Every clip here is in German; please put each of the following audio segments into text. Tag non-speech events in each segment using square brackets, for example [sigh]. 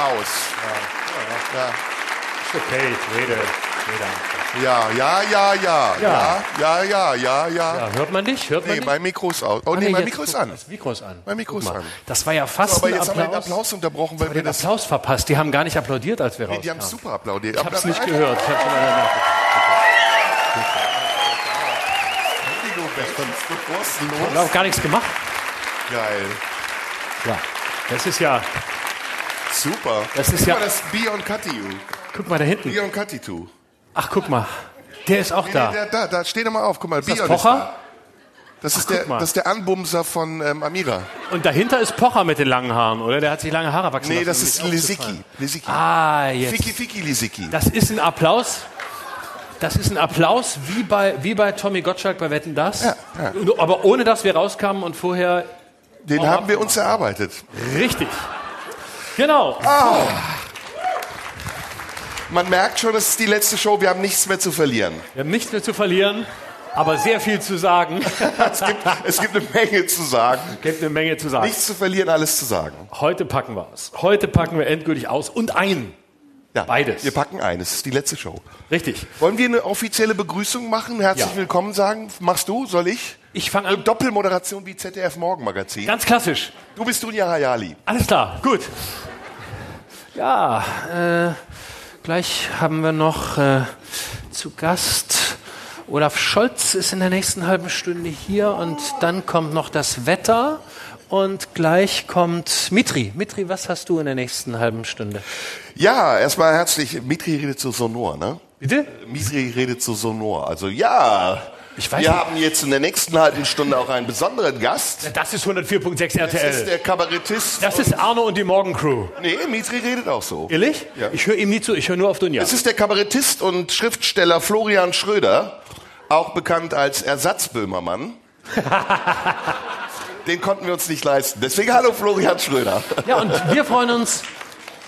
Mikro ist aus. Ja, Ist okay, ich rede. ja, ja, ja, ja, Ja. ja, ja, ja, ja, ja. Ja, hört man dich? Hört man Nee, dich? mein Mikro ist aus. Oh Ah, nee, mein Mikro ist an. Das Mikro ist an. Mein Mikro ist an. Das war ja fast Aber ein jetzt haben wir den Applaus. Unterbrochen, weil wir den das. Applaus verpasst. Die haben gar nicht applaudiert, als wir Nee, rauskamen. die haben super applaudiert. ich habe es nicht gehört. Ich habe schon Ich habe auch gar nichts gemacht. Geil. Ja. Das ist ja, Super. Das ist Guck ja- mal, das Beyond Cutty. guck mal da hinten. Beyond 2. Ach, guck mal. Der ist auch Nee, da. nee, da, da, da, steh doch mal auf. Guck mal, das Beyond Pocher? da. Das ist, guck der, das ist der Anbumser von ähm, Amira. Und dahinter ist Pocher mit den langen Haaren, oder? Der hat sich lange Haare wachsen Nee, lassen. das um ist Lisicki. Lisicki. Ah, jetzt. Fiki Fiki Lisicki. Das ist ein Applaus. Das ist ein Applaus wie bei, wie bei Tommy Gottschalk bei Wetten Das. Ja, ja. Aber ohne dass wir rauskamen und vorher. Den haben wir uns erarbeitet. Richtig. Genau. Man merkt schon, das ist die letzte Show. Wir haben nichts mehr zu verlieren. Wir haben nichts mehr zu verlieren, aber sehr viel zu sagen. [laughs] Es gibt, es gibt eine Menge zu sagen. Gibt eine Menge zu sagen. Nichts zu verlieren, alles zu sagen. Heute packen wir es. Heute packen wir endgültig aus und ein. Ja, Beides. Wir packen ein. Es ist die letzte Show. Richtig. Wollen wir eine offizielle Begrüßung machen? Herzlich Ja. willkommen sagen. Machst du? Soll ich? Ich fange an. Doppelmoderation wie ZDF Morgenmagazin. Ganz klassisch. Du bist Dunja Hayali. Alles klar, gut. Ja, äh, gleich haben wir noch äh, zu Gast. Olaf Scholz ist in der nächsten halben Stunde hier und dann kommt noch das Wetter und gleich kommt Mitri. Mitri, was hast du in der nächsten halben Stunde? Ja, erstmal herzlich. Mitri redet zu Sonor, ne? Bitte? Mitri redet zu Sonor. Also ja. Ich weiß wir nicht. haben jetzt in der nächsten halben Stunde auch einen besonderen Gast. Das ist 104.6 Das ist RTL. der Kabarettist. Das ist Arno und die Morgencrew. nee, Mitri redet auch so. Ehrlich? Ja. Ich höre ihm nie zu, ich höre nur auf Dunja. Es ist der Kabarettist und Schriftsteller Florian Schröder, auch bekannt als Ersatzböhmermann. [laughs] Den konnten wir uns nicht leisten. Deswegen hallo Florian Schröder. Ja, und wir freuen uns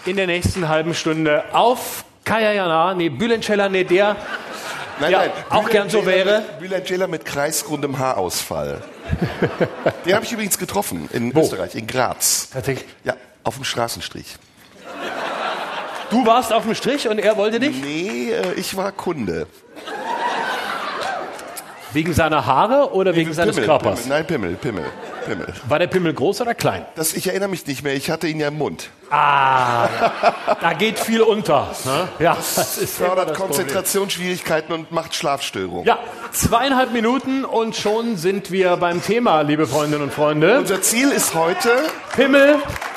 in der nächsten halben Stunde auf Kaya Jana, nee, Bülentscheller, nee, der, Nein, Ja, auch gern so wäre. Bülent Ceylan mit kreisrundem Haarausfall. [laughs] Den habe ich übrigens getroffen in Wo? Österreich, in Graz. tatsächlich. Ja, auf dem Straßenstrich. Du warst auf dem Strich und er wollte dich? Nee, äh, ich war Kunde. Wegen seiner Haare oder wegen seines Pimmel, Körpers? Pimmel, nein, Pimmel, Pimmel, Pimmel. War der Pimmel groß oder klein? Das, ich erinnere mich nicht mehr, ich hatte ihn ja im Mund. Ah, da geht viel unter. Ne? Ja, das ist immer Fördert das. Konzentrationsschwierigkeiten und macht Schlafstörungen. Ja, zweieinhalb Minuten und schon sind wir beim Thema, liebe Freundinnen und Freunde. Unser Ziel ist heute, Pimmel,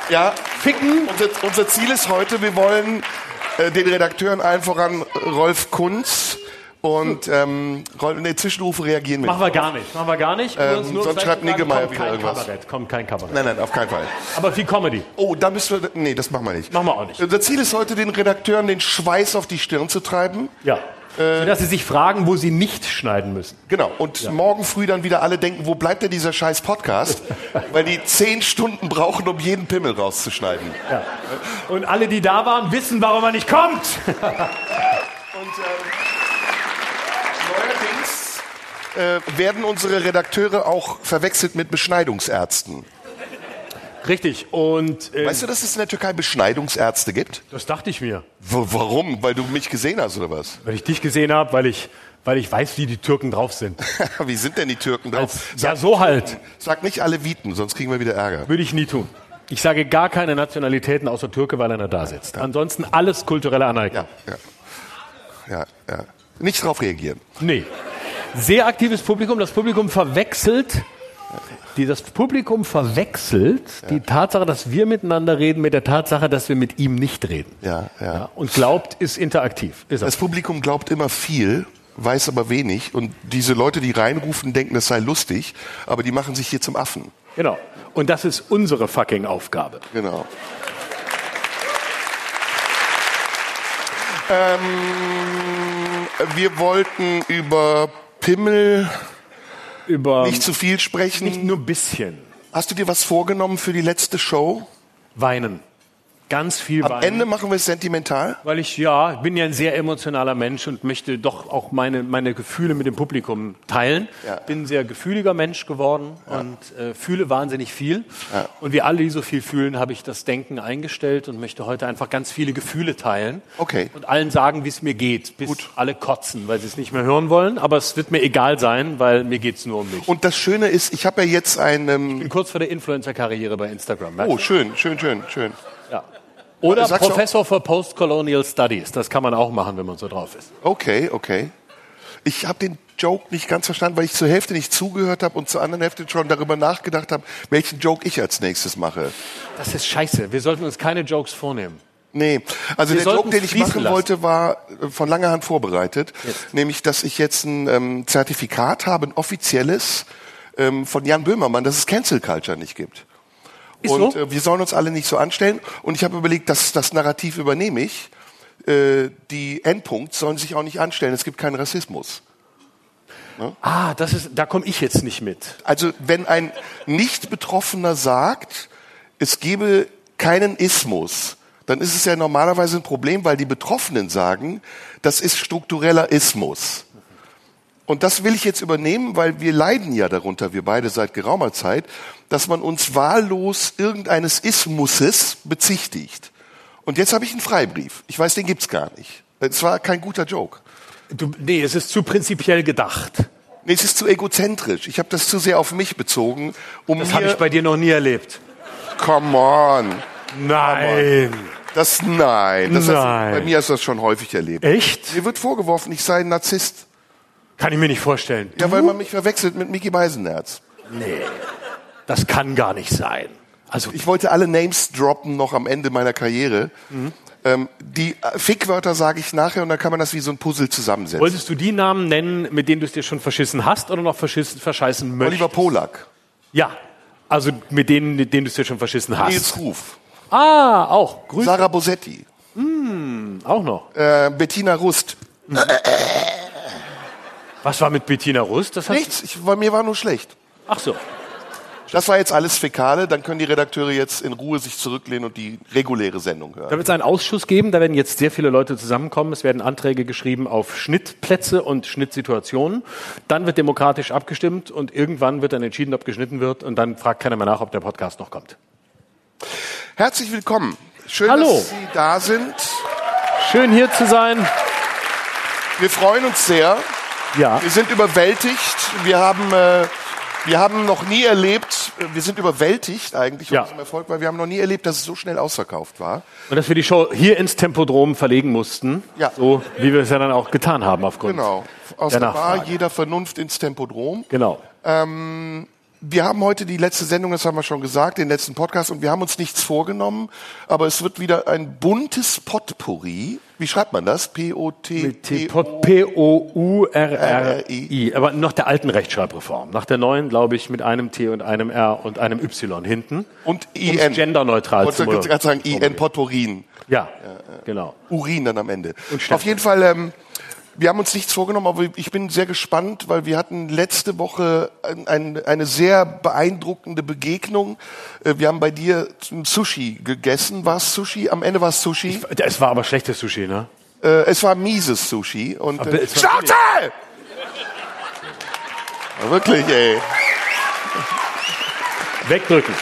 ja, Ficken. unser, unser Ziel ist heute, wir wollen äh, den Redakteuren allen voran Rolf Kunz und ähm, nee, Zwischenrufe reagieren mit. Machen wir gar nicht, machen wir gar nicht. Ähm, sonst schreibt Niggemeier wieder kein irgendwas. Kabarett, kommt kein Kabarett. Nein, nein, auf keinen Fall. Aber viel Comedy. Oh, da müssen wir, nee, das machen wir nicht. Machen wir auch nicht. Unser Ziel ist heute, den Redakteuren den Schweiß auf die Stirn zu treiben. Ja. Sodass sie sich fragen, wo sie nicht schneiden müssen. Genau. Und morgen früh dann wieder alle denken, wo bleibt denn dieser scheiß Podcast? [laughs] Weil die zehn Stunden brauchen, um jeden Pimmel rauszuschneiden. Ja. Und alle, die da waren, wissen, warum er nicht kommt. [laughs] Und ähm, neuerdings äh, werden unsere Redakteure auch verwechselt mit Beschneidungsärzten. Richtig. Und äh, Weißt du, dass es in der Türkei Beschneidungsärzte gibt? das dachte ich mir. W warum? Weil du mich gesehen hast oder was? Weil ich dich gesehen habe, weil ich, weil ich weiß, wie die Türken drauf sind. [laughs] Wie sind denn die Türken drauf? Als, ja, so halt. Sag nicht alle Wieten, sonst kriegen wir wieder Ärger. Würde ich nie tun. Ich sage gar keine Nationalitäten außer Türke, weil einer da sitzt. Ansonsten alles kulturelle Anerkennung. Ja, ja. Ja, ja. Nicht drauf reagieren. Nee. Sehr aktives Publikum. Das Publikum verwechselt die das Publikum verwechselt die Tatsache, dass wir miteinander reden, mit der Tatsache, dass wir mit ihm nicht reden. Ja, ja. Und glaubt, ist interaktiv. Ist. Das Publikum glaubt immer viel, weiß aber wenig. Und diese Leute, die reinrufen, denken, das sei lustig, aber die machen sich hier zum Affen. Genau. Und das ist unsere fucking Aufgabe. Genau. Ähm, wir wollten über Pimmel Über nicht zu viel sprechen. nicht nur ein bisschen Hast du dir was vorgenommen für die letzte Show? weinen. Ganz viel Am. Ende machen wir es sentimental. Weil ich, ja, ich bin ja ein sehr emotionaler Mensch und möchte doch auch meine, meine Gefühle mit dem Publikum teilen. Ja. Bin ein sehr gefühliger Mensch geworden und äh, fühle wahnsinnig viel. Ja. Und wie alle, die so viel fühlen, habe ich das Denken eingestellt und möchte heute einfach ganz viele Gefühle teilen. Okay. Und allen sagen, wie es mir geht, bis Gut. alle kotzen, weil sie es nicht mehr hören wollen. Aber es wird mir egal sein, weil mir geht es nur um mich. Und das Schöne ist, ich habe ja jetzt einen. bin kurz vor der Influencer-Karriere bei Instagram. Oh, schön, schön, schön, schön. Ja. Oder Professor für Postcolonial Studies. Das kann man auch machen, wenn man so drauf ist. Okay, okay. Ich habe den Joke nicht ganz verstanden, weil ich zur Hälfte nicht zugehört habe und zur anderen Hälfte schon darüber nachgedacht habe, welchen Joke ich als nächstes mache. Das ist scheiße. Wir sollten uns keine Jokes vornehmen. Nee, also Wir der Joke, den ich machen lassen. wollte, war äh, von langer Hand vorbereitet. Jetzt. Nämlich, dass ich jetzt ein ähm, Zertifikat habe, ein offizielles, ähm, von Jan Böhmermann, dass es Cancel Culture nicht gibt. Und so? äh, wir sollen uns alle nicht so anstellen. Und ich habe überlegt, dass das Narrativ übernehme ich. Äh, die Endpunkt sollen sich auch nicht anstellen. Es gibt keinen Rassismus. Ah, das ist, da komme ich jetzt nicht mit. Also wenn ein Nicht-Betroffener sagt, es gebe keinen Ismus, dann ist es ja normalerweise ein Problem, weil die Betroffenen sagen, das ist struktureller Ismus. Und das will ich jetzt übernehmen, weil wir leiden ja darunter, wir beide seit geraumer Zeit, dass man uns wahllos irgendeines Ismuses bezichtigt. Und jetzt habe ich einen Freibrief. Ich weiß, den gibt's gar nicht. Es war kein guter Joke. Du, nee, es ist zu prinzipiell gedacht. Nee, es ist zu egozentrisch. Ich habe das zu sehr auf mich bezogen, um Das habe ich bei dir noch nie erlebt. Come on. Nein. Das nein. Das Nein. Hast, bei mir hast du das schon häufig erlebt. Echt? Mir wird vorgeworfen, ich sei ein Narzisst. Kann ich mir nicht vorstellen. Ja, weil man mich verwechselt mit Mickey Beisenherz. Das kann gar nicht sein. Also, Ich wollte alle Names droppen noch am Ende meiner Karriere. Mhm. Ähm, die äh, Fickwörter sage ich nachher und dann kann man das wie so ein Puzzle zusammensetzen. wolltest du die Namen nennen, mit denen du es dir schon verschissen hast oder noch verschissen, verscheißen möchtest? Oliver Polak, Ja. Also mit denen, mit denen du es dir schon verschissen hast. Nils Ruf, Ah, auch. Grüße. Sarah Bosetti, Auch noch. äh, Bettina Rust. Was war mit Bettina Rust? Das Nichts, ich, bei mir war nur schlecht. Ach so. Das war jetzt alles Fäkale, dann können die Redakteure jetzt in Ruhe sich zurücklehnen und die reguläre Sendung hören. Da wird es einen Ausschuss geben, da werden jetzt sehr viele Leute zusammenkommen. Es werden Anträge geschrieben auf Schnittplätze und Schnittsituationen. Dann wird demokratisch abgestimmt und irgendwann wird dann entschieden, ob geschnitten wird und dann fragt keiner mehr nach, ob der Podcast noch kommt. Herzlich willkommen. Schön, Hallo. dass Sie da sind. Schön hier zu sein. Wir freuen uns sehr. Ja. Wir sind überwältigt. Wir haben, äh, wir haben noch nie erlebt, wir sind überwältigt eigentlich von Ja. diesem Erfolg, weil wir haben noch nie erlebt, dass es so schnell ausverkauft war. Und dass wir die Show hier ins Tempodrom verlegen mussten. Ja. So wie wir es ja dann auch getan haben aufgrund. Genau. Aus Der der, Bar jeder Vernunft ins Tempodrom. Genau. Wir haben heute die letzte Sendung, das haben wir schon gesagt, den letzten Podcast und wir haben uns nichts vorgenommen, aber es wird wieder ein buntes Potpourri. Wie schreibt man das? P-O-T-P-O. P-O-U-R-R-I. Aber noch der alten Rechtschreibreform. Nach der neuen, glaube ich, mit einem T und einem R und einem Y hinten. Und Um IN. es genderneutral Ich zu wollte gerade sagen, IN. Potpourrin. Ja, genau. Urin dann am Ende. Auf jeden Fall, ähm, wir haben uns nichts vorgenommen, aber ich bin sehr gespannt, weil wir hatten letzte Woche ein, ein, eine sehr beeindruckende Begegnung. Äh, Wir haben bei dir ein Sushi gegessen. War es Sushi? Am Ende war es Sushi. Es war aber schlechtes Sushi, ne? Äh, es war mieses Sushi. Und, Aber äh, Schnauze! Ja, wirklich, ey. Wegdrücken.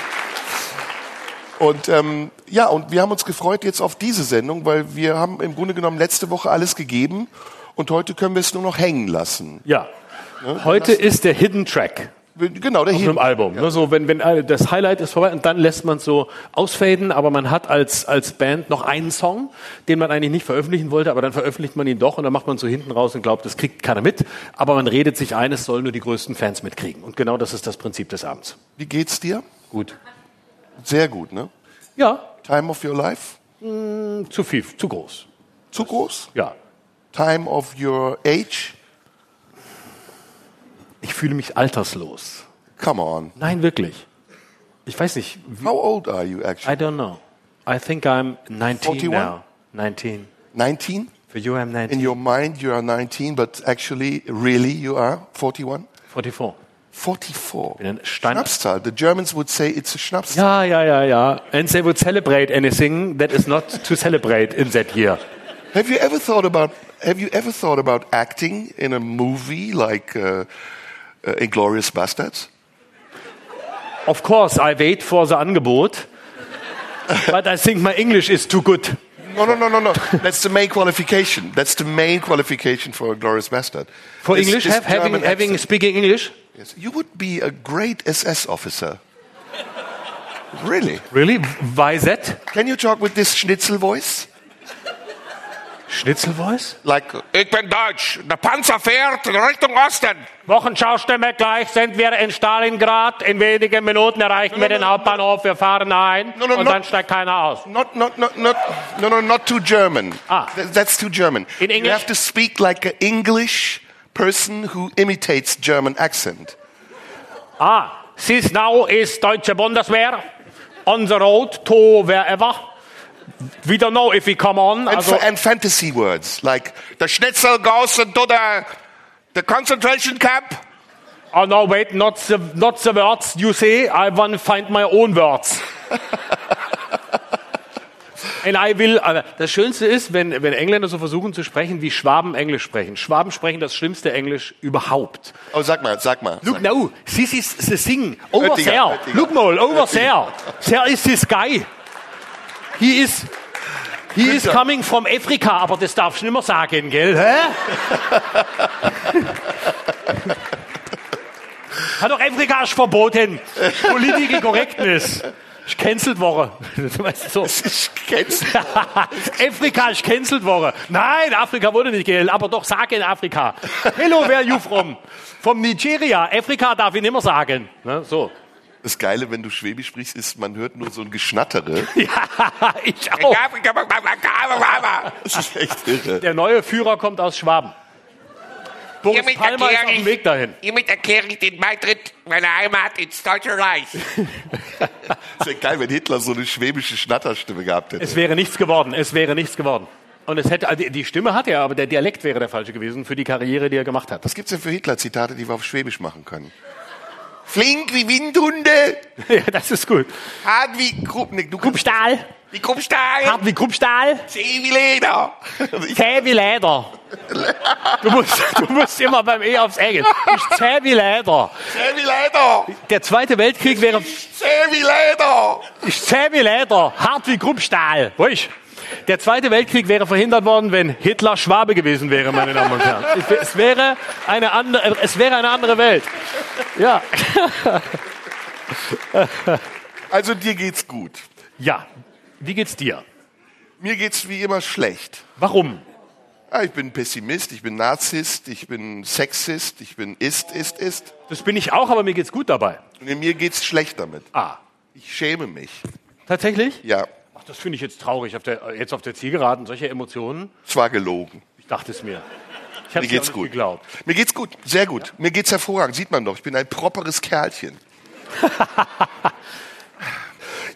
Und ähm, ja, und wir haben uns gefreut jetzt auf diese Sendung, weil wir haben im Grunde genommen letzte Woche alles gegeben und heute können wir es nur noch hängen lassen. Ja. Heute ist der Hidden Track. Genau, der Auf einem. Album. Ne? So, wenn, wenn das Highlight ist vorbei und dann lässt man es so ausfaden, aber man hat als, als Band noch einen Song, den man eigentlich nicht veröffentlichen wollte, aber dann veröffentlicht man ihn doch und dann macht man so hinten raus und glaubt, das kriegt keiner mit. Aber man redet sich ein, es sollen nur die größten Fans mitkriegen. Und genau das ist das Prinzip des Abends. Wie geht's dir? Gut. Sehr gut, ne? Ja, Time of your life? zu viel, zu groß. Zu groß? Ja. Time of your age? Ich fühle mich alterslos. Come on. Nein, wirklich. Ich weiß nicht. How old are you actually? I don't know. I think I'm 19 41? now. 19. 19? For you, I'm 19. In your mind you are 19, but actually, really, you are 41? 44. 44. bin ein Stein- Schnapszahl. The Germans would say it's a Schnapszahl. Ja, ja, ja, ja. And they would celebrate anything that is not to celebrate in that year. Have you ever thought about Have you ever thought about acting in a movie like uh, uh, Inglorious Bastards? Of course, I wait for the Angebot, but I think my English is too good. No, no, no, no, no. That's the main qualification. That's the main qualification for a Glorious Bastard. For English, have, having, having speaking English? Yes. You would be a great SS officer. Really? Really? Why that? Can you talk with this Schnitzel voice? Schnitzel voice? Like, Ich bin Deutsch. Der Panzer fährt Richtung Osten. Wochenschaustimme, gleich sind wir in Stalingrad. In wenigen Minuten erreichen wir den Hauptbahnhof. Wir fahren ein No, no, und no. dann steigt keiner aus. not, not, not, not, no, no, not too German. Ah. Th- That's too German. In You English? have to speak like an English person who imitates German accent. Ah, this now is Deutsche Bundeswehr on the road to wherever. We don't know if we come on. And, Also, and fantasy words like Der Schnitzel goes into the, the concentration camp. oh no, wait, not the, not the words you say. I want to find my own words. [laughs] And I will, das Schönste ist, wenn, wenn Engländer so versuchen zu sprechen, wie Schwaben Englisch sprechen. Schwaben sprechen das schlimmste Englisch überhaupt. Oh, sag mal, sag mal. Look sag. now, this is the thing. Over Oettinger, there. Oettinger. Look mal, over there. There is this guy. He is, he is coming from Africa, aber das darfst du nicht mehr sagen, gell? Hä? [laughs] Hat doch Afrika ist verboten. Politische Correctness. Ist cancelled worden. [laughs] Weißt du, so. Ich kenn's. [laughs] Afrika ist cancelled worden. Nein, Afrika wurde nicht gecancelt, aber doch sagen Afrika. Hello, where you from? Vom Nigeria. Afrika darf ich nicht mehr sagen. Ne, so. Das Geile, wenn du Schwäbisch sprichst, ist, man hört nur so ein Geschnattere. [laughs] Ja, ich auch. Das ist echt irre. Der neue Führer kommt aus Schwaben. Boris Hiermit Palmer ist auf dem Weg dahin. ich, hiermit erkläre ich den Beitritt meiner Heimat ins Deutsche Reich. [laughs] Das wäre geil, wenn Hitler so eine schwäbische Schnatterstimme gehabt hätte. Es wäre nichts geworden. Es wäre nichts geworden. Und es hätte, also die Stimme hat er, aber der Dialekt wäre der falsche gewesen für die Karriere, die er gemacht hat. Was gibt's denn für Hitler-Zitate, die wir auf Schwäbisch machen können? Flink wie Windhunde, [laughs] Ja, das ist gut. hart wie Krupp, nee, du Kruppstahl. Wie Kruppstahl, Hart wie Kruppstahl. zäh wie Leder. [laughs] Zäh wie Leder. Du musst, [laughs] du musst immer beim E aufs Eng. Ich zäh wie Leder. Zäh wie Leder, Der Zweite Weltkrieg wäre, zäh wie Leder. ich zäh wie Leder, hart wie Kruppstahl. Ruhig. Der Zweite Weltkrieg wäre verhindert worden, wenn Hitler Schwabe gewesen wäre, meine Damen und Herren. Es- wäre eine andere, es wäre eine andere Welt. Ja. [laughs] Also dir geht's gut. Ja. Wie geht's dir? Mir geht's wie immer schlecht. Warum? Ja, ich bin Pessimist, ich bin Narzisst, ich bin Sexist, ich bin Ist, Ist, Ist. Das bin ich auch, aber mir geht's gut dabei. Und mir geht's schlecht damit. Ah. Ich schäme mich. Tatsächlich? Ja, Ach, das finde ich jetzt traurig. Auf der, jetzt auf der Zielgeraden solche Emotionen. es war gelogen. Ich dachte es mir. Ich Mir geht's gut. geglaubt. Mir geht's gut, sehr gut. Mir geht's hervorragend, sieht man doch. Ich bin ein properes Kerlchen. [laughs]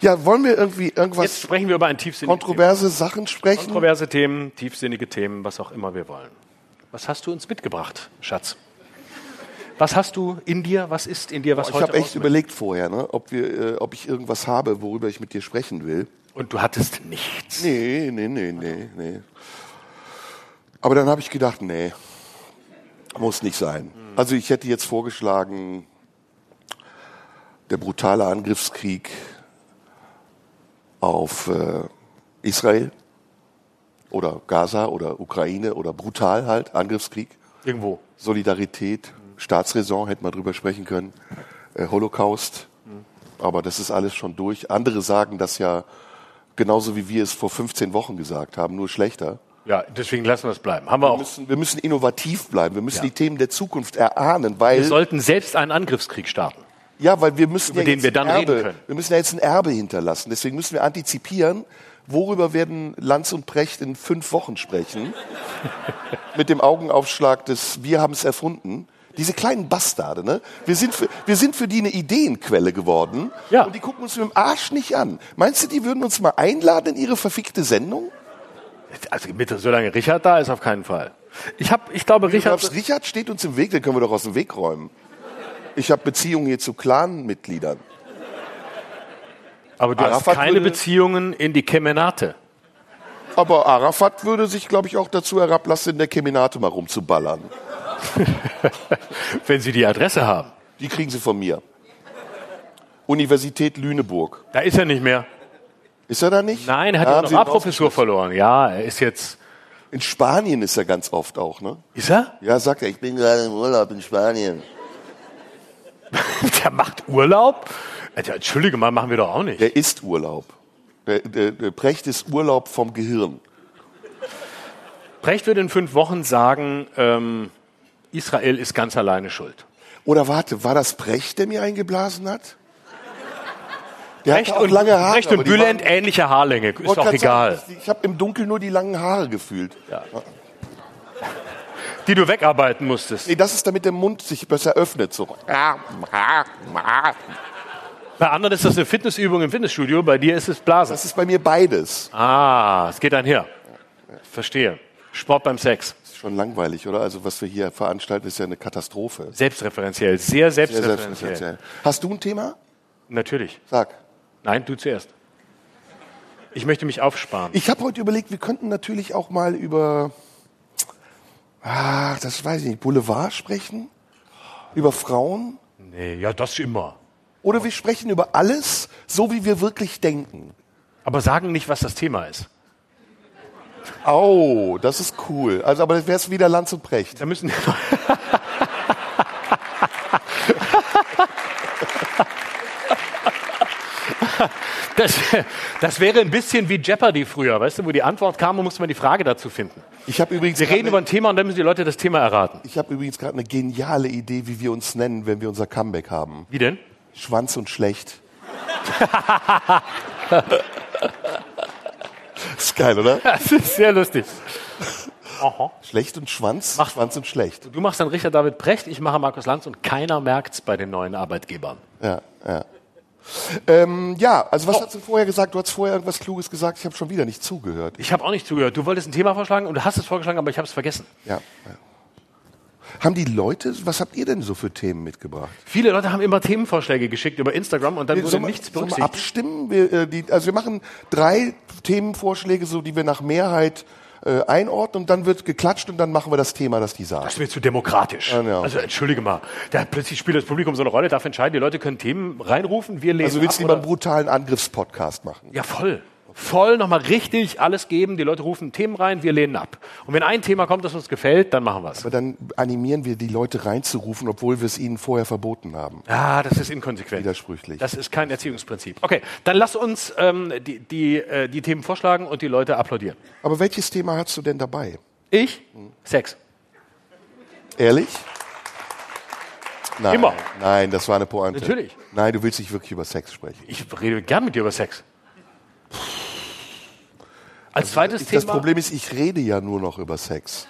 ja, wollen wir irgendwie Jetzt irgendwas sprechen wir über ein tiefsinniges kontroverse Sachen sprechen? Thema. Kontroverse Themen, tiefsinnige Themen, was auch immer wir wollen. Was hast du uns mitgebracht, Schatz? Was hast du in dir? Was ist in dir, was ich heute habe echt überlegt vorher, ne, ob, wir, äh, ob ich irgendwas habe, worüber ich mit dir sprechen will. Und du hattest nichts. Nee, nee, nee, nee, nee. Aber dann habe ich gedacht, nee, muss nicht sein. Also ich hätte jetzt vorgeschlagen, der brutale Angriffskrieg auf äh, Israel oder Gaza oder Ukraine oder brutal halt, Angriffskrieg, Irgendwo. Solidarität, Staatsräson hätten wir drüber sprechen können. Äh, Holocaust. Aber das ist alles schon durch. Andere sagen das ja genauso wie wir es vor 15 Wochen gesagt haben, nur schlechter. Ja, deswegen lassen wir es bleiben. Haben wir Wir auch. müssen, wir müssen innovativ bleiben. Wir müssen Ja. die Themen der Zukunft erahnen, weil Wir sollten selbst einen Angriffskrieg starten. Ja, weil wir müssen Über ja den jetzt wir dann Erbe, reden können. Wir müssen ja jetzt ein Erbe hinterlassen. Deswegen müssen wir antizipieren, worüber werden Lanz und Precht in fünf Wochen sprechen. [laughs] Mit dem Augenaufschlag des Wir haben es erfunden. Diese kleinen Bastarde, ne? Wir sind, für, wir sind für die eine Ideenquelle geworden. Ja. Und die gucken uns mit dem Arsch nicht an. Meinst du, die würden uns mal einladen in ihre verfickte Sendung? Also mit, solange Richard da ist, auf keinen Fall. Ich, hab, ich glaube, Du Richard. glaubst, Richard steht uns im Weg, den können wir doch aus dem Weg räumen. Ich habe Beziehungen hier zu Clan-Mitgliedern. Aber du hast Arafat keine würde- Beziehungen in die Kemenate. Aber Arafat würde sich, glaube ich, auch dazu herablassen, in der Keminate mal rumzuballern. [laughs] Wenn Sie die Adresse haben. Die kriegen sie von mir. Universität Lüneburg. Da ist er nicht mehr. Ist er da nicht? Nein, er hat sie ihn Honorarprofessur verloren. Ja, er ist jetzt. In Spanien ist er ganz oft auch, ne? Ist er? Ja, sagt er, ich bin gerade im Urlaub in Spanien. [laughs] Der macht Urlaub? Alter, Entschuldige mal, machen wir doch auch nicht. Der ist Urlaub. Der, der, der Precht ist Urlaub vom Gehirn. Brecht würde in fünf Wochen sagen, ähm, Israel ist ganz alleine schuld. Oder warte, war das Precht, der mir eingeblasen hat? Der Brecht auch und, lange Haare. Brecht und Bülent waren- ähnliche Haarlänge. Ist grad egal. Sagen, ich habe im Dunkeln nur die langen Haare gefühlt. Die du wegarbeiten musstest. Nee, das ist damit der Mund sich besser öffnet. So. Bei anderen ist das eine Fitnessübung im Fitnessstudio, bei dir ist es Blasen. Das ist bei mir beides. Ah, es geht einher. Verstehe. Sport beim Sex. Schon langweilig, oder? Also was wir hier veranstalten, ist ja eine Katastrophe. Selbstreferenziell. Sehr Sehr selbstreferenziell. Hast du ein Thema? Natürlich. Sag. Nein, du zuerst. Ich möchte mich aufsparen. Ich habe heute überlegt, wir könnten natürlich auch mal über, ah, das weiß ich nicht, Boulevard sprechen? Über Frauen? nee, ja, das immer. Oder wir sprechen über alles, so wie wir wirklich denken. Aber sagen nicht, was das Thema ist. Au, das ist cool. Also, aber das wär's wieder Lanz und Precht. Da müssen. [laughs] Das, das wäre ein bisschen wie Jeopardy früher, weißt du, wo die Antwort kam und musste man die Frage dazu finden. Ich habe übrigens, Wir grad reden über ein Thema und dann müssen die Leute das Thema erraten. ich habe übrigens gerade eine geniale Idee, wie wir uns nennen, wenn wir unser Comeback haben. Wie denn? Schwanz und schlecht. [laughs] ist geil, oder? [laughs] Das ist sehr lustig. Schlecht und Schwanz, Mach- Schwanz und schlecht. Du machst dann Richard David Precht, ich mache Markus Lanz und keiner merkt's bei den neuen Arbeitgebern. Ja, ja. Ähm, ja, also was hast du vorher gesagt? Du hast vorher irgendwas Kluges gesagt. Ich habe schon wieder nicht zugehört. Ich habe auch nicht zugehört. Du wolltest ein Thema vorschlagen und du hast es vorgeschlagen, aber ich habe es vergessen. Ja. Haben die Leute, was habt ihr denn so für Themen mitgebracht? Viele Leute haben immer Themenvorschläge geschickt über Instagram und dann wurde wir- nichts sollen wir berücksichtigt. abstimmen? Wir, äh, die, also wir machen drei Themenvorschläge, so die wir nach Mehrheit äh, einordnen und dann wird geklatscht und dann machen wir das Thema, das die sagen. Das ist mir zu demokratisch. Ja, ja. Also entschuldige mal, da plötzlich spielt das Publikum so eine Rolle, darf entscheiden, die Leute können Themen reinrufen, wir lesen Also willst du lieber einen brutalen Angriffspodcast machen? Ja, voll. Voll nochmal richtig alles geben, die Leute rufen Themen rein, wir lehnen ab. Und wenn ein Thema kommt, das uns gefällt, dann machen wir es. Aber dann animieren wir die Leute reinzurufen, obwohl wir es ihnen vorher verboten haben. Ah, das ist inkonsequent. Widersprüchlich. Das ist kein Erziehungsprinzip. Okay, dann lass uns ähm, die, die, äh, die Themen vorschlagen und die Leute applaudieren. Aber welches Thema hast du denn dabei? Ich? Sex. Ehrlich? Nein, Immer. Nein, das war eine Pointe. Natürlich. Nein, du willst nicht wirklich über Sex sprechen. Ich rede gern mit dir über Sex. Als zweites Das Thema. Problem ist, ich rede ja nur noch über Sex.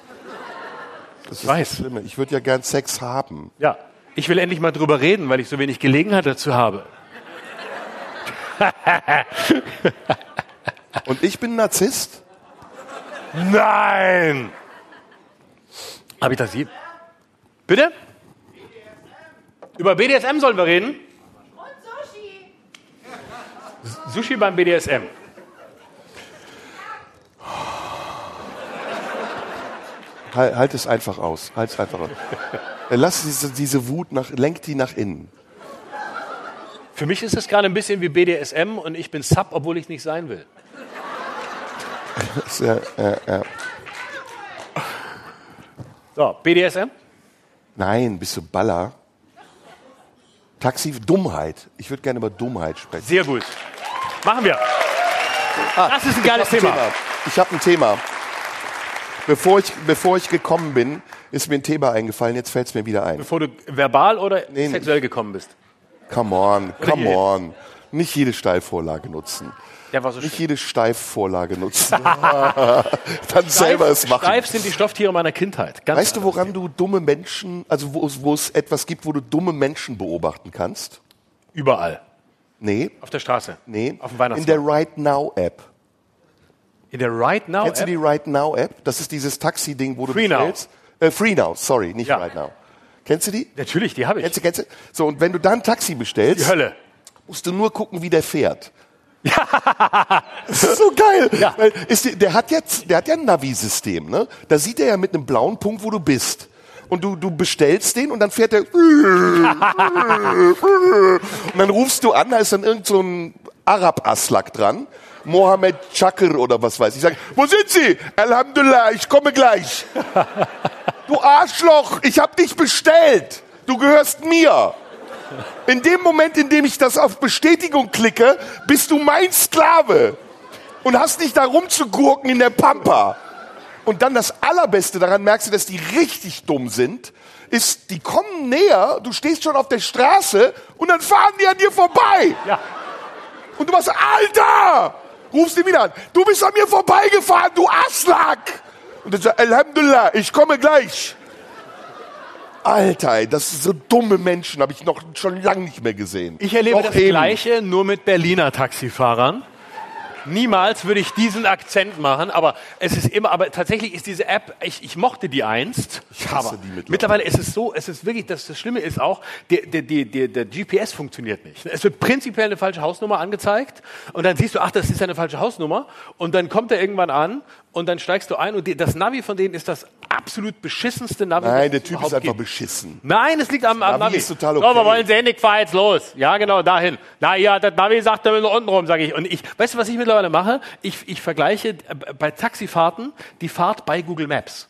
Das ist weiß. das Schlimme. Ich würde ja gern Sex haben. Ja, ich will endlich mal drüber reden, weil ich so wenig Gelegenheit dazu habe. [laughs] Und ich bin Narzisst? Nein! Habe ich das je? Bitte? Über BDSM sollen wir reden? Und Sushi. Sushi beim BDSM. Halt, halt es einfach aus. Halt es einfach aus. [laughs] Lass diese, diese Wut nach, lenk die nach innen. Für mich ist es gerade ein bisschen wie BDSM und ich bin Sub, obwohl ich nicht sein will. Das [laughs] ja, ja, ja. So, BDSM? Nein, bist du Baller? Taxi, Dummheit. Ich würde gerne über Dummheit sprechen. Sehr gut. Machen wir. das ist ein geiles Thema. ein Ich habe ein Thema. Bevor ich, bevor ich gekommen bin, ist mir ein Thema eingefallen. Jetzt fällt es mir wieder ein. Bevor du verbal oder Nee, sexuell gekommen bist. Come on, come on. Nicht jede Steilvorlage nutzen. Der war so Nicht schön. jede Steifvorlage nutzen. [laughs] [laughs] Dann selber es machen. Steif sind die Stofftiere meiner Kindheit. Ganz Weißt du, woran du dumme Menschen, also wo, es- etwas gibt, wo du dumme Menschen beobachten kannst? Überall. Nee, Auf der Straße. nee. Auf dem In Weihnachtsmarkt. der Right Now App. In der Right Now Kennst du App? die Right Now App? Das ist dieses Taxi-Ding, wo du Free Now. bestellst. Äh, Free Now, sorry, nicht Ja. Right Now. Kennst du die? Natürlich, die habe ich. Kennst du, kennst du? So, und wenn du dann ein Taxi bestellst, Die Hölle. musst du nur gucken, wie der fährt. [laughs] das ist so geil. Ja. Ist, der hat jetzt, der hat ja ein Navi-System, ne? Da sieht er ja mit einem blauen Punkt, wo du bist. Und du, du bestellst den und dann fährt er. [laughs] [laughs] Und dann rufst du an, da ist dann irgend so ein Arab-Aslak dran. Mohammed Chakr oder was weiß ich. Ich sag, wo sind Sie? Alhamdulillah, ich komme gleich. Du Arschloch, ich hab dich bestellt. Du gehörst mir. In dem Moment, in dem ich das auf Bestätigung klicke, bist du mein Sklave und hast nicht da rumzugurken in der Pampa. Und dann das Allerbeste daran merkst du, dass die richtig dumm sind, ist, die kommen näher, du stehst schon auf der Straße und dann fahren die an dir vorbei. Ja. Und du machst, Alter! Rufst ihn wieder an. Du bist an mir vorbeigefahren, du Aslak! Und dann sagt, Alhamdulillah, ich komme gleich. Alter, das sind so dumme Menschen, habe ich noch schon lange nicht mehr gesehen. Ich erlebe Doch das eben. Gleiche, nur mit Berliner Taxifahrern. Niemals würde ich diesen Akzent machen, aber es ist immer, aber tatsächlich ist diese App, ich, ich mochte die einst. Ich hasse aber die mittlerweile. mittlerweile ist es so, es ist wirklich, das, das Schlimme ist auch, der, der, der, der, der GPS funktioniert nicht. Es wird prinzipiell eine falsche Hausnummer angezeigt und dann siehst du, ach, das ist eine falsche Hausnummer und dann kommt er irgendwann an und dann steigst du ein und die, das Navi von denen ist das absolut beschissenste Navi. Nein, der Typ ist einfach gibt. beschissen. Nein, es liegt am, am Navi Navi. ist total So, okay. wir wollen sehen, ich fahr jetzt los. Ja, genau, dahin. Na ja, das Navi sagt, da müssen wir unten rum, sage ich. Und ich, weißt du, was ich mittlerweile mache? Ich, ich vergleiche äh, bei Taxifahrten die Fahrt bei Google Maps.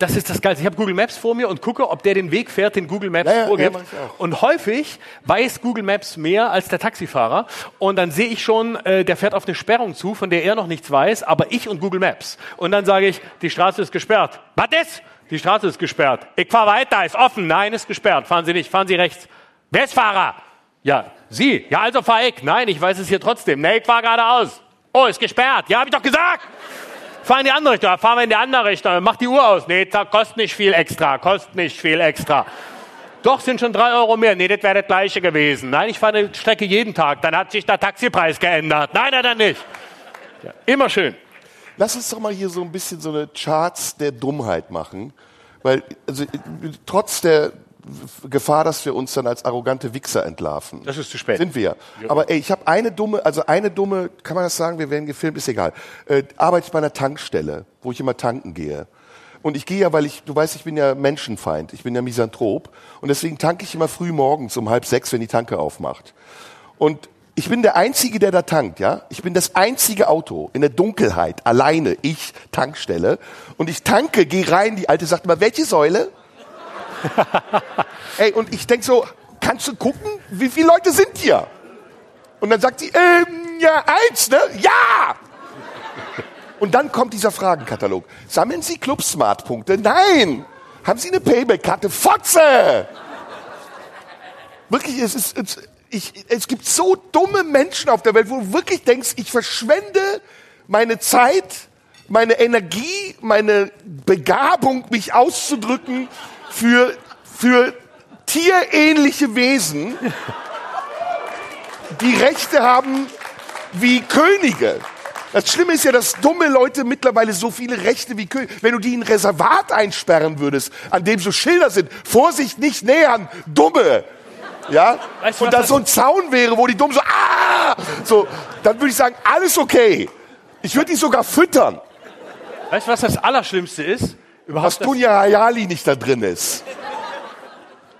Das ist das Geilste. Ich habe Google Maps vor mir und gucke, ob der den Weg fährt, den Google Maps Ja, vorgibt. ja, und häufig weiß Google Maps mehr als der Taxifahrer. Und dann sehe ich schon, äh, der fährt auf eine Sperrung zu, von der er noch nichts weiß, aber ich und Google Maps. Und dann sage ich, die Straße ist gesperrt. Was ist? Die Straße ist gesperrt. Ich fahre weiter, ist offen. Nein, ist gesperrt. Fahren Sie nicht, fahren Sie rechts. Wer ist Fahrer? Ja, Sie. Ja, also fahr ich. Nein, ich weiß es hier trotzdem. Nee, ich fahr geradeaus. Oh, ist gesperrt. Ja, hab ich doch gesagt. Fahr in die andere Richtung. Fahren wir in die andere Richtung. Mach die Uhr aus. Nee, kostet nicht viel extra. Kostet nicht viel extra. Doch, sind schon drei Euro mehr. Nee, das wäre das gleiche gewesen. Nein, ich fahre eine Strecke jeden Tag. Dann hat sich der Taxipreis geändert. Nein, nein, dann nicht. Ja, immer schön. Lass uns doch mal hier so ein bisschen so eine Charts der Dummheit machen. Weil, also, trotz der Gefahr, dass wir uns dann als arrogante Wichser entlarven. Das ist zu spät. Sind wir. Aber ey, ich habe eine dumme, also eine dumme, kann man das sagen, wir werden gefilmt, ist egal. Äh, arbeite ich bei einer Tankstelle, wo ich immer tanken gehe. Und ich gehe ja, weil ich, du weißt, ich bin ja Menschenfeind, ich bin ja Misanthrop. Und deswegen tanke ich immer früh morgens um halb sechs, wenn die Tanke aufmacht. Und ich bin der Einzige, der da tankt, ja. Ich bin das einzige Auto in der Dunkelheit, alleine, ich, Tankstelle. Und ich tanke, gehe rein, die Alte sagt immer, welche Säule? [laughs] Ey, und ich denk so, kannst du gucken, wie viele Leute sind hier? Und dann sagt sie, ähm, ja, eins, ne? Ja! Und dann kommt dieser Fragenkatalog. Sammeln Sie Club Smart Punkte? Nein! Haben Sie eine Payback-Karte? Fotze! Wirklich, es ist, es, ich, es gibt so dumme Menschen auf der Welt, wo du wirklich denkst, ich verschwende meine Zeit, meine Energie, meine Begabung, mich auszudrücken für, für tierähnliche Wesen, die Rechte haben wie Könige. Das Schlimme ist ja, dass dumme Leute mittlerweile so viele Rechte wie Könige. Wenn du die in ein Reservat einsperren würdest, an dem so Schilder sind, Vorsicht, nicht nähern, Dumme. Ja? Weißt du, Und da so ein Zaun wäre, wo die Dummen so, ah! So, dann würde ich sagen, alles okay. Ich würde die sogar füttern, Weißt du, was das Allerschlimmste ist? Dass Überhaupt, dass, Dunja Hayali nicht da drin ist.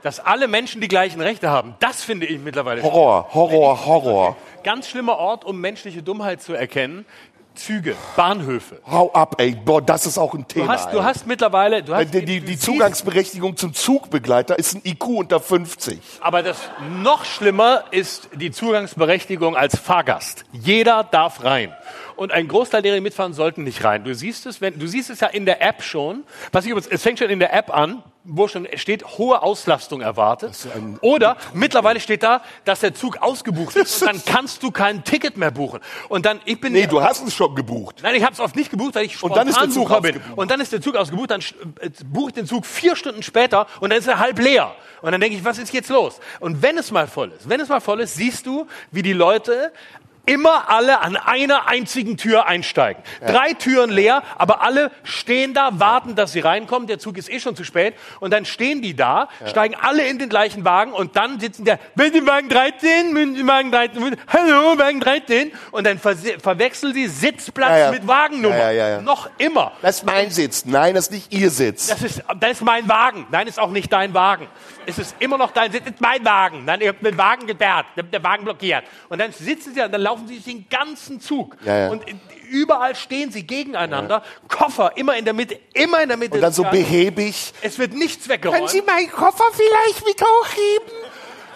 dass alle Menschen die gleichen Rechte haben. Das finde ich mittlerweile Horror, Horror, Horror. ganz schlimmer Ort, um menschliche Dummheit zu erkennen. Züge, Bahnhöfe. Hau ab, ey. Boah, das ist auch ein Thema. Du hast, du hast mittlerweile, du hast, die, die, die Zugangsberechtigung zum Zugbegleiter ist ein IQ unter 50. Aber das noch schlimmer ist die Zugangsberechtigung als Fahrgast. Jeder darf rein. Und ein Großteil derer, die mitfahren, sollten nicht rein. Du siehst es, wenn, du siehst es ja in der App schon. Was ich übrigens, es fängt schon in der App an, wo schon steht, hohe Auslastung erwartet. Oder mittlerweile steht da, dass der Zug ausgebucht ist und dann kannst du kein Ticket mehr buchen. Und dann, ich bin Nee, du hast es schon gebucht. Nein, ich habe es oft nicht gebucht, weil ich Und dann ist der Zug Spontanbucher bin. Und dann ist der Zug ausgebucht, dann äh, buche ich den Zug vier Stunden später und dann ist er halb leer. Und dann denke ich, was ist jetzt los? Und wenn es mal voll ist, wenn es mal voll ist, siehst du, wie die Leute immer alle an einer einzigen Tür einsteigen. Drei Türen leer, aber alle stehen da, warten, dass sie reinkommen. Der Zug ist eh schon zu spät. Und dann stehen die da, steigen alle in den gleichen Wagen und dann sitzen der, wenn Sie Wagen 13, wenn Sie Wagen 13, hallo, Wagen 13. Und dann verse- verwechseln sie Sitzplatz Ja, ja. mit Wagennummer. Ja, ja, ja, ja. Noch immer. Das ist mein Sitz. Nein, das ist nicht ihr Sitz. Das ist, das ist mein Wagen. Nein, ist auch nicht dein Wagen. Es ist immer noch dein Sitz, ist mein Wagen. Nein, ihr habt den Wagen gesperrt, den Wagen blockiert. Und dann sitzen sie, da, dann laufen sie den ganzen Zug. Ja, ja. Und überall stehen sie gegeneinander. Koffer immer in der Mitte, immer in der Mitte. Und dann so behäbig. Es wird nichts weggeräumt. meinen Koffer vielleicht mit hochheben?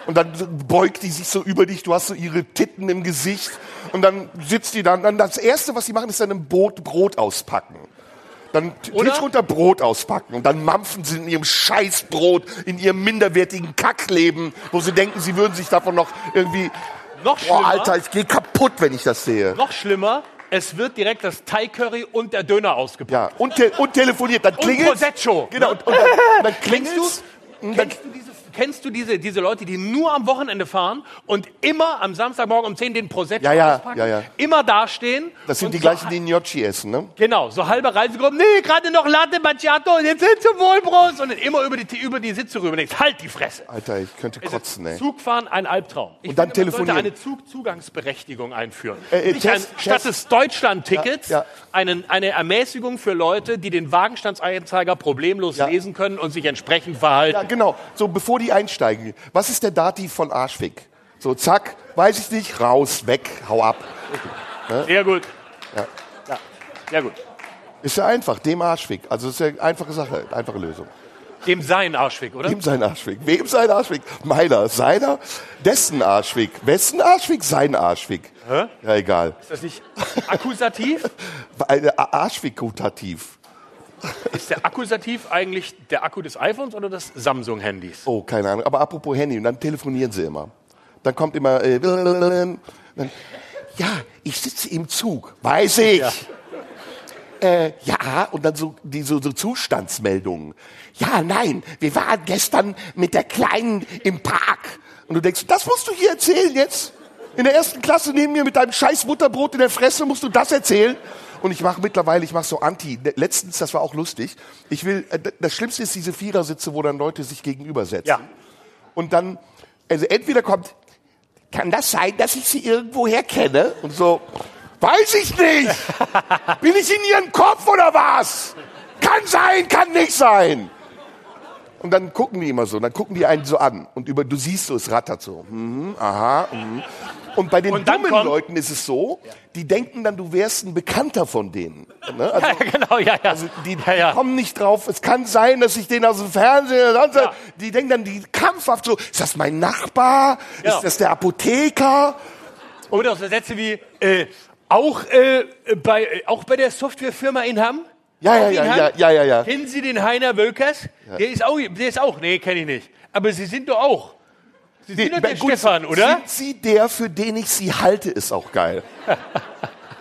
Und dann beugt die sich so über dich, du hast so ihre Titten im Gesicht. Und dann sitzt die dann, dann das Erste, was sie machen, ist dann im Boot Brot auspacken. Dann? Tisch runter Brot auspacken. Und dann mampfen sie in ihrem Scheißbrot, in ihrem minderwertigen Kackleben, wo sie denken, sie würden sich davon noch irgendwie... Noch Boah, schlimmer. Alter, ich gehe kaputt, wenn ich das sehe. Noch schlimmer, es wird direkt das Thai Curry und der Döner ausgepackt. Ja, und, te und telefoniert. Dann Und klingelt Prosecco. Genau, und, und dann, und dann [laughs] klingelt's. du, Und dann, kennst du, diese, kennst du diese, diese Leute, die nur am Wochenende fahren und immer am Samstagmorgen um 10 den Prosecco Ja, ja, auspacken? ja, ja. Immer dastehen. das sind die so gleichen, die Gnocchi essen, ne? Genau, so halbe Reisegruppen. Nee, gerade noch Latte Macchiato und jetzt sind zum Wohlbrust. Und dann immer über die, über die Sitze rüber. Denkst, halt die Fresse. Alter, ich könnte kotzen, ey. Zugfahren ein Albtraum. Ich Und dann finde, man sollte telefonieren. eine Zugzugangsberechtigung einführen. Äh, äh, Nicht ein, Test, statt Test. des Deutschland-Tickets Ja, einen- eine Ermäßigung für Leute, die den Wagenstandsanzeiger problemlos lesen können und sich entsprechend verhalten. Ja, genau. So, bevor die einsteigen. Was ist der Dativ von Arschwig? So, zack, weiß ich nicht, raus, weg, hau ab. Sehr gut. Ja. Sehr gut. Ist ja einfach, dem Arschwig. Also, ist ja eine einfache Sache, einfache Lösung. Dem sein Arschweg, oder? Wem sein Arschwig? Wem sein Arschwig? Meiner, seiner, dessen Arschwig. Wessen Arschwig? Sein Arschwig. Ja, egal. Ist das nicht akkusativ? [laughs] Eine Arschwig-Kutativ. Ist der Akkusativ eigentlich der Akku des iPhones oder des Samsung-Handys? Oh, keine Ahnung. Aber apropos Handy, und dann telefonieren sie immer. Dann kommt immer, äh, dann, ja, ich sitze im Zug. Weiß ich. Ja. Äh, ja, und dann so, die, so, so Zustandsmeldungen. Ja, nein, wir waren gestern mit der Kleinen im Park. Und du denkst, das musst du hier erzählen jetzt? In der ersten Klasse neben mir mit deinem scheiß Butterbrot in der Fresse musst du das erzählen? Und ich mache mittlerweile, ich mache so Anti. Letztens, das war auch lustig. Ich will, äh, das Schlimmste ist diese Vierersitze, wo dann Leute sich gegenübersetzen. Ja. Und dann, also entweder kommt, kann das sein, dass ich sie irgendwoher kenne? Und so, weiß ich nicht. [laughs] Bin ich in ihrem Kopf oder was? Kann sein, kann nicht sein. Und dann gucken die immer so, dann gucken die einen so an und über, du siehst so, es rattert so. Mhm, aha. Mhm. Und bei den Und dummen Leuten ist es so, die denken dann, du wärst ein Bekannter von denen. Ne? [laughs] Also, Ja, genau, ja, ja. also die ja, ja. kommen nicht drauf. Es kann sein, dass ich den aus dem Fernsehen, sonst, Ja. die denken dann die kampfhaft so, ist das mein Nachbar? Ja. Ist das der Apotheker? Oder so Sätze wie, äh, auch, äh, bei, äh, auch bei der Softwarefirma in Hamm? Ja, ja, ja, ja, ja, ja, ja. Kennen Sie den Heiner Wölkers? Der ist auch, der ist auch, nee, kenne ich nicht. Aber Sie sind doch auch. Sie sind doch der Gut, Stefan, oder? Sind Sie der, für den ich Sie halte, ist auch geil. Das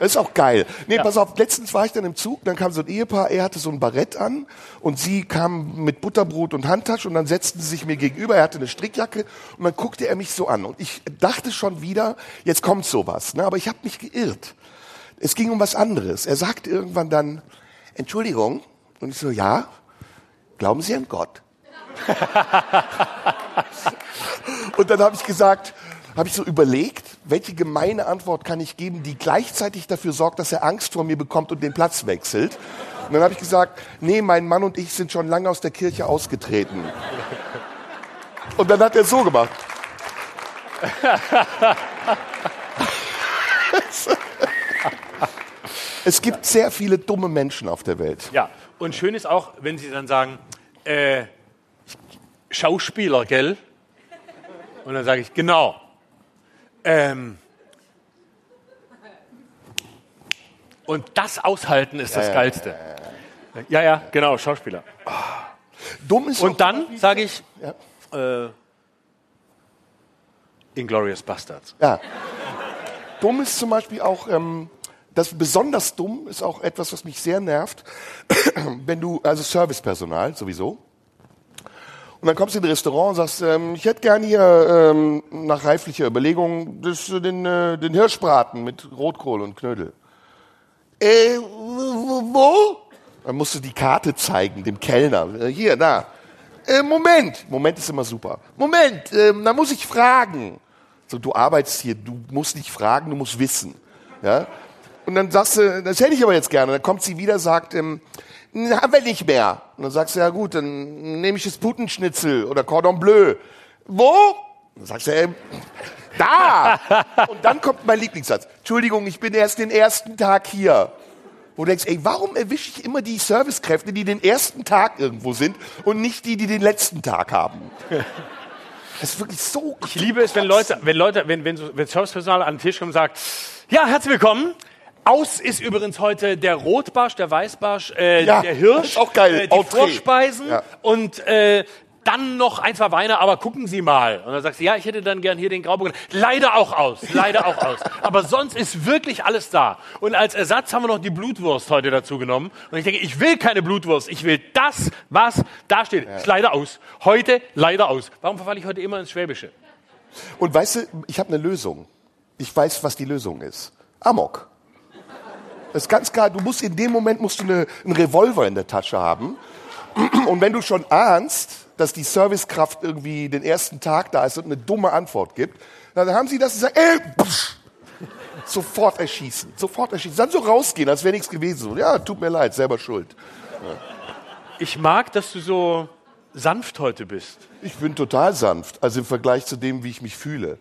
[laughs] ist auch geil. Nee, pass auf, letztens war ich dann im Zug, dann kam so ein Ehepaar, er hatte so ein Barett an und sie kam mit Butterbrot und Handtasche und dann setzten sie sich mir gegenüber, er hatte eine Strickjacke und dann guckte er mich so an und ich dachte schon wieder, jetzt kommt sowas, ne? aber ich habe mich geirrt. Es ging um was anderes. Er sagte irgendwann dann, Entschuldigung, und ich so, ja, glauben Sie an Gott? [laughs] Und dann habe ich gesagt, habe ich so überlegt, welche gemeine Antwort kann ich geben, die gleichzeitig dafür sorgt, dass er Angst vor mir bekommt und den Platz wechselt. Und dann habe ich gesagt, nee, mein Mann und ich sind schon lange aus der Kirche ausgetreten. Und dann hat er so gemacht. Es gibt sehr viele dumme Menschen auf der Welt. Ja, und schön ist auch, wenn Sie dann sagen, äh, Schauspieler, gell? Und dann sage ich, genau. Ähm, und das aushalten ist das Geilste. Ja, ja, genau, Schauspieler. Dumm ist Und dann sage ich, Ja. äh, Inglorious Bastards. Ja. Dumm ist zum Beispiel auch, ähm, das besonders dumm ist auch etwas, was mich sehr nervt, [clears throat] wenn du, also Servicepersonal sowieso, und dann kommst du in ein Restaurant und sagst, ähm, ich hätte gern hier ähm, nach reiflicher Überlegung das, den, äh, den Hirschbraten mit Rotkohl und Knödel. Äh, wo? Dann musst du die Karte zeigen, dem Kellner. Äh, Hier, da. Äh, Moment. Moment ist immer super. Moment, ähm, da muss ich fragen. So, du arbeitest hier, du musst nicht fragen, du musst wissen. Ja? Und dann sagst du, das hätte ich aber jetzt gerne. Dann kommt sie wieder, sagt, ähm, "Hm, haben wir nicht mehr. Und dann sagst du, ja gut, dann nehme ich das Putenschnitzel oder Cordon Bleu. Wo? Dann sagst du, ähm, da. [laughs] Und dann kommt mein Lieblingssatz. Entschuldigung, ich bin erst den ersten Tag hier. Wo du denkst, ey, warum erwische ich immer die Servicekräfte, die den ersten Tag irgendwo sind und nicht die, die den letzten Tag haben? [laughs] Das ist wirklich so. Ich liebe es, wenn Leute, wenn Leute, wenn, wenn, wenn Servicepersonal an den Tisch kommt und sagt, ja, herzlich willkommen. Aus ist übrigens heute der Rotbarsch, der Weißbarsch, äh, Ja, der Hirsch, auch geil. Äh, die. Vorspeisen Ja. und äh, dann noch ein, zwei Weine, aber gucken Sie mal. Und dann sagst du, ja, ich hätte dann gern hier den Grauburgunder. Leider auch aus, leider auch aus. Aber sonst ist wirklich alles da. Und als Ersatz haben wir noch die Blutwurst heute dazu genommen. Und ich denke, ich will keine Blutwurst. Ich will das, was da steht. Ist leider aus. Heute leider aus. Warum verfalle ich heute immer ins Schwäbische? Und weißt du, ich habe eine Lösung. Ich weiß, was die Lösung ist. Amok. Das ist ganz klar, du musst in dem Moment musst du eine, einen Revolver in der Tasche haben. [clears throat] Und wenn du schon ahnst, dass die Servicekraft irgendwie den ersten Tag da ist und eine dumme Antwort gibt, dann haben sie das und sagen, ey, psch, sofort erschießen, sofort erschießen. Dann so rausgehen, als wäre nichts gewesen. Ja, tut mir leid, selber schuld. Ich mag, dass du so sanft heute bist. Ich bin total sanft, also im Vergleich zu dem, wie ich mich fühle.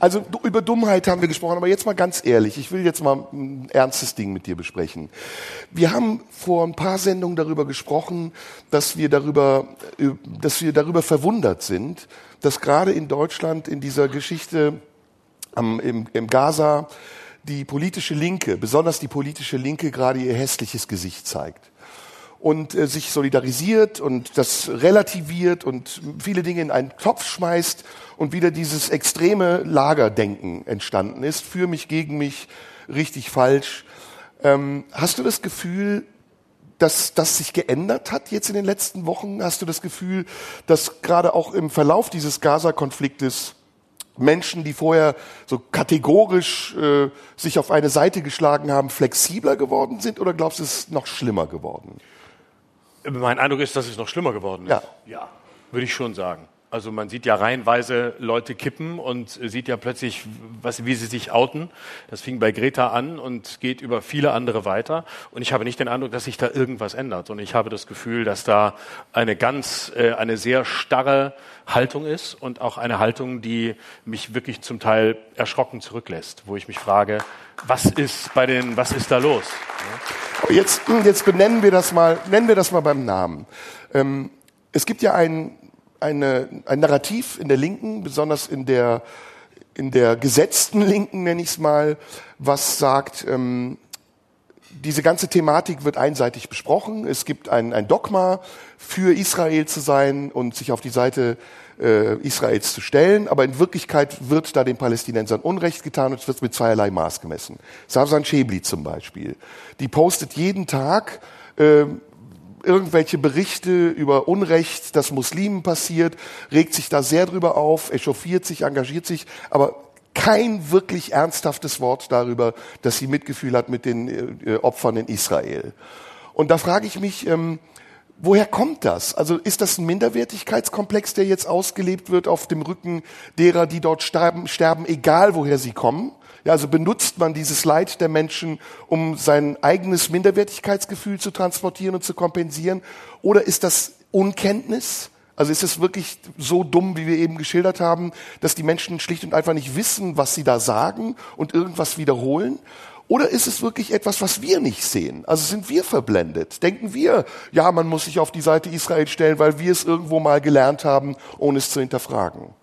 Also über Dummheit haben wir gesprochen, aber jetzt mal ganz ehrlich, ich will jetzt mal ein ernstes Ding mit dir besprechen. Wir haben vor ein paar Sendungen darüber gesprochen, dass wir darüber, äh, dass wir darüber verwundert sind, dass gerade in Deutschland in dieser Geschichte am, im, im Gaza die politische Linke, besonders die politische Linke, gerade ihr hässliches Gesicht zeigt und äh, sich solidarisiert und das relativiert und viele Dinge in einen Topf schmeißt und wieder dieses extreme Lagerdenken entstanden ist. Für mich, gegen mich, richtig, falsch. Ähm, hast du das Gefühl, dass das sich geändert hat jetzt in den letzten Wochen? Hast du das Gefühl, dass gerade auch im Verlauf dieses Gaza-Konfliktes Menschen, die vorher so kategorisch äh, sich auf eine Seite geschlagen haben, flexibler geworden sind? Oder glaubst du, es ist noch schlimmer geworden? Mein Eindruck ist, dass es noch schlimmer geworden ist. Ja. ja würde ich schon sagen. Also man sieht ja reihenweise Leute kippen und sieht ja plötzlich, was, wie sie sich outen. Das fing bei Greta an und geht über viele andere weiter. Und ich habe nicht den Eindruck, dass sich da irgendwas ändert. Und ich habe das Gefühl, dass da eine ganz, äh, eine sehr starre Haltung ist und auch eine Haltung, die mich wirklich zum Teil erschrocken zurücklässt, wo ich mich frage, was ist bei den, was ist da los? Jetzt, jetzt benennen wir das mal, nennen wir das mal beim Namen. Ähm, es gibt ja ein, eine, ein Narrativ in der Linken, besonders in der, in der gesetzten Linken, nenne ich es mal, was sagt, ähm, diese ganze Thematik wird einseitig besprochen. Es gibt ein, ein Dogma, für Israel zu sein und sich auf die Seite äh, Israels zu stellen. Aber in Wirklichkeit wird da den Palästinensern Unrecht getan und es wird mit zweierlei Maß gemessen. Savsan Schäbli zum Beispiel, die postet jeden Tag äh, irgendwelche Berichte über Unrecht, das Muslimen passiert, regt sich da sehr drüber auf, echauffiert sich, engagiert sich, aber kein wirklich ernsthaftes Wort darüber, dass sie Mitgefühl hat mit den äh, Opfern in Israel. Und da frage ich mich, ähm, woher kommt das? Also ist das ein Minderwertigkeitskomplex, der jetzt ausgelebt wird auf dem Rücken derer, die dort sterben, sterben egal woher sie kommen? Ja, also benutzt man dieses Leid der Menschen, um sein eigenes Minderwertigkeitsgefühl zu transportieren und zu kompensieren? Oder ist das Unkenntnis? Also ist es wirklich so dumm, wie wir eben geschildert haben, dass die Menschen schlicht und einfach nicht wissen, was sie da sagen und irgendwas wiederholen? Oder ist es wirklich etwas, was wir nicht sehen? Also sind wir verblendet? Denken wir, ja, man muss sich auf die Seite Israel stellen, weil wir es irgendwo mal gelernt haben, ohne es zu hinterfragen?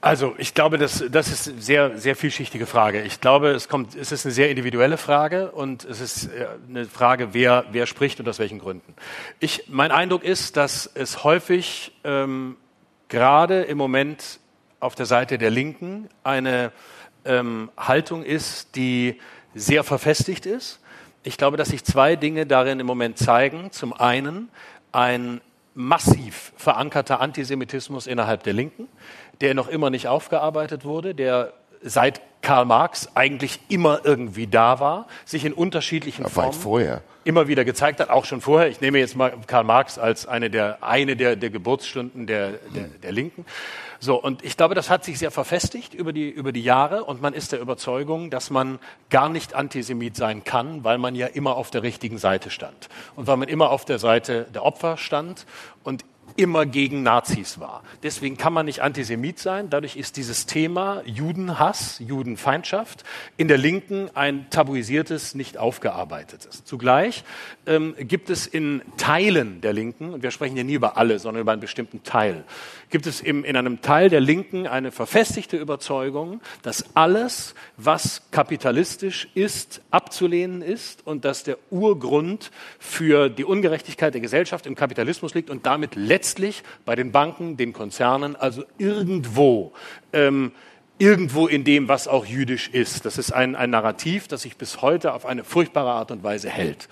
Also ich glaube, das, das ist eine sehr, sehr vielschichtige Frage. Ich glaube, es, kommt, es ist eine sehr individuelle Frage und es ist äh, eine Frage, wer, wer spricht und aus welchen Gründen. Ich, mein Eindruck ist, dass es häufig ähm, gerade im Moment auf der Seite der Linken eine ähm, Haltung ist, die sehr verfestigt ist. Ich glaube, dass sich zwei Dinge darin im Moment zeigen. Zum einen ein massiv verankerter Antisemitismus innerhalb der Linken, der noch immer nicht aufgearbeitet wurde, der seit Karl Marx eigentlich immer irgendwie da war, sich in unterschiedlichen Ja, Formen vorher. immer wieder gezeigt hat, auch schon vorher. Ich nehme jetzt mal Karl Marx als eine der, eine der, der Geburtsstunden der, der, der Linken. So, und ich glaube, das hat sich sehr verfestigt über die, über die Jahre und man ist der Überzeugung, dass man gar nicht Antisemit sein kann, weil man ja immer auf der richtigen Seite stand. Und weil man immer auf der Seite der Opfer stand und immer gegen Nazis war. Deswegen kann man nicht Antisemit sein. Dadurch ist dieses Thema Judenhass, Judenfeindschaft in der Linken ein tabuisiertes, nicht aufgearbeitetes. Zugleich ähm, gibt es in Teilen der Linken, und wir sprechen ja nie über alle, sondern über einen bestimmten Teil, gibt es im, in einem Teil der Linken eine verfestigte Überzeugung, dass alles, was kapitalistisch ist, abzulehnen ist und dass der Urgrund für die Ungerechtigkeit der Gesellschaft im Kapitalismus liegt und damit letztlich bei den Banken, den Konzernen, also irgendwo ähm, irgendwo in dem, was auch jüdisch ist. Das ist ein, ein Narrativ, das sich bis heute auf eine furchtbare Art und Weise hält.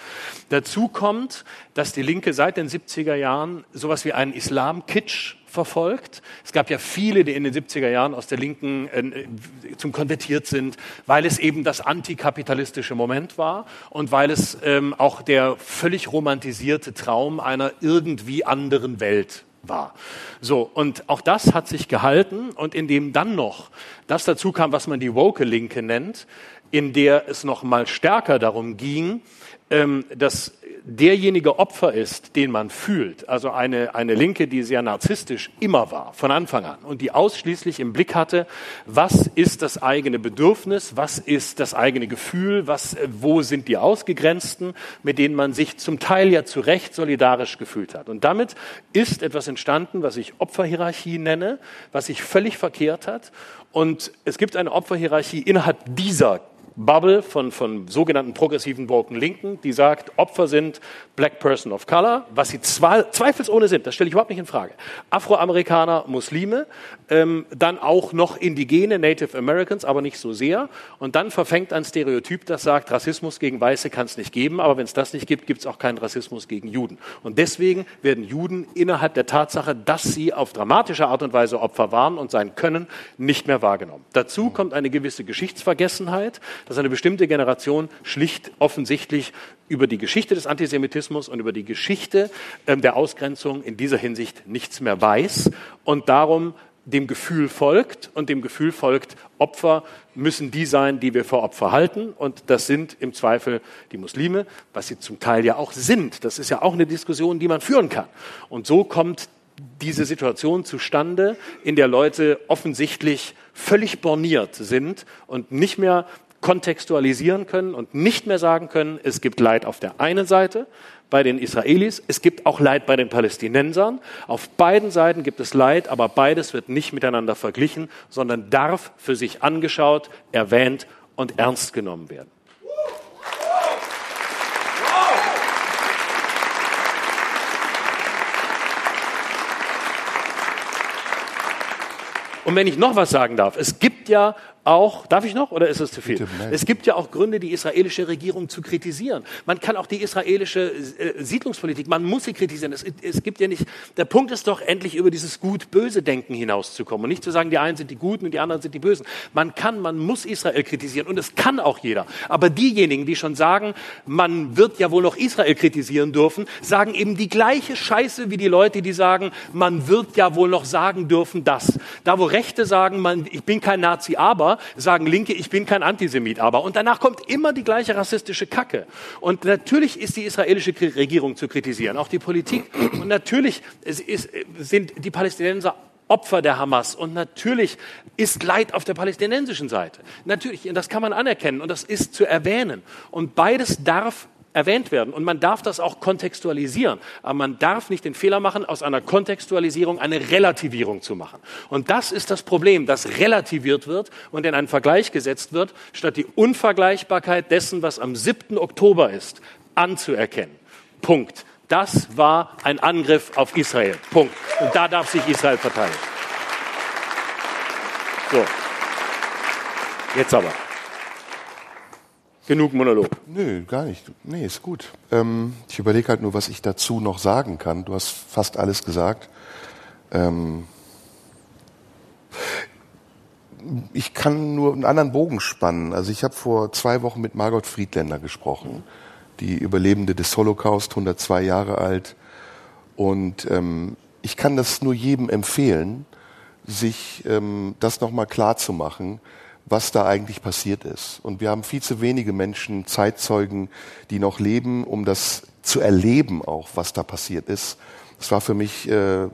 Dazu kommt, dass die Linke seit den 70er Jahren sowas wie einen Islam-Kitsch verfolgt. Es gab ja viele, die in den 70er Jahren aus der Linken äh, zum konvertiert sind, weil es eben das antikapitalistische Moment war und weil es ähm, auch der völlig romantisierte Traum einer irgendwie anderen Welt war. So, und auch das hat sich gehalten und indem dann noch das dazu kam, was man die woke Linke nennt, in der es noch mal stärker darum ging, dass derjenige Opfer ist, den man fühlt, also eine, eine Linke, die sehr narzisstisch immer war, von Anfang an, und die ausschließlich im Blick hatte, was ist das eigene Bedürfnis, was ist das eigene Gefühl, was, äh, wo sind die Ausgegrenzten, mit denen man sich zum Teil ja zu Recht solidarisch gefühlt hat. Und damit ist etwas entstanden, was ich Opferhierarchie nenne, was sich völlig verkehrt hat. Und es gibt eine Opferhierarchie innerhalb dieser Bubble von, von sogenannten progressiven woken Linken, die sagt, Opfer sind Black Person of Color, was sie zwe zweifelsohne sind, das stelle ich überhaupt nicht in Frage. Afroamerikaner, Muslime, ähm, dann auch noch Indigene, Native Americans, aber nicht so sehr. Und dann verfängt ein Stereotyp, das sagt, Rassismus gegen Weiße kann es nicht geben, aber wenn es das nicht gibt, gibt es auch keinen Rassismus gegen Juden. Und deswegen werden Juden innerhalb der Tatsache, dass sie auf dramatische Art und Weise Opfer waren und sein können, nicht mehr wahrgenommen. Dazu kommt eine gewisse Geschichtsvergessenheit, dass eine bestimmte Generation schlicht offensichtlich über die Geschichte des Antisemitismus und über die Geschichte ähm, der Ausgrenzung in dieser Hinsicht nichts mehr weiß und darum dem Gefühl folgt und dem Gefühl folgt, Opfer müssen die sein, die wir für Opfer halten und das sind im Zweifel die Muslime, was sie zum Teil ja auch sind. Das ist ja auch eine Diskussion, die man führen kann. Und so kommt diese Situation zustande, in der Leute offensichtlich völlig borniert sind und nicht mehr kontextualisieren können und nicht mehr sagen können, es gibt Leid auf der einen Seite bei den Israelis, es gibt auch Leid bei den Palästinensern. Auf beiden Seiten gibt es Leid, aber beides wird nicht miteinander verglichen, sondern darf für sich angeschaut, erwähnt und ernst genommen werden. Und wenn ich noch was sagen darf, es gibt ja auch, darf ich noch oder ist es zu viel? Es gibt ja auch Gründe, die israelische Regierung zu kritisieren. Man kann auch die israelische äh, Siedlungspolitik, man muss sie kritisieren. Es, es gibt ja nicht, der Punkt ist doch endlich über dieses Gut-Böse-Denken hinauszukommen und nicht zu sagen, die einen sind die Guten und die anderen sind die Bösen. Man kann, man muss Israel kritisieren und es kann auch jeder. Aber diejenigen, die schon sagen, man wird ja wohl noch Israel kritisieren dürfen, sagen eben die gleiche Scheiße wie die Leute, die sagen, man wird ja wohl noch sagen dürfen das. Da wo Rechte sagen, man, ich bin kein Nazi, aber sagen Linke, ich bin kein Antisemit, aber. Und danach kommt immer die gleiche rassistische Kacke. Und natürlich ist die israelische Regierung zu kritisieren, auch die Politik. Und natürlich ist, sind die Palästinenser Opfer der Hamas und natürlich ist Leid auf der palästinensischen Seite. Natürlich, das kann man anerkennen und das ist zu erwähnen. Und beides darf erwähnt werden. Und man darf das auch kontextualisieren. Aber man darf nicht den Fehler machen, aus einer Kontextualisierung eine Relativierung zu machen. Und das ist das Problem, dass relativiert wird und in einen Vergleich gesetzt wird, statt die Unvergleichbarkeit dessen, was am 7. Oktober ist, anzuerkennen. Punkt. Das war ein Angriff auf Israel. Punkt. Und da darf sich Israel verteidigen. So. Jetzt aber. Genug Monolog. Nö, gar nicht. Nee, ist gut. Ähm, ich überlege halt nur, was ich dazu noch sagen kann. Du hast fast alles gesagt. Ähm, ich kann nur einen anderen Bogen spannen. Also ich habe vor zwei Wochen mit Margot Friedländer gesprochen, die Überlebende des Holocaust, 102 Jahre alt. Und ähm, ich kann das nur jedem empfehlen, sich ähm, das nochmal klar zu machen, was da eigentlich passiert ist. Und wir haben viel zu wenige Menschen, Zeitzeugen, die noch leben, um das zu erleben auch, was da passiert ist. Es war für mich äh,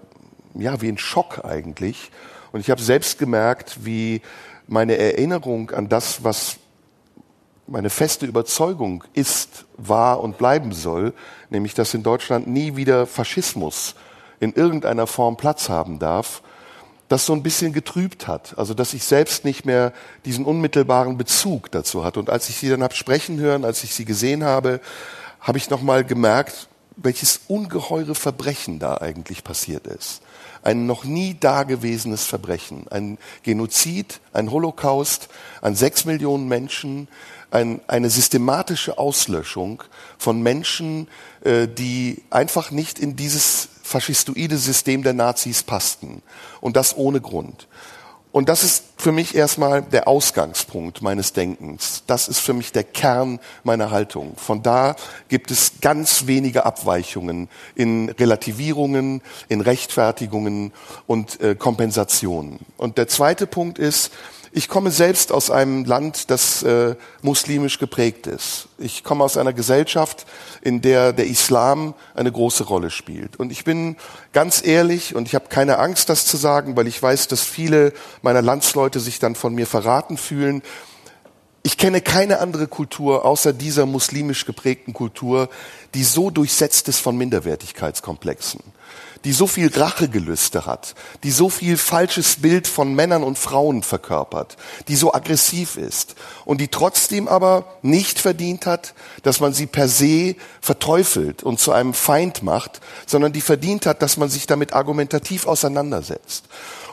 ja wie ein Schock eigentlich. Und ich habe selbst gemerkt, wie meine Erinnerung an das, was meine feste Überzeugung ist, war und bleiben soll, nämlich dass in Deutschland nie wieder Faschismus in irgendeiner Form Platz haben darf, das so ein bisschen getrübt hat. Also dass ich selbst nicht mehr diesen unmittelbaren Bezug dazu hatte. Und als ich sie dann habe sprechen hören, als ich sie gesehen habe, habe ich nochmal gemerkt, welches ungeheure Verbrechen da eigentlich passiert ist. Ein noch nie dagewesenes Verbrechen. Ein Genozid, ein Holocaust an sechs Millionen Menschen, ein, eine systematische Auslöschung von Menschen, äh, die einfach nicht in dieses faschistoide System der Nazis passten. Und das ohne Grund. Und das ist für mich erstmal der Ausgangspunkt meines Denkens. Das ist für mich der Kern meiner Haltung. Von da gibt es ganz wenige Abweichungen in Relativierungen, in Rechtfertigungen und äh, Kompensationen. Und der zweite Punkt ist, ich komme selbst aus einem Land, das äh, muslimisch geprägt ist. Ich komme aus einer Gesellschaft, in der der Islam eine große Rolle spielt. Und ich bin ganz ehrlich und ich habe keine Angst, das zu sagen, weil ich weiß, dass viele meiner Landsleute sich dann von mir verraten fühlen. Ich kenne keine andere Kultur außer dieser muslimisch geprägten Kultur, die so durchsetzt ist von Minderwertigkeitskomplexen die so viel Rachegelüste hat, die so viel falsches Bild von Männern und Frauen verkörpert, die so aggressiv ist und die trotzdem aber nicht verdient hat, dass man sie per se verteufelt und zu einem Feind macht, sondern die verdient hat, dass man sich damit argumentativ auseinandersetzt.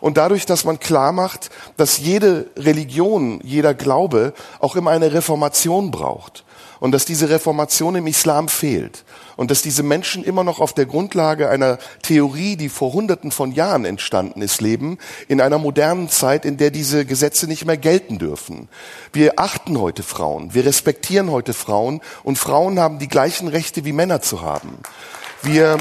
Und dadurch, dass man klar macht, dass jede Religion, jeder Glaube auch immer eine Reformation braucht und dass diese Reformation im Islam fehlt und dass diese Menschen immer noch auf der Grundlage einer Theorie, die vor Hunderten von Jahren entstanden ist, leben, in einer modernen Zeit, in der diese Gesetze nicht mehr gelten dürfen. Wir achten heute Frauen, wir respektieren heute Frauen und Frauen haben die gleichen Rechte wie Männer zu haben. Wir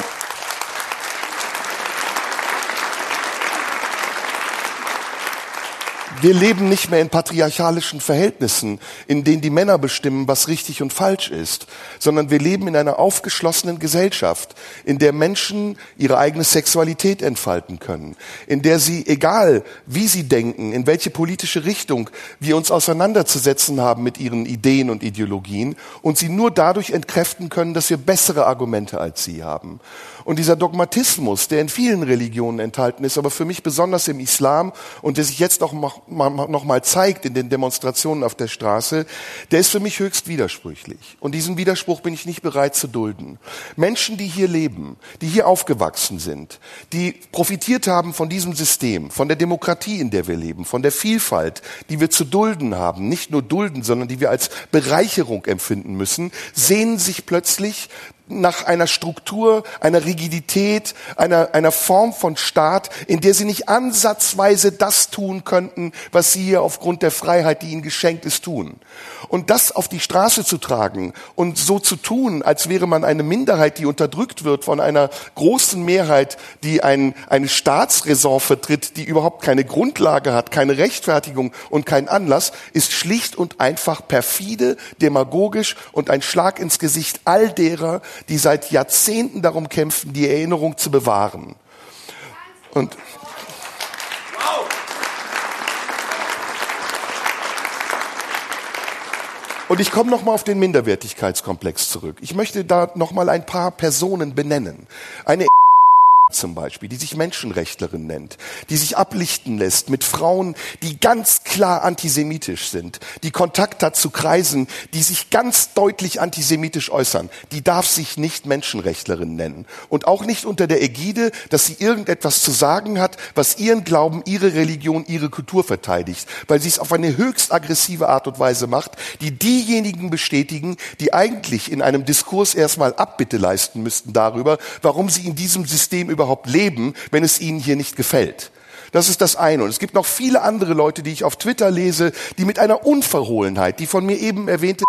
Wir leben nicht mehr in patriarchalischen Verhältnissen, in denen die Männer bestimmen, was richtig und falsch ist, sondern wir leben in einer aufgeschlossenen Gesellschaft, in der Menschen ihre eigene Sexualität entfalten können, in der sie, egal wie sie denken, in welche politische Richtung wir uns auseinanderzusetzen haben mit ihren Ideen und Ideologien, und sie nur dadurch entkräften können, dass wir bessere Argumente als sie haben. Und dieser Dogmatismus, der in vielen Religionen enthalten ist, aber für mich besonders im Islam und der sich jetzt auch noch mal zeigt in den Demonstrationen auf der Straße, der ist für mich höchst widersprüchlich. Und diesen Widerspruch bin ich nicht bereit zu dulden. Menschen, die hier leben, die hier aufgewachsen sind, die profitiert haben von diesem System, von der Demokratie, in der wir leben, von der Vielfalt, die wir zu dulden haben, nicht nur dulden, sondern die wir als Bereicherung empfinden müssen, sehnen sich plötzlich nach einer Struktur, einer Rigidität, einer, einer Form von Staat, in der sie nicht ansatzweise das tun könnten, was sie hier aufgrund der Freiheit, die ihnen geschenkt ist, tun. Und das auf die Straße zu tragen und so zu tun, als wäre man eine Minderheit, die unterdrückt wird von einer großen Mehrheit, die ein, eine Staatsräson vertritt, die überhaupt keine Grundlage hat, keine Rechtfertigung und keinen Anlass, ist schlicht und einfach perfide, demagogisch und ein Schlag ins Gesicht all derer, die seit Jahrzehnten darum kämpfen, die Erinnerung zu bewahren. Und Und ich komme nochmal auf den Minderwertigkeitskomplex zurück. Ich möchte da nochmal ein paar Personen benennen. Eine zum Beispiel, die sich Menschenrechtlerin nennt, die sich ablichten lässt mit Frauen, die ganz klar antisemitisch sind, die Kontakt hat zu Kreisen, die sich ganz deutlich antisemitisch äußern, die darf sich nicht Menschenrechtlerin nennen. Und auch nicht unter der Ägide, dass sie irgendetwas zu sagen hat, was ihren Glauben, ihre Religion, ihre Kultur verteidigt, weil sie es auf eine höchst aggressive Art und Weise macht, die diejenigen bestätigen, die eigentlich in einem Diskurs erstmal Abbitte leisten müssten darüber, warum sie in diesem System überhaupt leben, wenn es ihnen hier nicht gefällt. Das ist das eine. Und es gibt noch viele andere Leute, die ich auf Twitter lese, die mit einer Unverhohlenheit, die von mir eben erwähnte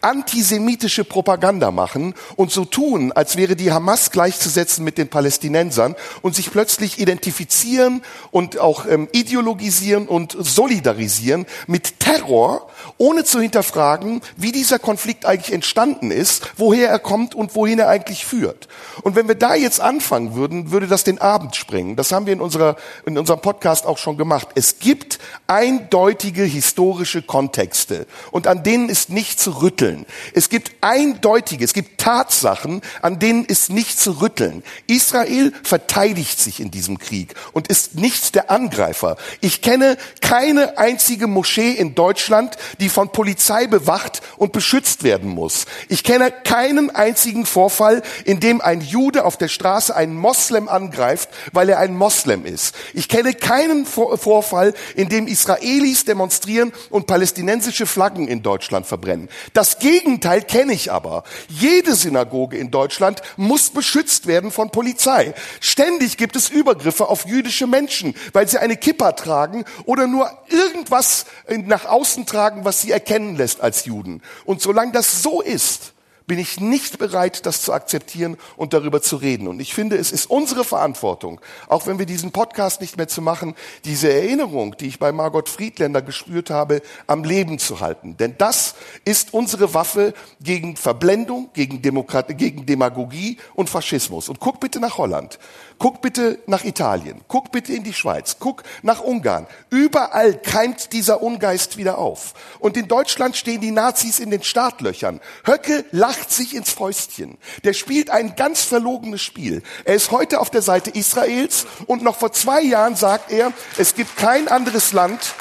antisemitische Propaganda machen und so tun, als wäre die Hamas gleichzusetzen mit den Palästinensern und sich plötzlich identifizieren und auch ähm, ideologisieren und solidarisieren mit Terror, ohne zu hinterfragen, wie dieser Konflikt eigentlich entstanden ist, woher er kommt und wohin er eigentlich führt. Und wenn wir da jetzt anfangen würden, würde das den Abend sprengen. Das haben wir in, unserer, in unserem Podcast auch schon gemacht. Es gibt eindeutige historische Kontexte und an denen ist nichts zu rütteln. Es gibt eindeutige, es gibt Tatsachen, an denen ist nicht zu rütteln. Israel verteidigt sich in diesem Krieg und ist nicht der Angreifer. Ich kenne keine einzige Moschee in Deutschland, die von Polizei bewacht und beschützt werden muss. Ich kenne keinen einzigen Vorfall, in dem ein Jude auf der Straße einen Moslem angreift, weil er ein Moslem ist. Ich kenne keinen Vorfall, in dem Israelis demonstrieren und palästinensische Flaggen in Deutschland verbrennen. Das Gegenteil kenne ich aber. Jede Synagoge in Deutschland muss beschützt werden von Polizei. Ständig gibt es Übergriffe auf jüdische Menschen, weil sie eine Kippa tragen oder nur irgendwas nach außen tragen, was sie erkennen lässt als Juden. Und solange das so ist, bin ich nicht bereit, das zu akzeptieren und darüber zu reden. Und ich finde, es ist unsere Verantwortung, auch wenn wir diesen Podcast nicht mehr zu machen, diese Erinnerung, die ich bei Margot Friedländer gespürt habe, am Leben zu halten. Denn das ist unsere Waffe gegen Verblendung, gegen, Demokratie, gegen Demagogie und Faschismus. Und guck bitte nach Holland. Guck bitte nach Italien. Guck bitte in die Schweiz. Guck nach Ungarn. Überall keimt dieser Ungeist wieder auf. Und in Deutschland stehen die Nazis in den Startlöchern. Höcke lacht sich ins Fäustchen. Der spielt ein ganz verlogenes Spiel. Er ist heute auf der Seite Israels und noch vor zwei Jahren sagt er, es gibt kein anderes Land,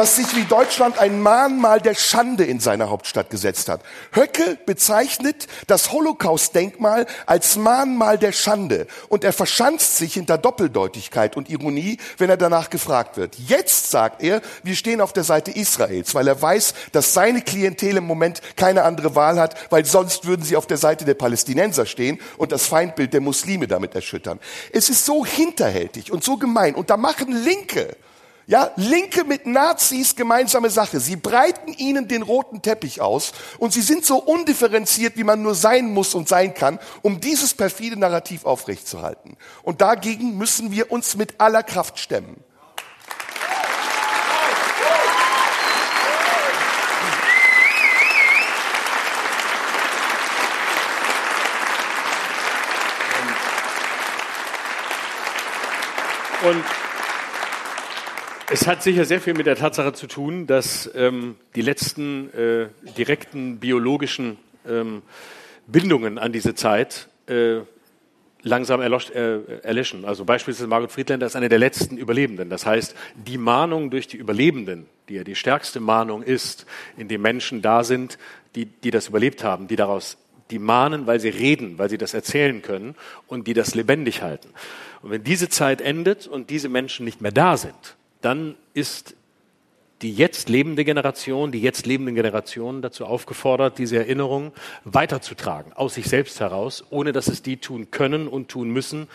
das sich wie Deutschland ein Mahnmal der Schande in seiner Hauptstadt gesetzt hat. Höcke bezeichnet das Holocaust-Denkmal als Mahnmal der Schande und er verschanzt sich hinter Doppeldeutigkeit und Ironie, wenn er danach gefragt wird. Jetzt sagt er, wir stehen auf der Seite Israels, weil er weiß, dass seine Klientel im Moment keine andere Wahl hat, weil sonst würden sie auf der Seite der Palästinenser stehen und das Feindbild der Muslime damit erschüttern. Es ist so hinterhältig und so gemein und da machen Linke ja, Linke mit Nazis gemeinsame Sache. Sie breiten ihnen den roten Teppich aus und sie sind so undifferenziert, wie man nur sein muss und sein kann, um dieses perfide Narrativ aufrechtzuerhalten. Und dagegen müssen wir uns mit aller Kraft stemmen. Und es hat sicher sehr viel mit der Tatsache zu tun, dass ähm, die letzten äh, direkten biologischen ähm, Bindungen an diese Zeit äh, langsam erlosch, äh, erlöschen. Also beispielsweise Margot Friedländer ist eine der letzten Überlebenden. Das heißt, die Mahnung durch die Überlebenden, die ja die stärkste Mahnung ist, in dem Menschen da sind, die, die das überlebt haben, die daraus die mahnen, weil sie reden, weil sie das erzählen können und die das lebendig halten. Und wenn diese Zeit endet und diese Menschen nicht mehr da sind, dann ist die jetzt lebende Generation, die jetzt lebenden Generationen dazu aufgefordert, diese Erinnerung weiterzutragen, aus sich selbst heraus, ohne dass es die tun können und tun müssen,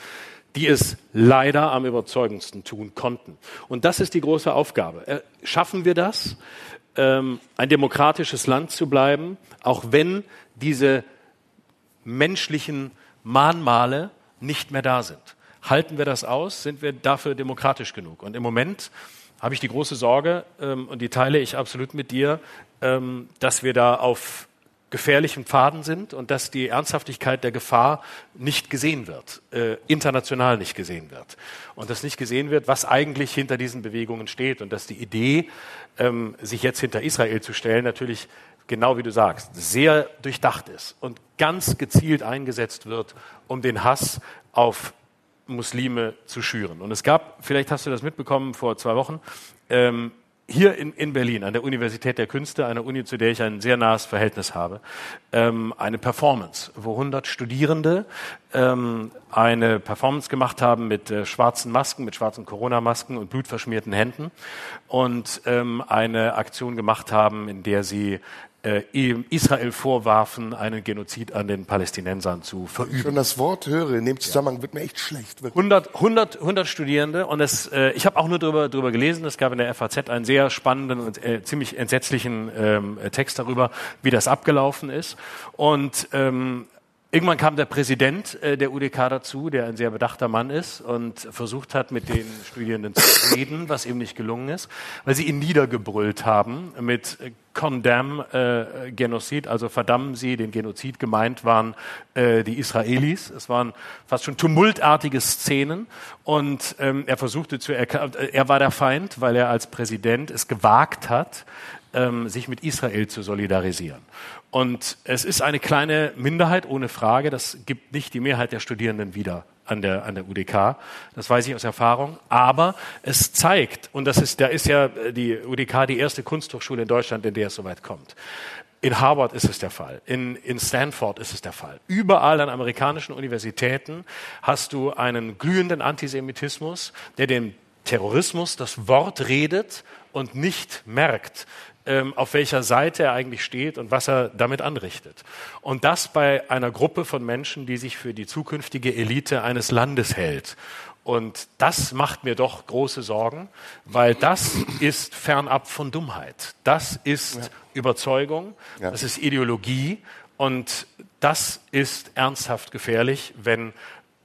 die es leider am überzeugendsten tun konnten. Und das ist die große Aufgabe. Äh, schaffen wir das, ähm, ein demokratisches Land zu bleiben, auch wenn diese menschlichen Mahnmale nicht mehr da sind? Halten wir das aus? Sind wir dafür demokratisch genug? Und im Moment habe ich die große Sorge, ähm, und die teile ich absolut mit dir, ähm, dass wir da auf gefährlichen Pfaden sind und dass die Ernsthaftigkeit der Gefahr nicht gesehen wird, äh, international nicht gesehen wird. Und dass nicht gesehen wird, was eigentlich hinter diesen Bewegungen steht und dass die Idee, ähm, sich jetzt hinter Israel zu stellen, natürlich genau wie du sagst, sehr durchdacht ist und ganz gezielt eingesetzt wird, um den Hass auf Muslime zu schüren. Und es gab, vielleicht hast du das mitbekommen vor zwei Wochen, ähm, hier in, in Berlin, an der Universität der Künste, einer Uni, zu der ich ein sehr nahes Verhältnis habe, ähm, eine Performance, wo 100 Studierende ähm, eine Performance gemacht haben mit äh, schwarzen Masken, mit schwarzen Corona-Masken und blutverschmierten Händen und ähm, eine Aktion gemacht haben, in der sie Israel vorwarfen, einen Genozid an den Palästinensern zu verüben. Schon das Wort höre in dem Zusammenhang wird mir echt schlecht. Wirklich. 100, 100, 100 Studierende und es, äh, ich habe auch nur darüber, darüber gelesen, es gab in der FAZ einen sehr spannenden und äh, ziemlich entsetzlichen ähm, Text darüber, wie das abgelaufen ist. Und ähm, Irgendwann kam der Präsident äh, der UDK dazu, der ein sehr bedachter Mann ist und versucht hat, mit den Studierenden zu reden, was ihm nicht gelungen ist, weil sie ihn niedergebrüllt haben mit Condemn äh, Genozid, also verdammen Sie den Genozid. Gemeint waren äh, die Israelis. Es waren fast schon tumultartige Szenen und ähm, er versuchte zu erklären, er war der Feind, weil er als Präsident es gewagt hat, ähm, sich mit Israel zu solidarisieren. Und es ist eine kleine Minderheit, ohne Frage. Das gibt nicht die Mehrheit der Studierenden wieder an der, an der UDK. Das weiß ich aus Erfahrung. Aber es zeigt, und das ist, da ist ja die UDK die erste Kunsthochschule in Deutschland, in der es soweit kommt. In Harvard ist es der Fall. In, in Stanford ist es der Fall. Überall an amerikanischen Universitäten hast du einen glühenden Antisemitismus, der dem Terrorismus das Wort redet und nicht merkt, auf welcher Seite er eigentlich steht und was er damit anrichtet. Und das bei einer Gruppe von Menschen, die sich für die zukünftige Elite eines Landes hält. Und das macht mir doch große Sorgen, weil das ist fernab von Dummheit. Das ist ja. Überzeugung, ja. das ist Ideologie und das ist ernsthaft gefährlich, wenn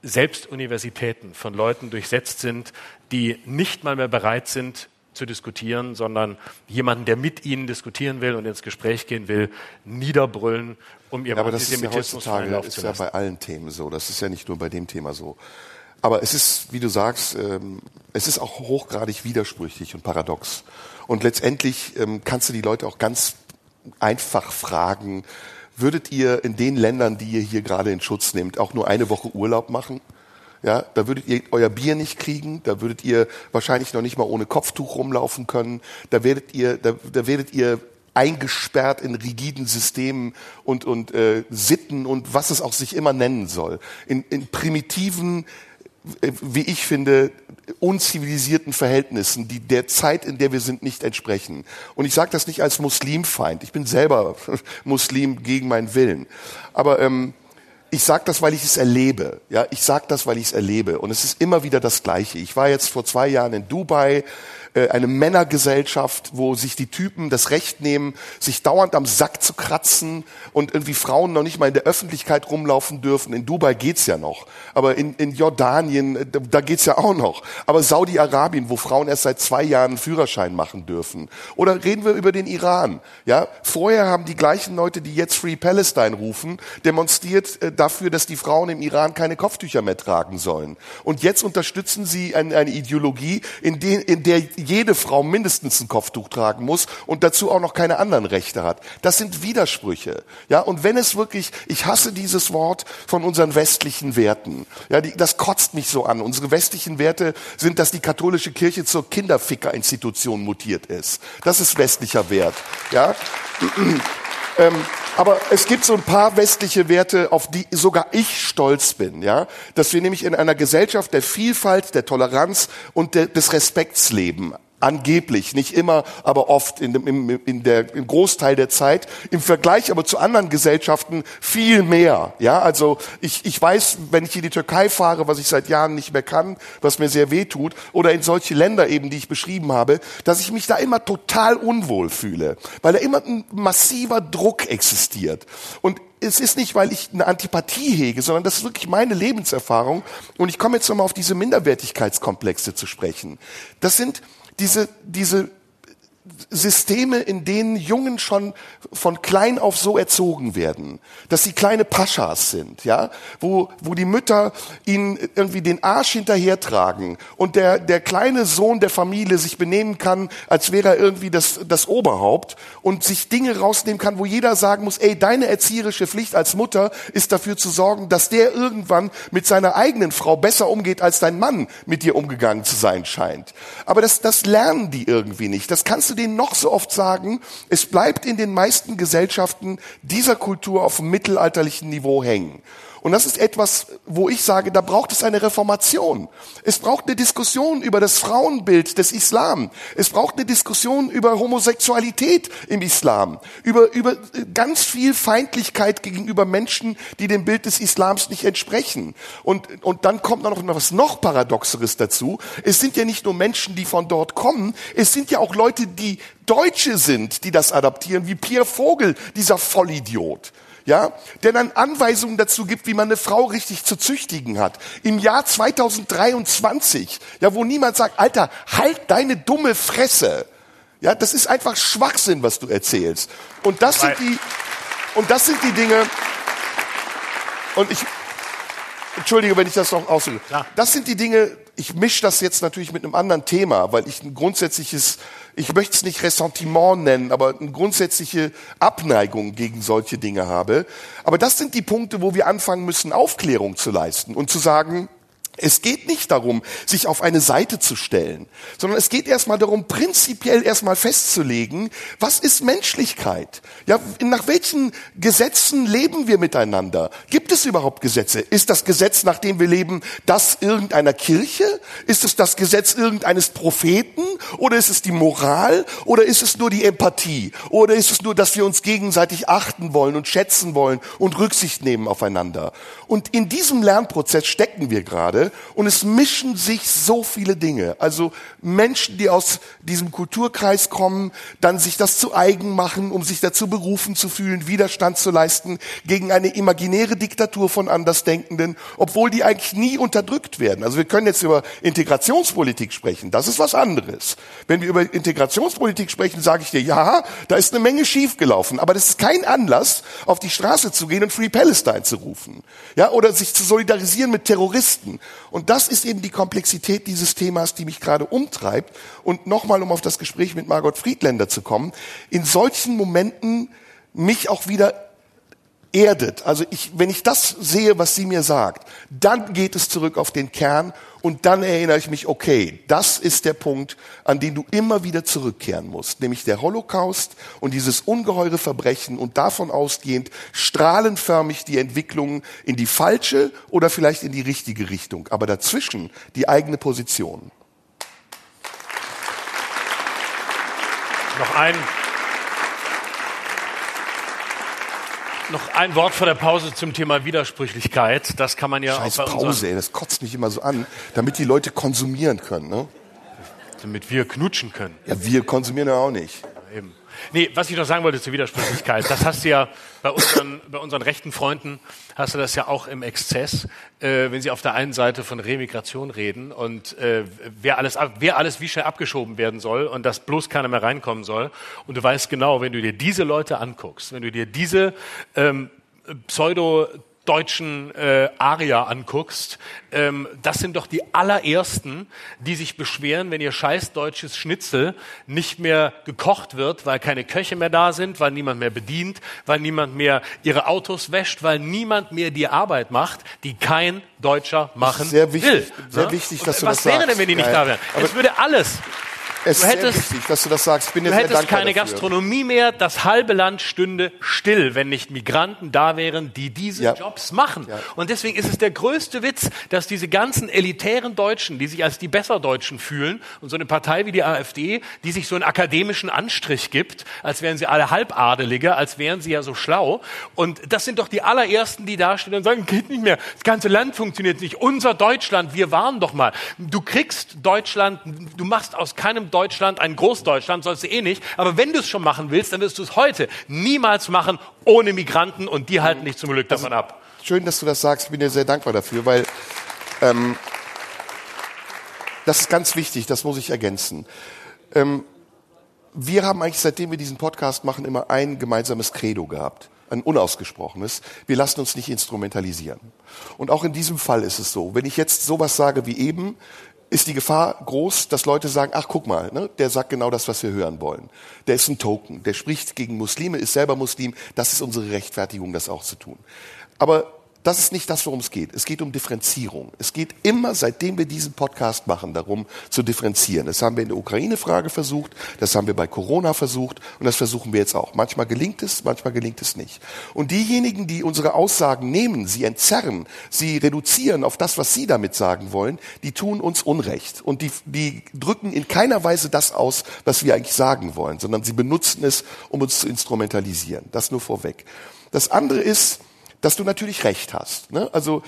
selbst Universitäten von Leuten durchsetzt sind, die nicht mal mehr bereit sind, zu diskutieren, sondern jemanden, der mit ihnen diskutieren will und ins Gespräch gehen will, niederbrüllen, um ihrem ja, aber das ist ja heutzutage ist ja bei allen Themen so. Das ist ja nicht nur bei dem Thema so. Aber es ist, wie du sagst, ähm, es ist auch hochgradig widersprüchlich und paradox. Und letztendlich ähm, kannst du die Leute auch ganz einfach fragen, würdet ihr in den Ländern, die ihr hier gerade in Schutz nehmt, auch nur eine Woche Urlaub machen? Ja, da würdet ihr euer Bier nicht kriegen, da würdet ihr wahrscheinlich noch nicht mal ohne Kopftuch rumlaufen können, da werdet ihr, da, da werdet ihr eingesperrt in rigiden Systemen und, und äh, Sitten und was es auch sich immer nennen soll. In, in primitiven, äh, wie ich finde, unzivilisierten Verhältnissen, die der Zeit, in der wir sind, nicht entsprechen. Und ich sage das nicht als Muslimfeind. Ich bin selber [laughs] Muslim gegen meinen Willen. Aber ähm, ich sage das, weil ich es erlebe. Ja, ich sage das, weil ich es erlebe. Und es ist immer wieder das Gleiche. Ich war jetzt vor zwei Jahren in Dubai äh, eine Männergesellschaft, wo sich die Typen das Recht nehmen, sich dauernd am Sack zu kratzen und irgendwie Frauen noch nicht mal in der Öffentlichkeit rumlaufen dürfen. In Dubai geht's ja noch, aber in, in Jordanien, äh, da geht's ja auch noch. Aber Saudi-Arabien, wo Frauen erst seit zwei Jahren einen Führerschein machen dürfen. Oder reden wir über den Iran. Ja, vorher haben die gleichen Leute, die jetzt Free Palestine rufen, demonstriert äh, dafür, dass die Frauen im Iran keine Kopftücher mehr tragen sollen. Und jetzt unterstützen sie eine, eine Ideologie, in, den, in der jede Frau mindestens ein Kopftuch tragen muss und dazu auch noch keine anderen Rechte hat. Das sind Widersprüche. Ja, und wenn es wirklich, ich hasse dieses Wort von unseren westlichen Werten. Ja, die, das kotzt mich so an. Unsere westlichen Werte sind, dass die katholische Kirche zur Kinderficker-Institution mutiert ist. Das ist westlicher Wert. Ja. [clears throat] Ähm, aber es gibt so ein paar westliche Werte, auf die sogar ich stolz bin, ja, dass wir nämlich in einer Gesellschaft der Vielfalt, der Toleranz und der, des Respekts leben angeblich, nicht immer, aber oft in dem, im, in der, im Großteil der Zeit, im Vergleich aber zu anderen Gesellschaften viel mehr. Ja, also ich, ich weiß, wenn ich in die Türkei fahre, was ich seit Jahren nicht mehr kann, was mir sehr weh tut, oder in solche Länder eben, die ich beschrieben habe, dass ich mich da immer total unwohl fühle, weil da immer ein massiver Druck existiert. Und es ist nicht, weil ich eine Antipathie hege, sondern das ist wirklich meine Lebenserfahrung. Und ich komme jetzt nochmal auf diese Minderwertigkeitskomplexe zu sprechen. Das sind diese, diese Systeme, in denen Jungen schon von klein auf so erzogen werden, dass sie kleine Paschas sind, ja, wo, wo die Mütter ihnen irgendwie den Arsch hinterhertragen und der, der kleine Sohn der Familie sich benehmen kann, als wäre er irgendwie das, das Oberhaupt und sich Dinge rausnehmen kann, wo jeder sagen muss, ey, deine erzieherische Pflicht als Mutter ist dafür zu sorgen, dass der irgendwann mit seiner eigenen Frau besser umgeht, als dein Mann mit dir umgegangen zu sein scheint. Aber das, das lernen die irgendwie nicht. Das kannst du denen noch so oft sagen. Es bleibt in den meisten Gesellschaften dieser Kultur auf mittelalterlichen Niveau hängen. Und das ist etwas, wo ich sage, da braucht es eine Reformation. Es braucht eine Diskussion über das Frauenbild des Islam. Es braucht eine Diskussion über Homosexualität im Islam, über, über ganz viel Feindlichkeit gegenüber Menschen, die dem Bild des Islams nicht entsprechen. Und, und dann kommt noch was noch Paradoxeres dazu. Es sind ja nicht nur Menschen, die von dort kommen, es sind ja auch Leute, die Deutsche sind, die das adaptieren, wie Pierre Vogel, dieser Vollidiot ja, der dann Anweisungen dazu gibt, wie man eine Frau richtig zu züchtigen hat. Im Jahr 2023, ja, wo niemand sagt, Alter, halt deine dumme Fresse. Ja, das ist einfach Schwachsinn, was du erzählst. Und das sind die, und das sind die Dinge, und ich, entschuldige, wenn ich das noch ausdrücke. Das sind die Dinge, ich mische das jetzt natürlich mit einem anderen Thema, weil ich ein grundsätzliches ich möchte es nicht Ressentiment nennen, aber eine grundsätzliche Abneigung gegen solche Dinge habe. Aber das sind die Punkte, wo wir anfangen müssen, Aufklärung zu leisten und zu sagen, es geht nicht darum, sich auf eine Seite zu stellen, sondern es geht erstmal darum, prinzipiell erstmal festzulegen, was ist Menschlichkeit? Ja, nach welchen Gesetzen leben wir miteinander? Gibt es überhaupt Gesetze? Ist das Gesetz, nach dem wir leben, das irgendeiner Kirche? Ist es das Gesetz irgendeines Propheten? Oder ist es die Moral? Oder ist es nur die Empathie? Oder ist es nur, dass wir uns gegenseitig achten wollen und schätzen wollen und Rücksicht nehmen aufeinander? Und in diesem Lernprozess stecken wir gerade und es mischen sich so viele Dinge. Also Menschen, die aus diesem Kulturkreis kommen, dann sich das zu eigen machen, um sich dazu berufen zu fühlen, Widerstand zu leisten gegen eine imaginäre Diktatur von Andersdenkenden, obwohl die eigentlich nie unterdrückt werden. Also wir können jetzt über Integrationspolitik sprechen, das ist was anderes. Wenn wir über Integrationspolitik sprechen, sage ich dir, ja, da ist eine Menge schiefgelaufen, aber das ist kein Anlass, auf die Straße zu gehen und Free Palestine zu rufen. Ja, oder sich zu solidarisieren mit Terroristen und das ist eben die Komplexität dieses Themas, die mich gerade umtreibt. Und nochmal, um auf das Gespräch mit Margot Friedländer zu kommen, in solchen Momenten mich auch wieder erdet. Also ich, wenn ich das sehe, was sie mir sagt, dann geht es zurück auf den Kern und dann erinnere ich mich, okay, das ist der Punkt, an den du immer wieder zurückkehren musst, nämlich der Holocaust und dieses ungeheure Verbrechen und davon ausgehend strahlenförmig die Entwicklung in die falsche oder vielleicht in die richtige Richtung, aber dazwischen die eigene Position. Noch ein Noch ein Wort vor der Pause zum Thema Widersprüchlichkeit. Das kann man ja Scheiß auch bei Pause, ey, das kotzt mich immer so an, damit die Leute konsumieren können. Ne? Damit wir knutschen können. Ja, wir konsumieren ja auch nicht. Eben. Nee, was ich noch sagen wollte zur Widersprüchlichkeit, das hast du ja bei unseren, bei unseren rechten Freunden, hast du das ja auch im Exzess, äh, wenn sie auf der einen Seite von Remigration reden und äh, wer, alles, wer alles wie schnell abgeschoben werden soll und dass bloß keiner mehr reinkommen soll. Und du weißt genau, wenn du dir diese Leute anguckst, wenn du dir diese ähm, Pseudo deutschen äh, Arier anguckst, ähm, das sind doch die allerersten, die sich beschweren, wenn ihr scheiß deutsches Schnitzel nicht mehr gekocht wird, weil keine Köche mehr da sind, weil niemand mehr bedient, weil niemand mehr ihre Autos wäscht, weil niemand mehr die Arbeit macht, die kein Deutscher machen sehr wichtig, will. Sehr ne? wichtig, dass Und du was das wäre sagst. denn, wenn die nicht Geil. da wären? Aber Es würde alles es ist du hättest- sehr wichtig, dass du das sagst. Ich bin dir Du sehr hättest keine dafür. Gastronomie mehr, das halbe Land stünde still, wenn nicht Migranten da wären, die diese Ja. Jobs machen. Ja. Und deswegen ist es der größte Witz, dass diese ganzen elitären Deutschen, die sich als die Besserdeutschen fühlen und so eine Partei wie die AfD, die sich so einen akademischen Anstrich gibt, als wären sie alle Halbadelige, als wären sie ja so schlau. Und das sind doch die allerersten, die dastehen und sagen, geht nicht mehr, das ganze Land funktioniert nicht. Unser Deutschland, wir waren doch mal. Du kriegst Deutschland, du machst aus keinem Deutschland ein Großdeutschland, sollst du eh nicht. Aber wenn du es schon machen willst, dann wirst du es heute niemals machen ohne Migranten und die halten dich zum Glück davon ab. Schön, dass du das sagst. Ich bin dir sehr dankbar dafür, weil ähm, das ist ganz wichtig. Das muss ich ergänzen. Ähm, wir haben eigentlich, seitdem wir diesen Podcast machen, immer ein gemeinsames Credo gehabt. Ein unausgesprochenes. Wir lassen uns nicht instrumentalisieren. Und auch in diesem Fall ist es so. Wenn ich jetzt sowas sage wie eben, ist die Gefahr groß, dass Leute sagen, ach guck mal, ne, der sagt genau das, was wir hören wollen. Der ist ein Token, der spricht gegen Muslime, ist selber Muslim, das ist unsere Rechtfertigung, das auch zu tun. Aber das ist nicht das, worum es geht. Es geht um Differenzierung. Es geht immer, seitdem wir diesen Podcast machen, darum zu differenzieren. Das haben wir in der Ukraine-Frage versucht, das haben wir bei Corona versucht und das versuchen wir jetzt auch. Manchmal gelingt es, manchmal gelingt es nicht. Und diejenigen, die unsere Aussagen nehmen, sie entzerren, sie reduzieren auf das, was sie damit sagen wollen, die tun uns Unrecht. Und die, die drücken in keiner Weise das aus, was wir eigentlich sagen wollen, sondern sie benutzen es, um uns zu instrumentalisieren. Das nur vorweg. Das andere ist, dass du natürlich recht hast. Ne? Also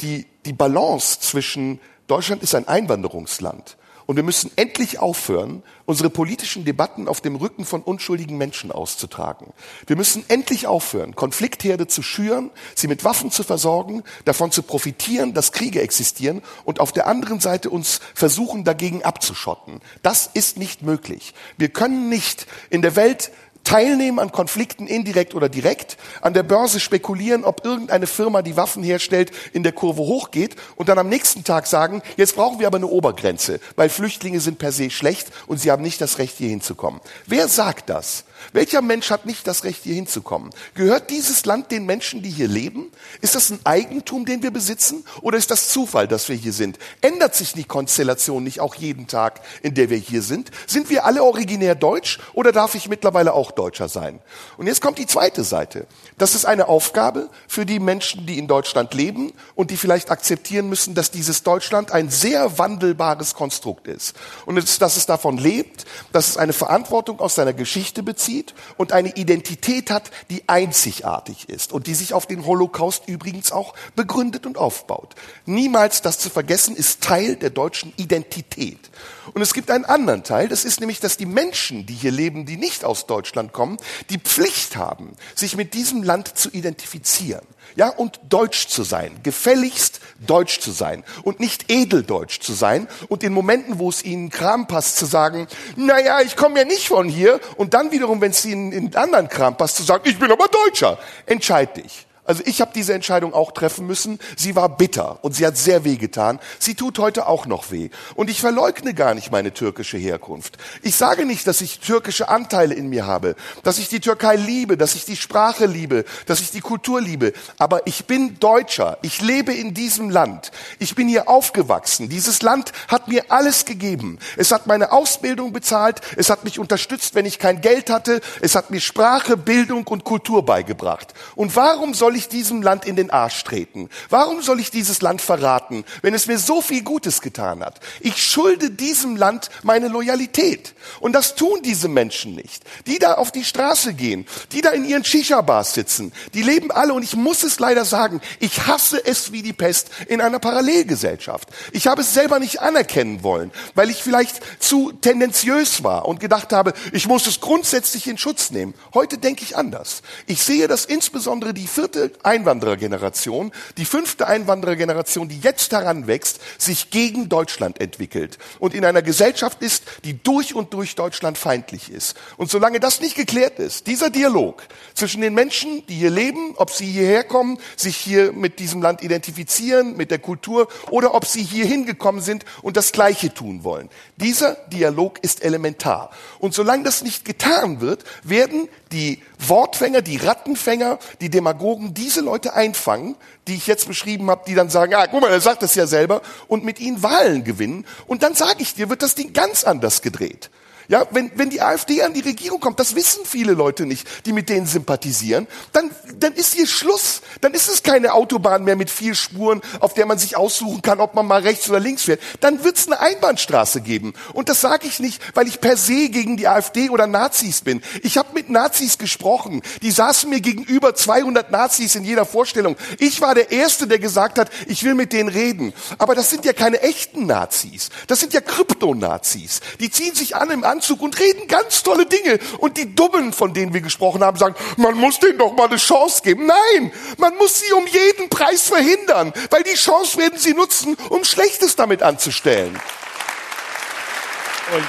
die, die Balance zwischen Deutschland ist ein Einwanderungsland und wir müssen endlich aufhören, unsere politischen Debatten auf dem Rücken von unschuldigen Menschen auszutragen. Wir müssen endlich aufhören, Konfliktherde zu schüren, sie mit Waffen zu versorgen, davon zu profitieren, dass Kriege existieren und auf der anderen Seite uns versuchen, dagegen abzuschotten. Das ist nicht möglich. Wir können nicht in der Welt teilnehmen an Konflikten indirekt oder direkt, an der Börse spekulieren, ob irgendeine Firma, die Waffen herstellt, in der Kurve hochgeht und dann am nächsten Tag sagen, jetzt brauchen wir aber eine Obergrenze, weil Flüchtlinge sind per se schlecht und sie haben nicht das Recht, hier hinzukommen. Wer sagt das? Welcher Mensch hat nicht das Recht, hier hinzukommen? Gehört dieses Land den Menschen, die hier leben? Ist das ein Eigentum, den wir besitzen? Oder ist das Zufall, dass wir hier sind? Ändert sich die Konstellation nicht auch jeden Tag, in der wir hier sind? Sind wir alle originär deutsch oder darf ich mittlerweile auch Deutscher sein? Und jetzt kommt die zweite Seite. Das ist eine Aufgabe für die Menschen, die in Deutschland leben und die vielleicht akzeptieren müssen, dass dieses Deutschland ein sehr wandelbares Konstrukt ist. Und dass es davon lebt, dass es eine Verantwortung aus seiner Geschichte bezieht, und eine Identität hat, die einzigartig ist und die sich auf den Holocaust übrigens auch begründet und aufbaut. Niemals das zu vergessen ist Teil der deutschen Identität. Und es gibt einen anderen Teil, das ist nämlich, dass die Menschen, die hier leben, die nicht aus Deutschland kommen, die Pflicht haben, sich mit diesem Land zu identifizieren. Ja, und deutsch zu sein, gefälligst deutsch zu sein und nicht edeldeutsch zu sein und in Momenten, wo es ihnen Kram passt, zu sagen, naja, ich komme ja nicht von hier und dann wiederum, wenn es ihnen in anderen Kram passt, zu sagen, ich bin aber Deutscher. Entscheid dich. Also ich habe diese Entscheidung auch treffen müssen. Sie war bitter und sie hat sehr weh getan. Sie tut heute auch noch weh. Und ich verleugne gar nicht meine türkische Herkunft. Ich sage nicht, dass ich türkische Anteile in mir habe, dass ich die Türkei liebe, dass ich die Sprache liebe, dass ich die Kultur liebe. Aber ich bin Deutscher. Ich lebe in diesem Land. Ich bin hier aufgewachsen. Dieses Land hat mir alles gegeben. Es hat meine Ausbildung bezahlt. Es hat mich unterstützt, wenn ich kein Geld hatte. Es hat mir Sprache, Bildung und Kultur beigebracht. Und warum soll soll ich diesem Land in den Arsch treten? Warum soll ich dieses Land verraten, wenn es mir so viel Gutes getan hat? Ich schulde diesem Land meine Loyalität. Und das tun diese Menschen nicht. Die da auf die Straße gehen, die da in ihren Shisha-Bars sitzen, die leben alle, und ich muss es leider sagen, ich hasse es wie die Pest in einer Parallelgesellschaft. Ich habe es selber nicht anerkennen wollen, weil ich vielleicht zu tendenziös war und gedacht habe, ich muss es grundsätzlich in Schutz nehmen. Heute denke ich anders. Ich sehe, dass insbesondere die vierte Einwanderergeneration, die fünfte Einwanderergeneration, die jetzt heranwächst, sich gegen Deutschland entwickelt und in einer Gesellschaft ist, die durch und durch Deutschland feindlich ist. Und solange das nicht geklärt ist, dieser Dialog zwischen den Menschen, die hier leben, ob sie hierher kommen, sich hier mit diesem Land identifizieren, mit der Kultur, oder ob sie hier hingekommen sind und das Gleiche tun wollen. Dieser Dialog ist elementar. Und solange das nicht getan wird, werden die Wortfänger, die Rattenfänger, die Demagogen diese Leute einfangen, die ich jetzt beschrieben habe, die dann sagen, ah, guck mal, er sagt es ja selber, und mit ihnen Wahlen gewinnen. Und dann sage ich dir, wird das Ding ganz anders gedreht. Ja, wenn, wenn die AfD an die Regierung kommt, das wissen viele Leute nicht, die mit denen sympathisieren, dann, dann ist hier Schluss. Dann ist es keine Autobahn mehr mit vier Spuren, auf der man sich aussuchen kann, ob man mal rechts oder links fährt. Dann wird es eine Einbahnstraße geben. Und das sage ich nicht, weil ich per se gegen die AfD oder Nazis bin. Ich habe mit Nazis gesprochen. Die saßen mir gegenüber 200 Nazis in jeder Vorstellung. Ich war der Erste, der gesagt hat, ich will mit denen reden. Aber das sind ja keine echten Nazis. Das sind ja Kryptonazis. Die ziehen sich an im Anzug und reden ganz tolle Dinge. Und die Dummen, von denen wir gesprochen haben, sagen, man muss denen doch mal eine Chance geben. Nein, man muss sie um jeden Preis verhindern, weil die Chance werden sie nutzen, um Schlechtes damit anzustellen. Und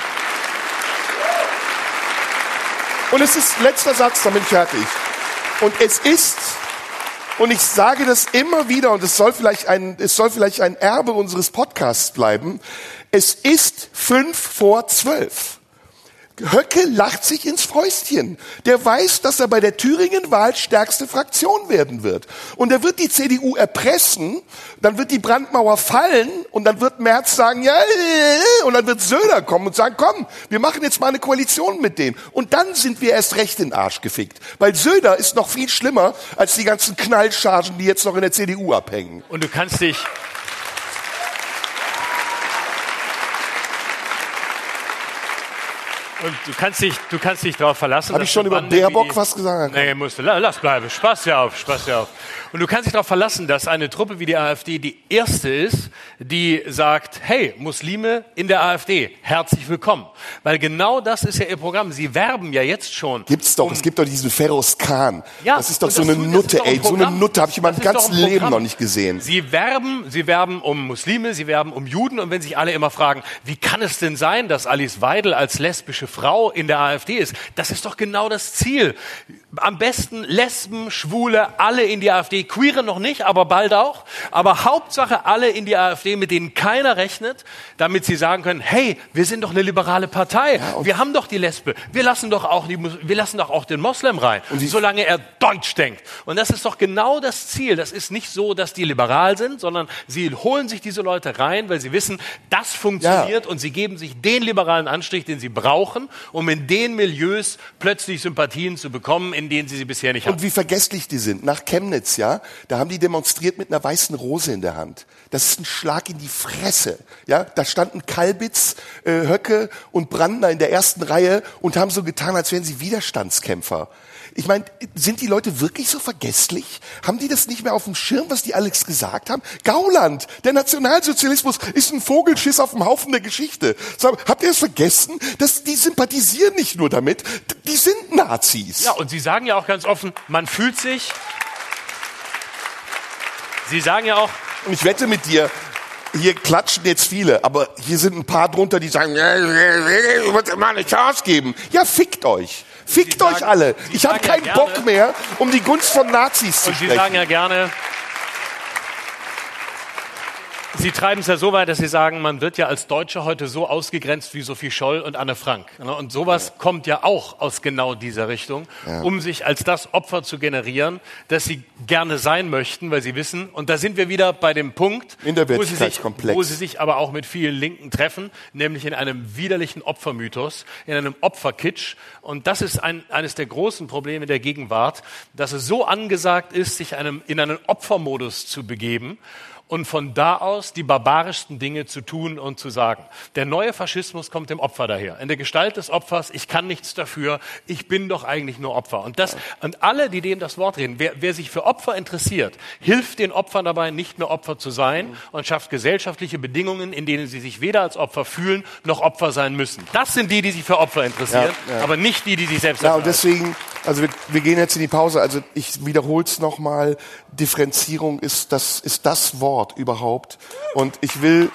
Und es ist letzter Satz, damit fertig. Und es ist, und ich sage das immer wieder, und es soll vielleicht ein, es soll vielleicht ein Erbe unseres Podcasts bleiben. Es ist fünf vor zwölf. Höcke lacht sich ins Fäustchen. Der weiß, dass er bei der Thüringen-Wahl stärkste Fraktion werden wird. Und er wird die CDU erpressen, dann wird die Brandmauer fallen und dann wird Merz sagen, ja, und dann wird Söder kommen und sagen, komm, wir machen jetzt mal eine Koalition mit dem. Und dann sind wir erst recht in den Arsch gefickt. Weil Söder ist noch viel schlimmer als die ganzen Knallchargen, die jetzt noch in der CDU abhängen. Und du kannst dich, Und du kannst dich, du kannst dich darauf verlassen. Habe ich schon über Baerbock die- was gesagt? Nee, musst du, la- lass bleiben. Spaß ja auf, Spaß ja auf. Und du kannst dich darauf verlassen, dass eine Truppe wie die AfD die erste ist, die sagt, hey, Muslime in der AfD, herzlich willkommen. Weil genau das ist ja ihr Programm. Sie werben ja jetzt schon. Gibt's doch, um- es gibt doch diesen Feroz Khan. Ja, das ist doch so eine tut- Nutte, ein ey. So eine Programm. Nutte habe ich in meinem ganzen Leben Programm. noch nicht gesehen. Sie werben, sie werben um Muslime, sie werben um Juden und wenn sich alle immer fragen, wie kann es denn sein, dass Alice Weidel als lesbische Frau in der AfD ist? Das ist doch genau das Ziel. Am besten Lesben, Schwule, alle in die AfD, Queere noch nicht, aber bald auch. Aber Hauptsache alle in die AfD, mit denen keiner rechnet, damit sie sagen können, hey, wir sind doch eine liberale Partei. wir haben doch die Lesbe. Wir lassen doch auch die, wir lassen doch auch den Moslem rein. solange er Deutsch denkt. Und das ist doch genau das Ziel. Das ist nicht so, dass die liberal sind, sondern sie holen sich diese Leute rein, weil sie wissen, das funktioniert und sie geben sich den liberalen Anstrich, den sie brauchen, um in den Milieus plötzlich Sympathien zu bekommen, in denen sie sie bisher nicht hatten. Und wie vergesslich die sind. Nach Chemnitz, ja, da haben die demonstriert mit einer weißen Rose in der Hand. Das ist ein Schlag in die Fresse. Ja, da standen Kalbitz, äh, Höcke und Brandner in der ersten Reihe und haben so getan, als wären sie Widerstandskämpfer. Ich meine, sind die Leute wirklich so vergesslich? Haben die das nicht mehr auf dem Schirm, was die Alex gesagt haben? Gauland, der Nationalsozialismus ist ein Vogelschiss auf dem Haufen der Geschichte. Habt ihr es vergessen? dass die sympathisieren nicht nur damit, die sind Nazis. Ja, und Sie sagen ja auch ganz offen, man fühlt sich. Sie sagen ja auch, Und ich wette mit dir, hier klatschen jetzt viele, aber hier sind ein paar drunter, die sagen, ich würde mal eine Chance geben. Ja, fickt euch. Fickt Sie euch sagen- alle. Ich habe sagen ja keinen gerne- Bock mehr, um die Gunst von Nazis zu und Sie sprechen. sagen ja gerne, Sie treiben es ja so weit, dass Sie sagen, man wird ja als Deutscher heute so ausgegrenzt wie Sophie Scholl und Anne Frank. Ne? Und sowas kommt ja auch aus genau dieser Richtung, um sich als das Opfer zu generieren, das Sie gerne sein möchten, weil Sie wissen, und da sind wir wieder bei dem Punkt, wo Sie, sich, wo Sie sich aber auch mit vielen Linken treffen, nämlich in einem widerlichen Opfermythos, in einem Opferkitsch. Und das ist ein, eines der großen Probleme der Gegenwart, dass es so angesagt ist, sich einem, in einen Opfermodus zu begeben und von da aus die barbarischsten Dinge zu tun und zu sagen. Der neue Faschismus kommt dem Opfer daher. In der Gestalt des Opfers, ich kann nichts dafür, ich bin doch eigentlich nur Opfer. Und, das, und alle, die dem das Wort reden, wer, wer sich für Opfer interessiert, hilft den Opfern dabei, nicht mehr Opfer zu sein und schafft gesellschaftliche Bedingungen, in denen sie sich weder als Opfer fühlen, noch Opfer sein müssen. Das sind die, die sich für Opfer interessieren, Ja, ja. aber nicht die, die sich selbst Ja, und deswegen, also wir, wir gehen jetzt in die Pause. Also ich wiederhole es nochmal. Differenzierung ist das, ist das Wort überhaupt. Und ich will,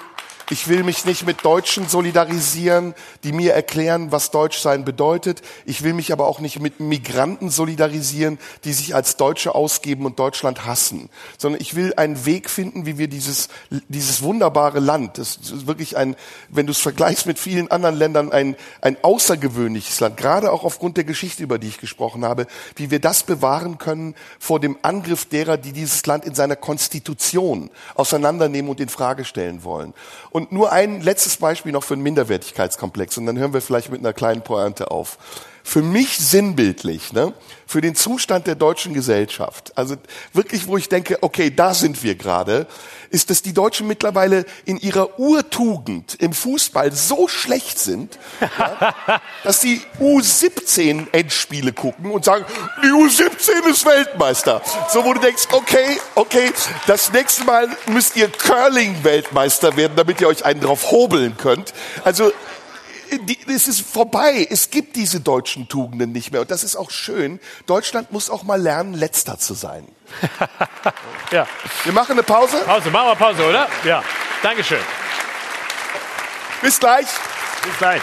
ich will mich nicht mit Deutschen solidarisieren, die mir erklären, was Deutschsein bedeutet. Ich will mich aber auch nicht mit Migranten solidarisieren, die sich als Deutsche ausgeben und Deutschland hassen. Sondern ich will einen Weg finden, wie wir dieses, dieses wunderbare Land, das ist wirklich ein, wenn du es vergleichst mit vielen anderen Ländern, ein, ein außergewöhnliches Land, gerade auch aufgrund der Geschichte, über die ich gesprochen habe, wie wir das bewahren können vor dem Angriff derer, die dieses Land in seiner Konstitution auseinandernehmen und in Frage stellen wollen. Und nur ein letztes Beispiel noch für einen Minderwertigkeitskomplex und dann hören wir vielleicht mit einer kleinen Pointe auf. Für mich sinnbildlich, ne, für den Zustand der deutschen Gesellschaft, also wirklich, wo ich denke, okay, da sind wir gerade, ist, dass die Deutschen mittlerweile in ihrer Urtugend im Fußball so schlecht sind, ja, [laughs] dass sie U17 Endspiele gucken und sagen, die U17 ist Weltmeister. So, wo du denkst, okay, okay, das nächste Mal müsst ihr Curling-Weltmeister werden, damit ihr euch einen drauf hobeln könnt. Also, die, es ist vorbei. Es gibt diese deutschen Tugenden nicht mehr. Und das ist auch schön. Deutschland muss auch mal lernen, letzter zu sein. [laughs] ja. Wir machen eine Pause. Pause, machen wir Pause, oder? Ja. Dankeschön. Bis gleich. Bis gleich.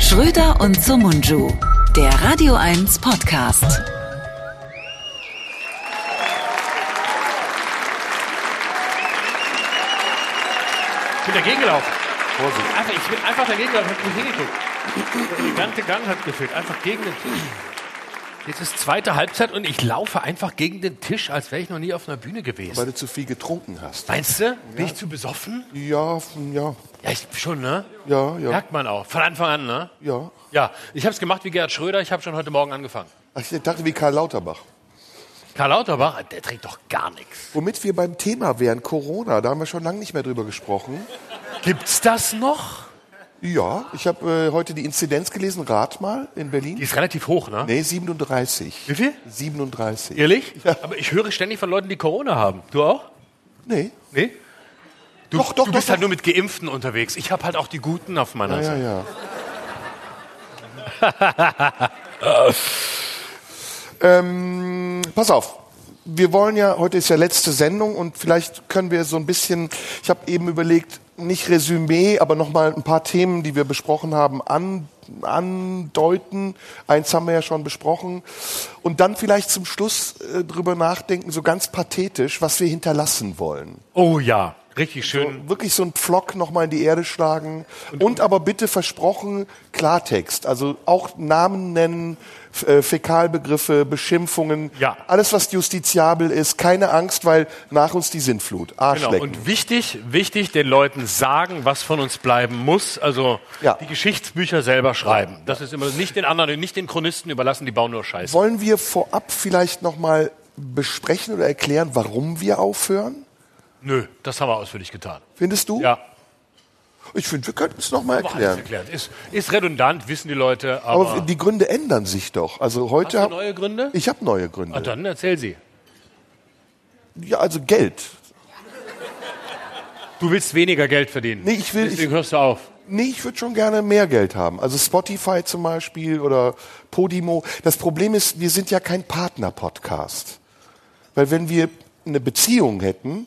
Schröder und Sumunju der Radio 1 Podcast. Ich bin dagegen gelaufen. Vorsicht. Einfach, ich bin einfach dagegen gelaufen, hab nicht hingeguckt. Der elegante Gang hat gefehlt. Einfach gegen den Tisch. Jetzt ist zweite Halbzeit und ich laufe einfach gegen den Tisch, als wäre ich noch nie auf einer Bühne gewesen. Weil du zu viel getrunken hast. Meinst du? Bin ich zu besoffen? Ja, ja, Ja, ich schon, ne? ja, ja, Merkt man auch. Von Anfang an, ne? ja. Ja, ich habe es gemacht wie Gerhard Schröder. Ich habe schon heute Morgen angefangen. Ach, Ich dachte wie Karl Lauterbach. Karl Lauterbach, der trinkt doch gar nichts. Womit wir beim Thema wären, Corona, da haben wir schon lange nicht mehr drüber gesprochen. Gibt's das noch? Ja, ich habe äh, heute die Inzidenz gelesen, rat mal, in Die Berlin. ist relativ hoch, ne? Nee, 37. Wie viel? 37. Ehrlich? [laughs] Ja. Aber ich höre ständig von Leuten, die Corona haben. Du auch? Nee. Nee? Du, Doch, doch, du bist doch, halt doch. nur mit Geimpften unterwegs. Ich habe halt auch die Guten auf meiner Ja, ja, Seite. ja. [laughs] ähm, pass auf. Wir wollen ja, heute ist ja letzte Sendung und vielleicht können wir so ein bisschen, ich habe eben überlegt, nicht Resümee, aber nochmal ein paar Themen, die wir besprochen haben, an, andeuten. Eins haben wir ja schon besprochen. Und dann vielleicht zum Schluss äh, drüber nachdenken, so ganz pathetisch, was wir hinterlassen wollen. Oh ja, richtig schön. Wirklich so ein Pflock nochmal in die Erde schlagen. Und aber bitte versprochen Klartext. Also auch Namen nennen, äh, Fäkalbegriffe, Beschimpfungen. Ja. Alles, was justiziabel ist. Keine Angst, weil nach uns die Sintflut. Genau. Arschlecken. Und wichtig, wichtig, den Leuten sagen, was von uns bleiben muss. Also Ja. die Geschichtsbücher selber schreiben. Das ist immer nicht den anderen, nicht den Chronisten überlassen, die bauen nur Scheiße. Wollen wir vorab vielleicht nochmal besprechen oder erklären, warum wir aufhören? Nö, das haben wir ausführlich getan. Findest du? Ja, Ich finde, wir könnten es nochmal erklären. erklärt. Ist, ist redundant, wissen die Leute, aber, Aber die Gründe ändern sich doch. Also heute hast du hab- neue Gründe? ich habe neue Gründe. Ah, dann erzähl sie. Ja, also Geld. Du willst weniger Geld verdienen. Nee, ich will- Deswegen hörst du auf. Nee, ich würde schon gerne mehr Geld haben. Also Spotify zum Beispiel oder Podimo. Das Problem ist, wir sind ja kein Partner-Podcast. Weil wenn wir eine Beziehung hätten,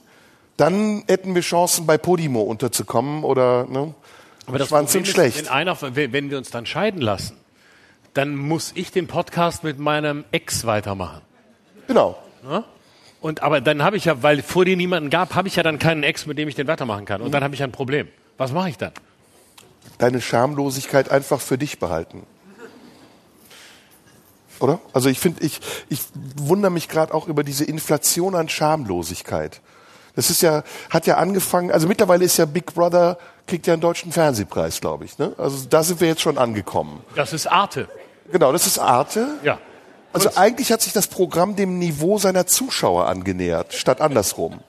dann hätten wir Chancen, bei Podimo unterzukommen oder ne, Aber das Schwanz Problem und ist, schlecht. Wenn, einer, wenn wir uns dann scheiden lassen, dann muss ich den Podcast mit meinem Ex weitermachen. Genau. Ne? Und aber dann habe ich ja, weil vor dir niemanden gab, habe ich ja dann keinen Ex, mit dem ich den weitermachen kann. Und Mhm. dann habe ich ein Problem. Was mache ich dann? Deine Schamlosigkeit einfach für dich behalten. Oder? Also ich finde, ich, ich wundere mich gerade auch über diese Inflation an Schamlosigkeit. Das ist ja, hat ja angefangen, also mittlerweile ist ja Big Brother, kriegt ja einen deutschen Fernsehpreis, glaube ich. Ne? Also da sind wir jetzt schon angekommen. Das ist Arte. Genau, das ist Arte. Ja. Also eigentlich hat sich das Programm dem Niveau seiner Zuschauer angenähert, statt andersrum.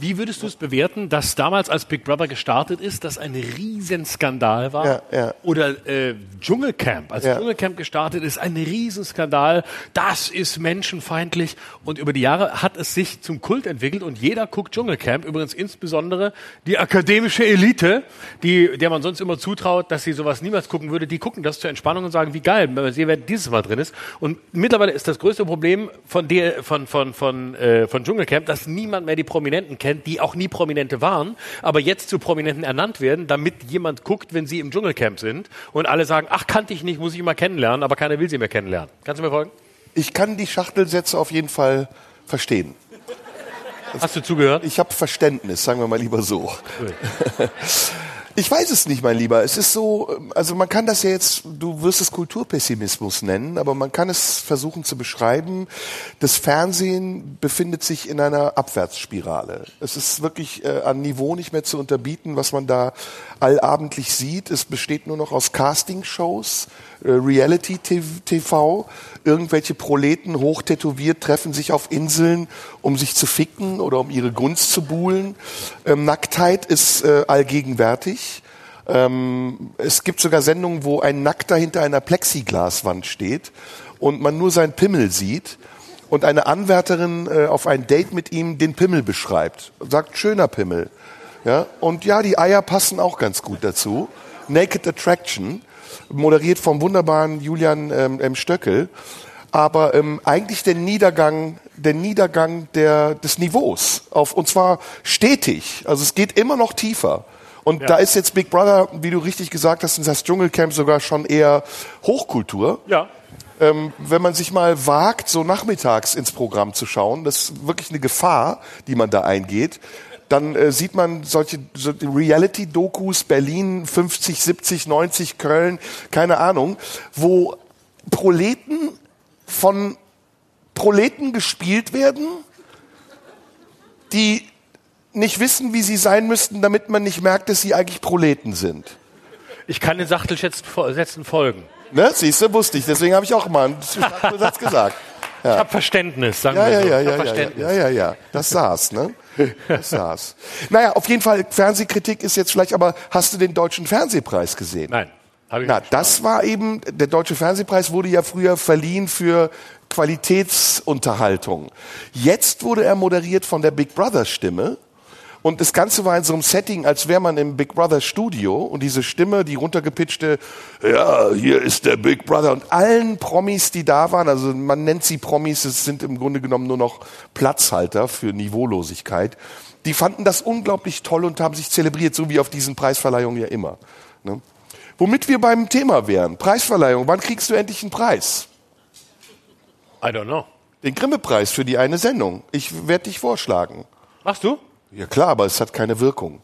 Wie würdest du es bewerten, dass damals, als Big Brother gestartet ist, das ein Riesenskandal war? Ja, ja. Oder äh, Dschungelcamp, als Ja. Dschungelcamp gestartet ist, ein Riesenskandal. Das ist menschenfeindlich. Und über die Jahre hat es sich zum Kult entwickelt und jeder guckt Dschungelcamp. Übrigens insbesondere die akademische Elite, die, der man sonst immer zutraut, dass sie sowas niemals gucken würde, die gucken das zur Entspannung und sagen, wie geil, wenn man sehen, wer dieses Mal drin ist. Und mittlerweile ist das größte Problem von der, von, von, von, äh, von Dschungelcamp, dass niemand mehr die Prominenten kennt, die auch nie Prominente waren, aber jetzt zu Prominenten ernannt werden, damit jemand guckt, wenn sie im Dschungelcamp sind und alle sagen, ach, kannte ich nicht, muss ich mal kennenlernen, aber keiner will sie mehr kennenlernen. Kannst du mir folgen? Ich kann die Schachtelsätze auf jeden Fall verstehen. Hast du zugehört? Ich habe Verständnis, sagen wir mal lieber so. [laughs] Ich weiß es nicht, mein Lieber. Es ist so, also man kann das ja jetzt, du wirst es Kulturpessimismus nennen, aber man kann es versuchen zu beschreiben. Das Fernsehen befindet sich in einer Abwärtsspirale. Es ist wirklich äh, an Niveau nicht mehr zu unterbieten, was man da allabendlich sieht. Es besteht nur noch aus Castingshows, äh, Reality-TV. Irgendwelche Proleten hochtätowiert treffen sich auf Inseln, um sich zu ficken oder um ihre Gunst zu buhlen. Ähm, Nacktheit ist äh, allgegenwärtig. Ähm, es gibt sogar Sendungen, wo ein Nackter hinter einer Plexiglaswand steht und man nur seinen Pimmel sieht und eine Anwärterin äh, auf ein Date mit ihm den Pimmel beschreibt und sagt, schöner Pimmel. Ja, und ja, die Eier passen auch ganz gut dazu. Naked Attraction, moderiert vom wunderbaren Julian ähm, M. Stöckel. Aber ähm, eigentlich der Niedergang, der Niedergang der, des Niveaus. Auf, und zwar stetig. Also es geht immer noch tiefer. Und da ist jetzt Big Brother, wie du richtig gesagt hast, das Dschungelcamp sogar schon eher Hochkultur. Ja. Ähm, wenn man sich mal wagt, so nachmittags ins Programm zu schauen, das ist wirklich eine Gefahr, die man da eingeht. Dann äh, sieht man solche so Reality-Dokus, Berlin 50, 70, 90, Köln, keine Ahnung, wo Proleten von Proleten gespielt werden, die nicht wissen, wie sie sein müssten, damit man nicht merkt, dass sie eigentlich Proleten sind. Ich kann den Sachtelsätzen folgen. Ne? Siehst du, wusste ich. Deswegen habe ich auch mal einen Satz gesagt. [laughs] Ich habe Verständnis, sagen Ja, wir ja, so. ja, ja, ja, ja, ja, ja. Das saß, ne? Das saß. Naja, auf jeden Fall, Fernsehkritik ist jetzt vielleicht, aber hast du den Deutschen Fernsehpreis gesehen? Nein, Na, das war eben, der Deutsche Fernsehpreis wurde ja früher verliehen für Qualitätsunterhaltung. Jetzt wurde er moderiert von der Big Brother Stimme. Und das Ganze war in so einem Setting, als wäre man im Big Brother Studio und diese Stimme, die runtergepitchte, ja, hier ist der Big Brother und allen Promis, die da waren, also man nennt sie Promis, es sind im Grunde genommen nur noch Platzhalter für Niveaulosigkeit, die fanden das unglaublich toll und haben sich zelebriert, so wie auf diesen Preisverleihungen ja immer. Ne? Womit wir beim Thema wären, Preisverleihung, wann kriegst du endlich einen Preis? I don't know. Den Grimme-Preis für die eine Sendung. Ich werde dich vorschlagen. Machst du? Ja klar, aber es hat keine Wirkung.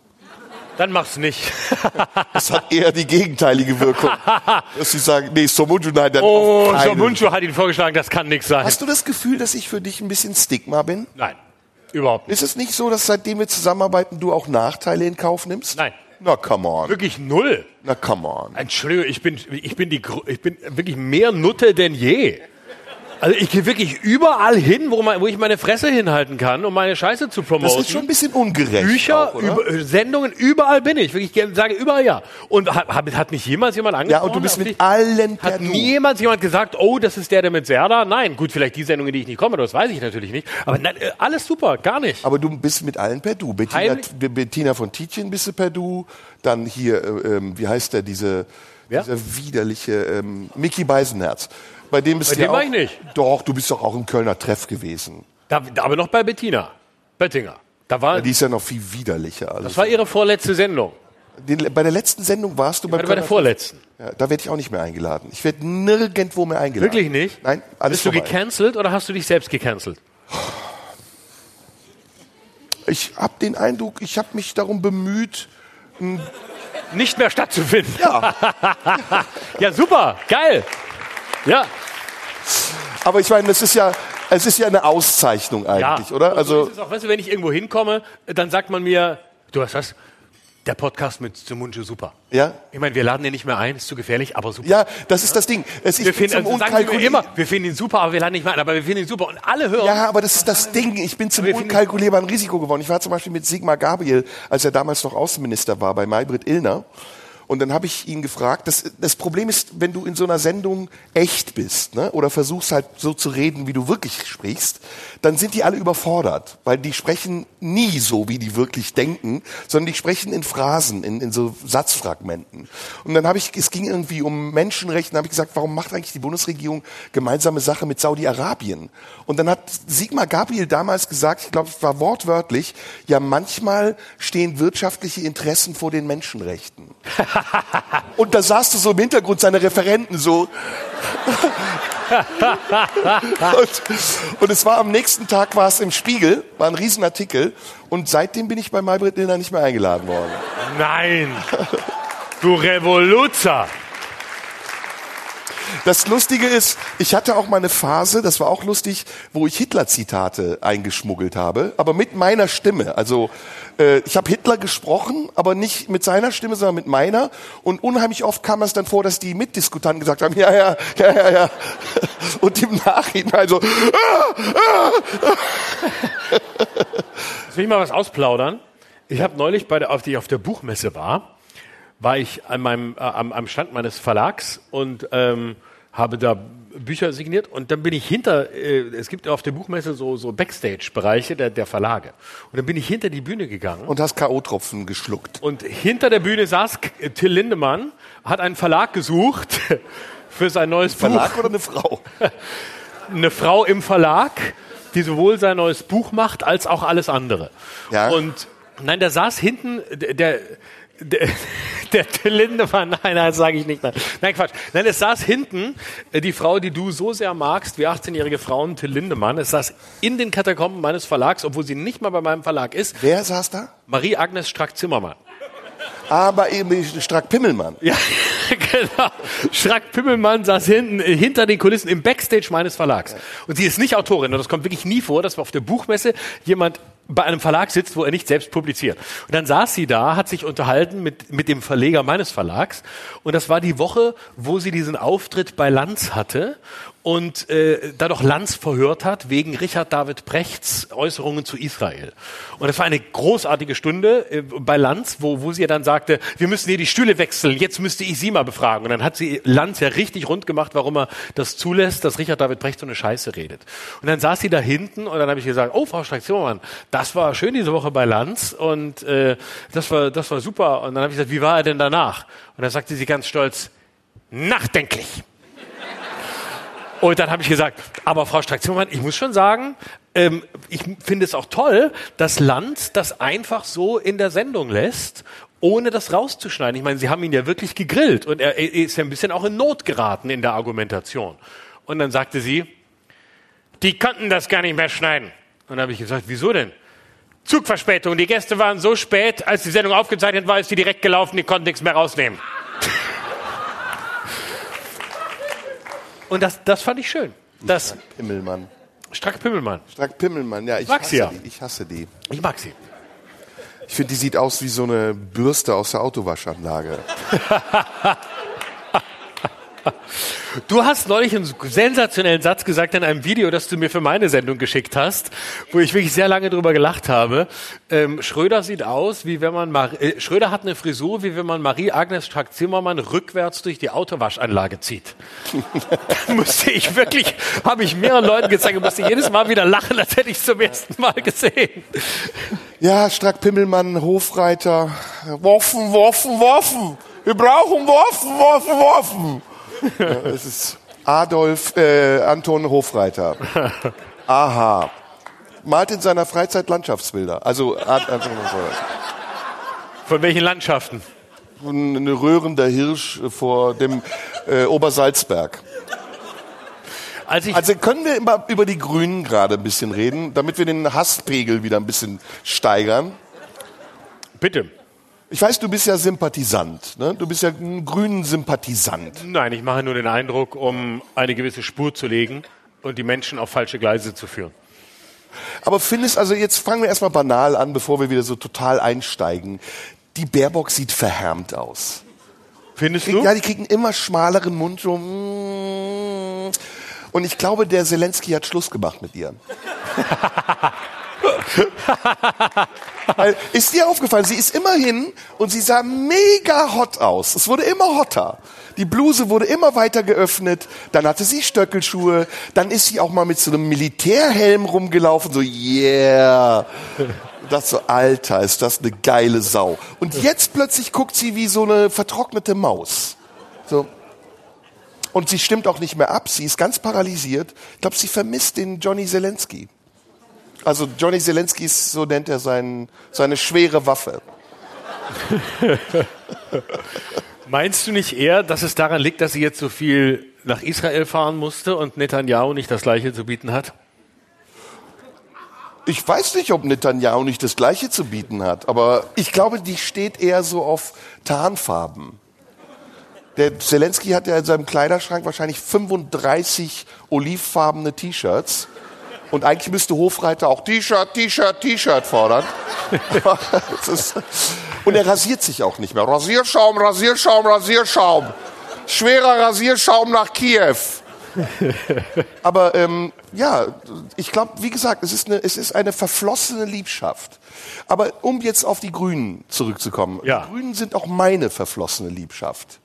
Dann mach's nicht. [laughs] Es hat eher die gegenteilige Wirkung. [laughs] dass sie sagen, nee, Somunju, nein, dann Oh. Somunchu hat ihn vorgeschlagen, das kann nichts sein. Hast du das Gefühl, dass ich für dich ein bisschen Stigma bin? Nein, überhaupt nicht. Ist es nicht so, dass seitdem wir zusammenarbeiten, du auch Nachteile in Kauf nimmst? Nein. Na, come on. Wirklich null. Na, come on. Entschuldigung, ich bin, ich bin, die, ich bin wirklich mehr Nutte denn je. Also ich gehe wirklich überall hin, wo, man, wo ich meine Fresse hinhalten kann, um meine Scheiße zu promoten. Das ist schon ein bisschen ungerecht. Bücher, auch, über, äh, Sendungen, überall bin ich. Wirklich, ich sage überall ja. Und hat, hat, mich jemals jemand Ja, angesprochen? und du bist mit allen per Hat Du. niemals jemand gesagt, oh, das ist der, der mit Serda? Nein, gut, vielleicht die Sendung, in die ich nicht komme, das weiß ich natürlich nicht. Aber nein, äh, alles super, gar nicht. Aber du bist mit allen per Du. Bettina, Bettina von Tietjen bist du per Du. Dann hier, äh, ähm, wie heißt der, diese, Wer? dieser widerliche ähm, Mickey Beisenherz. Bei dem bist Bei du ja war ich nicht. Doch, du bist doch auch im Kölner Treff gewesen. Da, aber noch bei Bettina Böttinger. Da war, Die ist ja noch viel widerlicher. Also das war ihre vorletzte Sendung. den, bei der letzten Sendung warst du beim Bei der vorletzten. Ja, da werde ich auch nicht mehr eingeladen. Ich werde nirgendwo mehr eingeladen. Wirklich nicht? Nein, alles Bist du vorbei. gecancelt oder hast du dich selbst gecancelt? Ich habe den Eindruck, ich habe mich darum bemüht, Nicht mehr stattzufinden. Ja. [laughs] ja, super, geil. Ja, aber ich meine, das ist ja, es ist ja eine Auszeichnung ja. eigentlich, oder? Und so Also es auch, weißt du, wenn ich irgendwo hinkomme, dann sagt man mir, du hast was? Der Podcast mit Sumunju super. ja, Ich meine, wir laden den nicht mehr ein, ist zu gefährlich, aber super. ja, das ist das Ding. Es wir finden, zum also Unkalkulier- immer, wir finden ihn super, aber wir laden nicht mehr ein, aber wir finden ihn super. Und alle hören. Ja, aber das ist das Ding. Ich bin zum Wir unkalkulierbaren Risiko geworden. Ich war zum Beispiel mit Sigmar Gabriel, als er damals noch Außenminister war, bei Maybrit Illner. Und dann habe ich ihn gefragt, das, das Problem ist, wenn du in so einer Sendung echt bist ne, oder versuchst halt so zu reden, wie du wirklich sprichst, dann sind die alle überfordert, weil die sprechen nie so, wie die wirklich denken, sondern die sprechen in Phrasen, in, in so Satzfragmenten. Und dann habe ich, es ging irgendwie um Menschenrechte, habe ich gesagt, warum macht eigentlich die Bundesregierung gemeinsame Sache mit Saudi-Arabien? Und dann hat Sigmar Gabriel damals gesagt, ich glaube, es war wortwörtlich, ja, manchmal stehen wirtschaftliche Interessen vor den Menschenrechten. [laughs] Und da saß du so im Hintergrund seine Referenten so. [laughs] und, und es war am nächsten Tag war es im Spiegel, war ein Riesenartikel. Und seitdem bin ich bei Maybrit Illner nicht mehr eingeladen worden. Nein. Du Revoluzer. Das Lustige ist, ich hatte auch mal eine Phase, das war auch lustig, wo ich Hitler-Zitate eingeschmuggelt habe, aber mit meiner Stimme. Also äh, ich habe Hitler gesprochen, aber nicht mit seiner Stimme, sondern mit meiner. Und unheimlich oft kam es dann vor, dass die Mitdiskutanten gesagt haben, ja, ja, ja, ja, ja. [laughs] Und im Nachhinein so, ah, ah. Jetzt will ich mal was ausplaudern. Ich habe neulich, bei der, auf die ich auf der Buchmesse war, war ich an meinem, äh, am, am Stand meines Verlags und ähm, habe da Bücher signiert und dann bin ich hinter, äh, es gibt auf der Buchmesse so, so Backstage-Bereiche der, der Verlage. Und dann bin ich hinter die Bühne gegangen und hast K.O.-Tropfen geschluckt. und hinter der Bühne saß K- Till Lindemann, hat einen Verlag gesucht [laughs] für sein neues Verlag Buch. oder eine Frau? [laughs] Eine Frau im Verlag, die sowohl sein neues Buch macht, als auch alles andere. Ja. Und nein, der saß hinten, der, der Der, Till Lindemann, nein, nein, das sage ich nicht. Nein. nein, Quatsch. Nein, es saß hinten äh, die Frau, die du so sehr magst, wie 18-jährige Frauen, Till Lindemann. Es saß in den Katakomben meines Verlags, obwohl sie nicht mal bei meinem Verlag ist, Wer saß da? Marie-Agnes Strack-Zimmermann. Aber eben Strack Pimmelmann. Ja, [laughs] genau. Schrack Pimmelmann saß hinten, äh, hinter den Kulissen im Backstage meines Verlags. Und sie ist nicht Autorin. Und das kommt wirklich nie vor, dass auf der Buchmesse jemand bei einem Verlag sitzt, wo er nicht selbst publiziert. Und dann saß sie da, hat sich unterhalten mit, mit dem Verleger meines Verlags. Und das war die Woche, wo sie diesen Auftritt bei Lanz hatte und äh, da doch Lanz verhört hat wegen Richard David Brechts Äußerungen zu Israel. Und das war eine großartige Stunde äh, bei Lanz, wo, wo sie ja dann sagte, wir müssen hier die Stühle wechseln, jetzt müsste ich sie mal befragen. Und dann hat sie Lanz ja richtig rund gemacht, warum er das zulässt, dass Richard David Brecht so eine Scheiße redet. Und dann saß sie da hinten und dann habe ich gesagt, oh, Frau Strack-Zimmermann, das war schön diese Woche bei Lanz und äh, das, war, das war super. Und dann habe ich gesagt, wie war er denn danach? Und dann sagte sie ganz stolz, nachdenklich. Und dann habe ich gesagt, aber Frau Strack-Zimmermann, ich muss schon sagen, ähm, ich finde es auch toll, dass Land das einfach so in der Sendung lässt, ohne das rauszuschneiden. Ich meine, Sie haben ihn ja wirklich gegrillt und er, ist ja ein bisschen auch in Not geraten in der Argumentation. Und dann sagte sie, die konnten das gar nicht mehr schneiden. Und dann habe ich gesagt, wieso denn? Zugverspätung. Die Gäste waren so spät, als die Sendung aufgezeichnet war, ist die direkt gelaufen, die konnten nichts mehr rausnehmen. Und das, das fand ich schön. Das Pimmelmann. Strack Pimmelmann. Strack Pimmelmann, ja, ich Mag sie ja. die. Ich hasse die. Ich mag sie. Ich finde, die sieht aus wie so eine Bürste aus der Autowaschanlage. [laughs] [laughs] Du hast neulich einen sensationellen Satz gesagt in einem Video, das du mir für meine Sendung geschickt hast, wo ich wirklich sehr lange drüber gelacht habe. Ähm, Schröder sieht aus, wie wenn man Mar äh, Schröder hat eine Frisur, wie wenn man Marie-Agnes Strack-Zimmermann rückwärts durch die Autowaschanlage zieht. [laughs] da musste ich wirklich, habe ich mehreren Leuten gezeigt musste jedes Mal wieder lachen, als hätte ich es zum ersten Mal gesehen. Ja, Strack Pimmelmann, Hofreiter. Waffen, Waffen, Waffen. Wir brauchen Waffen, Waffen, Waffen. Ja, es ist Adolf, äh, Anton Hofreiter. Aha. Malt in seiner Freizeit Landschaftsbilder. Also. Von welchen Landschaften? ein röhrender Hirsch vor dem äh, Obersalzberg. Als ich, Also können wir immer über die Grünen gerade ein bisschen reden, damit wir den Hasspegel wieder ein bisschen steigern. bitte. Ich weiß, du bist ja Sympathisant. Ne? Du bist ja ein grünen Sympathisant. Nein, ich mache nur den Eindruck, um eine gewisse Spur zu legen und die Menschen auf falsche Gleise zu führen. Aber findest, also jetzt fangen wir erstmal banal an, bevor wir wieder so total einsteigen. Die Baerbock sieht verhärmt aus. Findest du? Ja, die kriegen immer schmaleren Mund. So, mm. und ich glaube, der Zelensky hat Schluss gemacht mit ihr. [laughs] Weil, [laughs] ist dir aufgefallen, sie ist immer hin und sie sah mega hot aus. Es wurde immer hotter. Die Bluse wurde immer weiter geöffnet. Dann hatte sie Stöckelschuhe. Dann ist sie auch mal mit so einem Militärhelm rumgelaufen. So, yeah. Das so, Alter, ist das eine geile Sau. Und jetzt plötzlich guckt sie wie so eine vertrocknete Maus. So. Und sie stimmt auch nicht mehr ab. Sie ist ganz paralysiert. Ich glaube, sie vermisst den Johnny Zelensky. Also Johnny Zelensky so nennt er sein, seine schwere Waffe. [laughs] Meinst du nicht eher, dass es daran liegt, dass sie jetzt so viel nach Israel fahren musste und Netanyahu nicht das Gleiche zu bieten hat? Ich weiß nicht, ob Netanyahu nicht das Gleiche zu bieten hat, aber ich glaube, die steht eher so auf Tarnfarben. Der Zelensky hat ja in seinem Kleiderschrank wahrscheinlich 35 olivfarbene T-Shirts. Und eigentlich müsste Hofreiter auch T-Shirt, T-Shirt, T-Shirt fordern. [laughs] [laughs] Ist- Und er rasiert sich auch nicht mehr. Rasierschaum, Rasierschaum, Rasierschaum. Schwerer Rasierschaum nach Kiew. [laughs] Aber ähm, ja, ich glaube, wie gesagt, es ist, eine, es ist eine verflossene Liebschaft. Aber um jetzt auf die Grünen zurückzukommen. Ja. Die Grünen sind auch meine verflossene Liebschaft,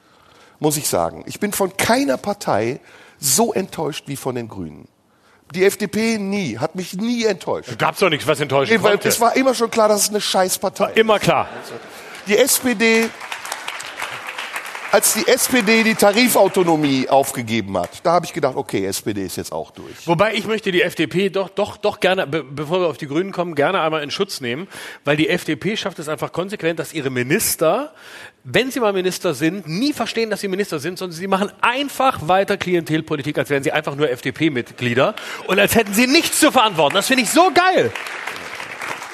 muss ich sagen. Ich bin von keiner Partei so enttäuscht wie von den Grünen. Die FDP nie, hat mich nie enttäuscht. Gab's doch nichts, was enttäuschen Nee, weil konnte. es war immer schon klar, dass es eine Scheißpartei ist. Immer klar. Die SPD, als die SPD die Tarifautonomie aufgegeben hat, da habe ich gedacht, okay, SPD ist jetzt auch durch. Wobei ich möchte die FDP doch, doch, doch gerne, be bevor wir auf die Grünen kommen, gerne einmal in Schutz nehmen, weil die FDP schafft es einfach konsequent, dass ihre Minister, wenn sie mal Minister sind, nie verstehen, dass sie Minister sind, sondern sie machen einfach weiter Klientelpolitik, als wären sie einfach nur FDP-Mitglieder und als hätten sie nichts zu verantworten. Das finde ich so geil.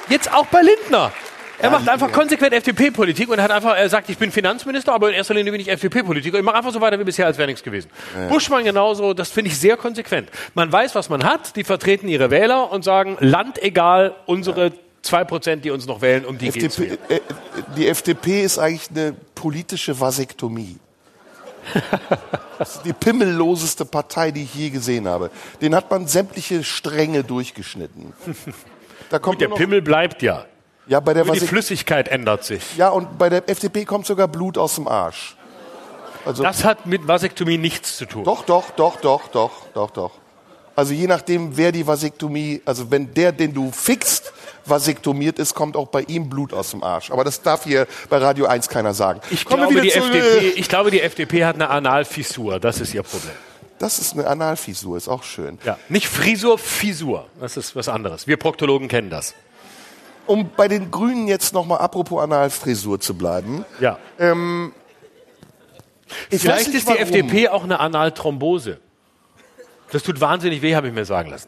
Jetzt auch bei Lindner. Er macht einfach konsequent FDP-Politik und hat einfach, er sagt, ich bin Finanzminister, aber in erster Linie bin ich FDP-Politiker. Ich mache einfach so weiter wie bisher, als wäre nichts gewesen. Buschmann genauso, das finde ich sehr konsequent. Man weiß, was man hat, die vertreten ihre Wähler und sagen, Land egal, unsere zwei Prozent, die uns noch wählen, um die geht's FDP, mir. äh, die FDP ist eigentlich eine politische Vasektomie. [laughs] Das ist die pimmelloseste Partei, die ich je gesehen habe. Den hat man sämtliche Stränge durchgeschnitten. [laughs] Da kommt Der nur noch, Pimmel bleibt ja. ja, bei der Nur die Flüssigkeit ändert sich. ja, und bei der FDP kommt sogar Blut aus dem Arsch. Also Das hat mit Vasektomie nichts zu tun. Doch, doch, doch, doch, doch, doch, doch. Also je nachdem, wer die Vasektomie, also wenn der, den du fixst, vasektomiert ist, kommt auch bei ihm Blut aus dem Arsch. Aber das darf hier bei Radio 1 keiner sagen. Ich Kommen glaube, die zu- FDP, ich glaube, die FDP hat eine Analfissur. Das ist ihr Problem. Das ist eine Analfisur, ist auch schön. Ja. Nicht Frisur, Fissur. Das ist was anderes. Wir Proktologen kennen das. Um bei den Grünen jetzt nochmal apropos Analfrisur zu bleiben. Ja. Ich Vielleicht ist die warum. FDP auch eine Analthrombose. Das tut wahnsinnig weh, habe ich mir sagen lassen.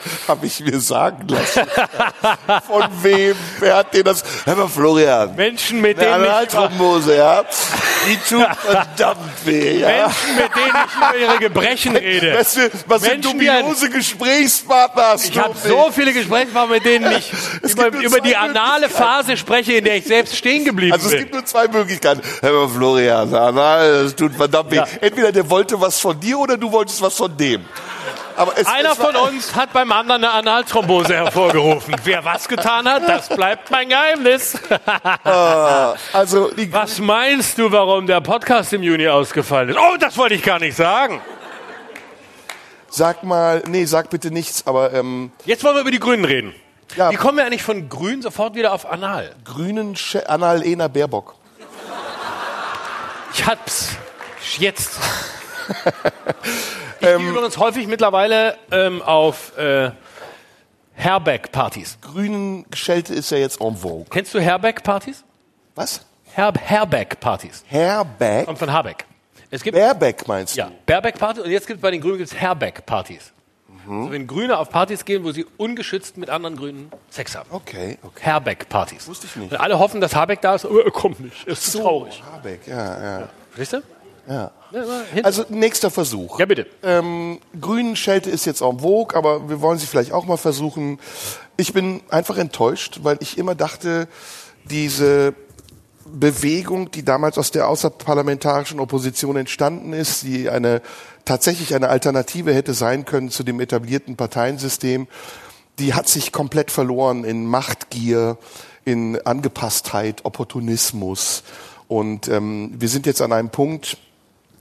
[laughs] Habe ich mir sagen lassen. Von wem? Wer hat dir das? Hör mal, Florian. Menschen, mit Eine denen ich Analthrombose, ja. Die tut [laughs] verdammt weh, ja. Menschen, mit denen ich über ihre Gebrechen rede. Du, was Menschen, ein- dubiose Gesprächspartner hast Ich habe so viele Gesprächspartner, mit denen ich [laughs] Es über, über die anale. Phase spreche, in der ich selbst stehen geblieben Also es bin. gibt nur zwei Möglichkeiten. Hör mal, Florian, Anal, das tut verdammt weh. Ja. Entweder der wollte was von dir oder du wolltest was von dem. Es, Einer es von uns hat beim anderen eine Analthrombose hervorgerufen. Wer was getan hat, das bleibt mein Geheimnis. [laughs] Also die, Was meinst du, warum der Podcast im Juni ausgefallen ist? Oh, das wollte ich gar nicht sagen. sag mal, nee, sag bitte nichts, aber ähm, Jetzt wollen wir über die Grünen reden. Ja. Wie kommen wir eigentlich von Grün sofort wieder auf Anal? Grünen Che- Annalena Baerbock. Ich hab's. Jetzt. [laughs] Ich gehe übrigens häufig mittlerweile ähm, auf äh, Herbeck-Partys. Grünen Schelte ist ja jetzt en vogue. Kennst du Herbeck-Partys? Was? Her Herbeck-Partys. Herbeck? Kommt von Habeck. Es gibt Baerbeck meinst du? ja, Baerbeck-Partys und jetzt gibt es bei den Grünen gibt's Herbeck-Partys. Mhm. Also wenn Grüne auf Partys gehen, wo sie ungeschützt mit anderen Grünen Sex haben. Okay, okay. Herbeck-Partys. Wusste ich nicht. Und alle hoffen, dass Habeck da ist, aber er kommt nicht. Ist so traurig. Habeck, ja, ja. Verstehst du? ja. Also nächster Versuch. ja, bitte. Ähm, Grünen Schelte ist jetzt en vogue, aber wir wollen sie vielleicht auch mal versuchen. Ich bin einfach enttäuscht, weil ich immer dachte, diese Bewegung, die damals aus der außerparlamentarischen Opposition entstanden ist, die eine tatsächlich eine Alternative hätte sein können zu dem etablierten Parteiensystem, die hat sich komplett verloren in Machtgier, in Angepasstheit, Opportunismus. Und ähm, wir sind jetzt an einem Punkt,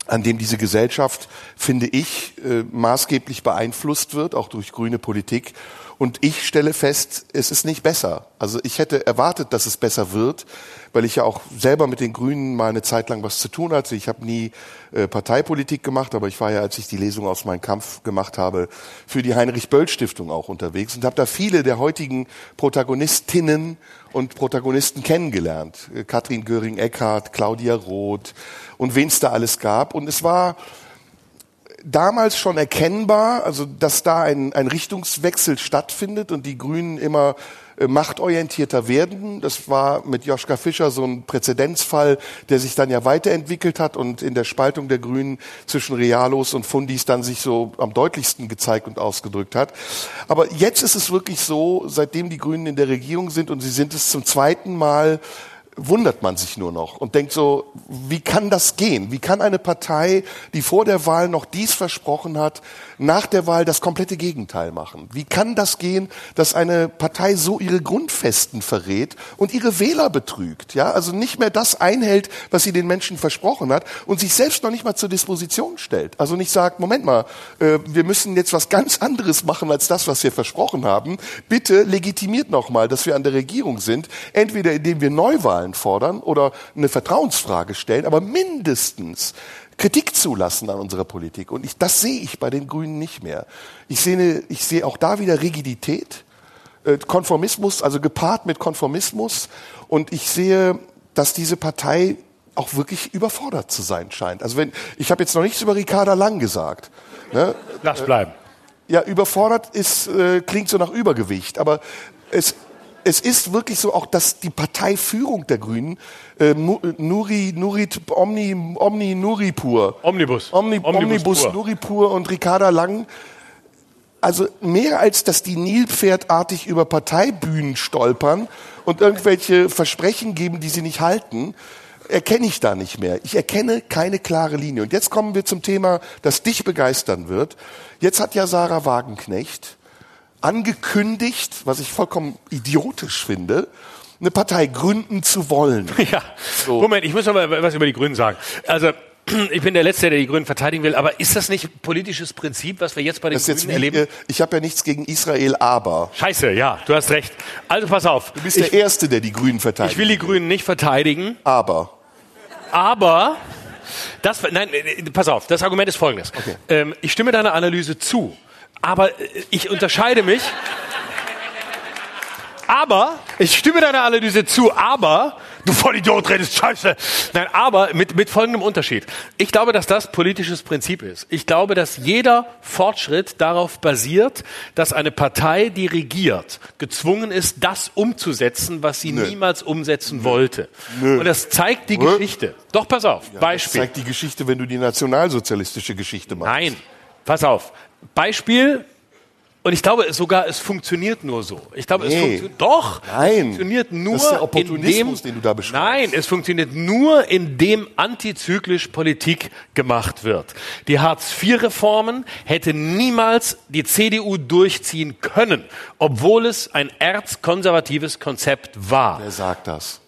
an dem diese Gesellschaft, finde ich, äh, maßgeblich beeinflusst wird, auch durch grüne Politik. Und ich stelle fest, es ist nicht besser. Also ich hätte erwartet, dass es besser wird, weil ich ja auch selber mit den Grünen mal eine Zeit lang was zu tun hatte. Ich habe nie äh, Parteipolitik gemacht, aber ich war ja, als ich die Lesung aus meinem Kampf gemacht habe, für die Heinrich-Böll-Stiftung auch unterwegs und habe da viele der heutigen Protagonistinnen und Protagonisten kennengelernt. Katrin Göring-Eckardt, Claudia Roth und wen es da alles gab. Und es war damals schon erkennbar, also dass da ein, ein Richtungswechsel stattfindet und die Grünen immer äh, machtorientierter werden. Das war mit Joschka Fischer so ein Präzedenzfall, der sich dann ja weiterentwickelt hat und in der Spaltung der Grünen zwischen Realos und Fundis dann sich so am deutlichsten gezeigt und ausgedrückt hat. Aber jetzt ist es wirklich so, seitdem die Grünen in der Regierung sind und sie sind es zum zweiten Mal, wundert man sich nur noch und denkt so, wie kann das gehen? Wie kann eine Partei, die vor der Wahl noch dies versprochen hat, nach der Wahl das komplette Gegenteil machen? Wie kann das gehen, dass eine Partei so ihre Grundfesten verrät und ihre Wähler betrügt? Ja, also nicht mehr das einhält, was sie den Menschen versprochen hat und sich selbst noch nicht mal zur Disposition stellt. Also nicht sagt, Moment mal, äh, wir müssen jetzt was ganz anderes machen als das, was wir versprochen haben. Bitte legitimiert noch mal, dass wir an der Regierung sind, entweder indem wir Neuwahlen Neuwahlen fordern oder eine Vertrauensfrage stellen, aber mindestens Kritik zulassen an unserer Politik. Und ich, das sehe ich bei den Grünen nicht mehr. Ich sehe, eine, ich sehe auch da wieder Rigidität, äh, Konformismus, also gepaart mit Konformismus. Und ich sehe, dass diese Partei auch wirklich überfordert zu sein scheint. Also wenn ich habe jetzt noch nichts über Ricarda Lang gesagt. Ne? Lass bleiben. Ja, überfordert ist äh, klingt so nach Übergewicht, aber es es ist wirklich so auch, dass die Parteiführung der Grünen äh, Mu- Nuri Nurit Omni Omni Nuripur Omnibus. Omni, Omnibus Omnibus, pur. Nuripur und Ricarda Lang also mehr als dass die Nilpferdartig über Parteibühnen stolpern und irgendwelche Versprechen geben, die sie nicht halten, erkenne ich da nicht mehr. Ich erkenne keine klare Linie. Und jetzt kommen wir zum Thema, das dich begeistern wird. Jetzt hat ja Sarah Wagenknecht angekündigt, was ich vollkommen idiotisch finde, eine Partei gründen zu wollen. [laughs] Ja. Moment, ich muss noch mal was über die Grünen sagen. Also, [clears throat] ich bin der Letzte, der die Grünen verteidigen will, aber ist das nicht politisches Prinzip, was wir jetzt bei den Das jetzt Grünen wie, erleben? äh, ich habe ja nichts gegen Israel, aber Scheiße, ja, du hast recht. Also pass auf. du bist der Erste, der die Grünen verteidigt. Ich will die Grünen nicht verteidigen, aber aber das, nein, äh, pass auf, das Argument ist folgendes. Okay. Ähm, ich stimme deiner Analyse zu, aber äh, ich unterscheide mich. Aber, ich stimme deiner Analyse zu, aber, du Vollidiot redest Scheiße. Nein, aber mit, mit folgendem Unterschied. Ich glaube, dass das politisches Prinzip ist. Ich glaube, dass jeder Fortschritt darauf basiert, dass eine Partei, die regiert, gezwungen ist, das umzusetzen, was sie niemals umsetzen wollte. Und das zeigt die Nö. Geschichte. Doch, pass auf. das Beispiel. zeigt die Geschichte, wenn du die nationalsozialistische Geschichte machst. Nein, pass auf. Beispiel. Und ich glaube es sogar, es funktioniert nur so. Ich glaube, es Nee. funktioniert doch. Nein. Es funktioniert nur Das ist der in Opportunismus, dem, den du da beschreibst. Nein, es funktioniert nur, indem antizyklisch Politik gemacht wird. Die Hartz-IV-Reformen hätte niemals die CDU durchziehen können, obwohl es ein erzkonservatives Konzept war, Wer sagt das?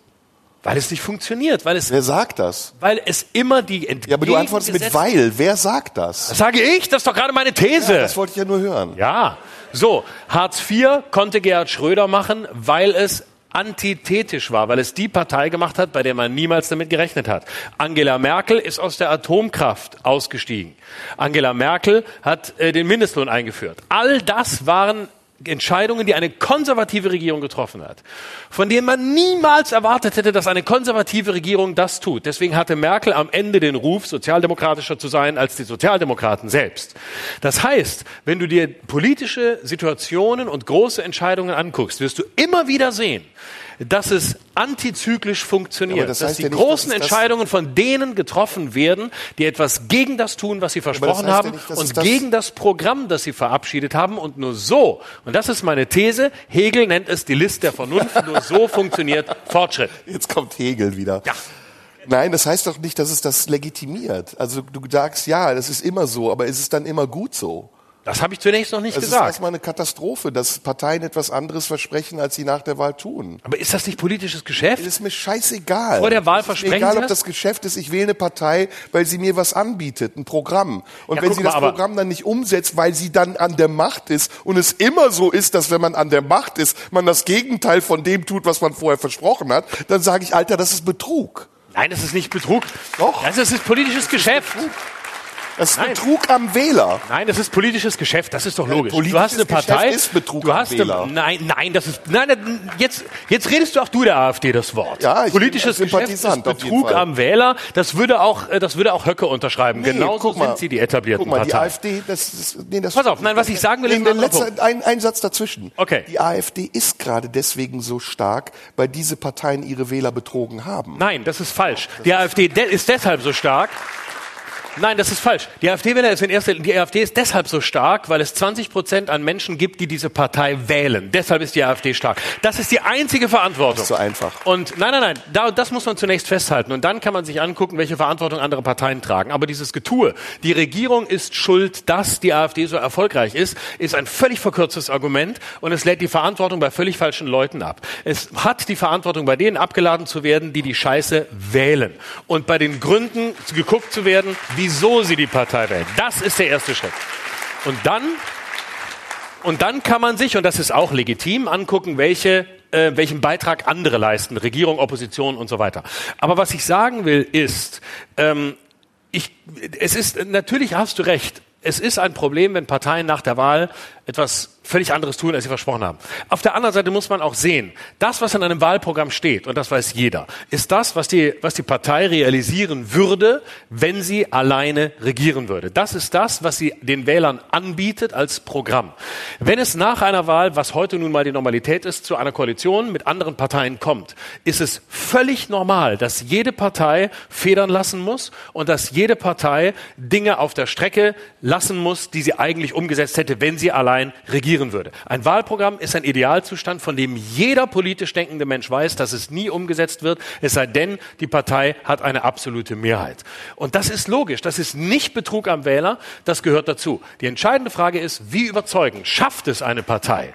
Weil es nicht funktioniert, weil es, Wer sagt das? weil es immer die Ja, aber du antwortest mit weil. Wer sagt das? Das sage ich, das ist doch gerade meine These. Ja, das wollte ich ja nur hören. Ja, so, Hartz IV konnte Gerhard Schröder machen, weil es antithetisch war, weil es die Partei gemacht hat, bei der man niemals damit gerechnet hat. Angela Merkel ist aus der Atomkraft ausgestiegen. Angela Merkel hat äh, den Mindestlohn eingeführt. All das waren Entscheidungen, die eine konservative Regierung getroffen hat, von denen man niemals erwartet hätte, dass eine konservative Regierung das tut. Deswegen hatte Merkel am Ende den Ruf, sozialdemokratischer zu sein als die Sozialdemokraten selbst. Das heißt, wenn du dir politische Situationen und große Entscheidungen anguckst, wirst du immer wieder sehen, dass es antizyklisch funktioniert, Aber das dass heißt die ja nicht, großen dass das- Entscheidungen von denen getroffen werden, die etwas gegen das tun, was sie versprochen heißt ja haben nicht, dass es und das- gegen das Programm, das sie verabschiedet haben. Und nur so, und das ist meine These, Hegel nennt es die List der Vernunft, nur so [laughs] funktioniert Fortschritt. Jetzt kommt Hegel wieder. Ja. Nein, das heißt doch nicht, dass es das legitimiert. Also du sagst, ja, das ist immer so, aber ist es dann immer gut so? Das habe ich zunächst noch nicht Es ist gesagt. erstmal eine Katastrophe, dass Parteien etwas anderes versprechen, als sie nach der Wahl tun. Aber ist das nicht politisches Geschäft? Es ist mir scheißegal. Vor der Wahl ist versprechen Egal, Sie ob das? das Geschäft ist, ich wähle eine Partei, weil sie mir was anbietet, ein Programm. Und Ja, wenn sie mal, das Programm dann nicht umsetzt, weil sie dann an der Macht ist und es immer so ist, dass wenn man an der Macht ist, man das Gegenteil von dem tut, was man vorher versprochen hat, dann sage ich, Alter, das ist Betrug. Nein, das ist nicht Betrug. Doch. Das ist, das ist politisches Geschäft. Das ist Nein. Betrug am Wähler. Nein, das ist politisches Geschäft. Das ist doch logisch. du politisches hast eine Partei. Geschäft ist Betrug du am hast Wähler. Eine, nein, nein, das ist nein, jetzt jetzt redest du auch du der AfD das Wort. Ja, ich politisches bin Geschäft ist Betrug am Wähler. Das würde auch äh, das würde auch Höcke unterschreiben. Nee, Genauso guck mal, sind sie die etablierten Guck mal, die Parteien. AfD, das ist, nee, das Pass auf, nein, was ich sagen will, nee, ist ein der anderer letzte, ein, ein Satz dazwischen. Okay. Die AfD ist gerade deswegen so stark, weil diese Parteien ihre Wähler betrogen haben. Nein, das ist falsch. Die AfD de ist deshalb so stark. Nein, das ist falsch. Die AfD-Wähler ist in erster die AfD ist deshalb so stark, weil es 20 Prozent an Menschen gibt, die diese Partei wählen. Deshalb ist die AfD stark. Das ist die einzige Verantwortung. so einfach. Und nein, nein, nein, da, das muss man zunächst festhalten. Und dann kann man sich angucken, welche Verantwortung andere Parteien tragen. Aber dieses Getue, die Regierung ist schuld, dass die AfD so erfolgreich ist, ist ein völlig verkürztes Argument und es lädt die Verantwortung bei völlig falschen Leuten ab. Es hat die Verantwortung bei denen abgeladen zu werden, die die Scheiße wählen. Und bei den Gründen geguckt zu werden, wieso sie die Partei wählen. Das ist der erste Schritt. Und dann und dann kann man sich, und das ist auch legitim, angucken, welche äh, welchen Beitrag andere leisten, Regierung, Opposition und so weiter. Aber was ich sagen will, ist, ähm, ich, es ist, natürlich hast du recht, es ist ein Problem, wenn Parteien nach der Wahl etwas völlig anderes tun, als sie versprochen haben. Auf der anderen Seite muss man auch sehen, das, was in einem Wahlprogramm steht, und das weiß jeder, ist das, was die, was die Partei realisieren würde, wenn sie alleine regieren würde. Das ist das, was sie den Wählern anbietet als Programm. Wenn es nach einer Wahl, was heute nun mal die Normalität ist, zu einer Koalition mit anderen Parteien kommt, ist es völlig normal, dass jede Partei federn lassen muss und dass jede Partei Dinge auf der Strecke lassen muss, die sie eigentlich umgesetzt hätte, wenn sie allein regieren würde. Ein Wahlprogramm ist ein Idealzustand, von dem jeder politisch denkende Mensch weiß, dass es nie umgesetzt wird, es sei denn, die Partei hat eine absolute Mehrheit. Und das ist logisch. Das ist nicht Betrug am Wähler. Das gehört dazu. Die entscheidende Frage ist, wie überzeugen schafft es eine Partei?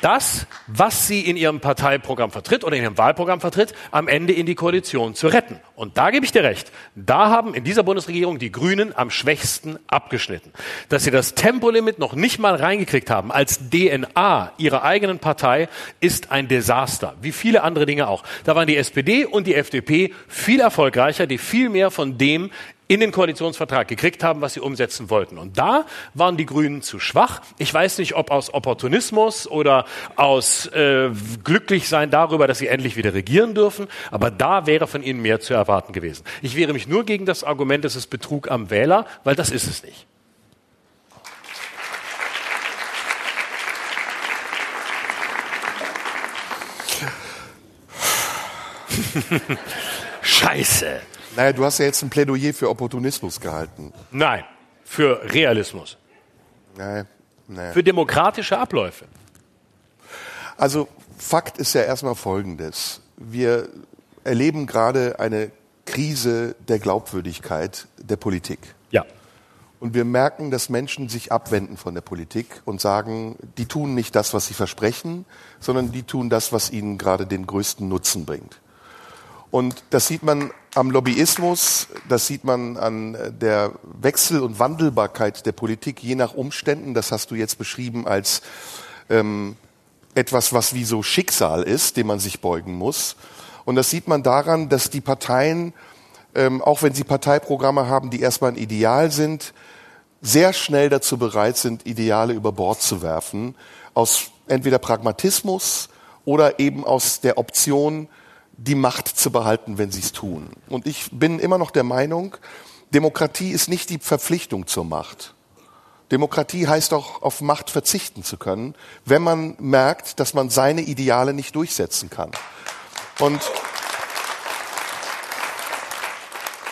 Das, was sie in ihrem Parteiprogramm vertritt oder in ihrem Wahlprogramm vertritt, am Ende in die Koalition zu retten. Und da gebe ich dir recht. Da haben in dieser Bundesregierung die Grünen am schwächsten abgeschnitten. Dass sie das Tempolimit noch nicht mal reingekriegt haben als DNA ihrer eigenen Partei, ist ein Desaster. Wie viele andere Dinge auch. Da waren die SPD und die FDP viel erfolgreicher, die viel mehr von dem in den Koalitionsvertrag gekriegt haben, was sie umsetzen wollten. Und da waren die Grünen zu schwach. Ich weiß nicht, ob aus Opportunismus oder aus äh, Glücklichsein darüber, dass sie endlich wieder regieren dürfen, aber da wäre von ihnen mehr zu erwarten gewesen. Ich wehre mich nur gegen das Argument, es ist Betrug am Wähler, weil das ist es nicht. [laughs] Scheiße. Naja, du hast ja jetzt ein Plädoyer für Opportunismus gehalten. Nein, für Realismus. Nein, nein. Für demokratische Abläufe. Also Fakt ist ja erstmal Folgendes. Wir erleben gerade eine Krise der Glaubwürdigkeit der Politik. Ja. Und wir merken, dass Menschen sich abwenden von der Politik und sagen, die tun nicht das, was sie versprechen, sondern die tun das, was ihnen gerade den größten Nutzen bringt. Und das sieht man am Lobbyismus, das sieht man an der Wechsel- und Wandelbarkeit der Politik je nach Umständen. Das hast du jetzt beschrieben als ähm, etwas, was wie so Schicksal ist, dem man sich beugen muss. Und das sieht man daran, dass die Parteien, ähm, auch wenn sie Parteiprogramme haben, die erstmal ein Ideal sind, sehr schnell dazu bereit sind, Ideale über Bord zu werfen, aus entweder Pragmatismus oder eben aus der Option, die Macht zu behalten, wenn sie es tun. Und ich bin immer noch der Meinung, Demokratie ist nicht die Verpflichtung zur Macht. Demokratie heißt auch, auf Macht verzichten zu können, wenn man merkt, dass man seine Ideale nicht durchsetzen kann. Und,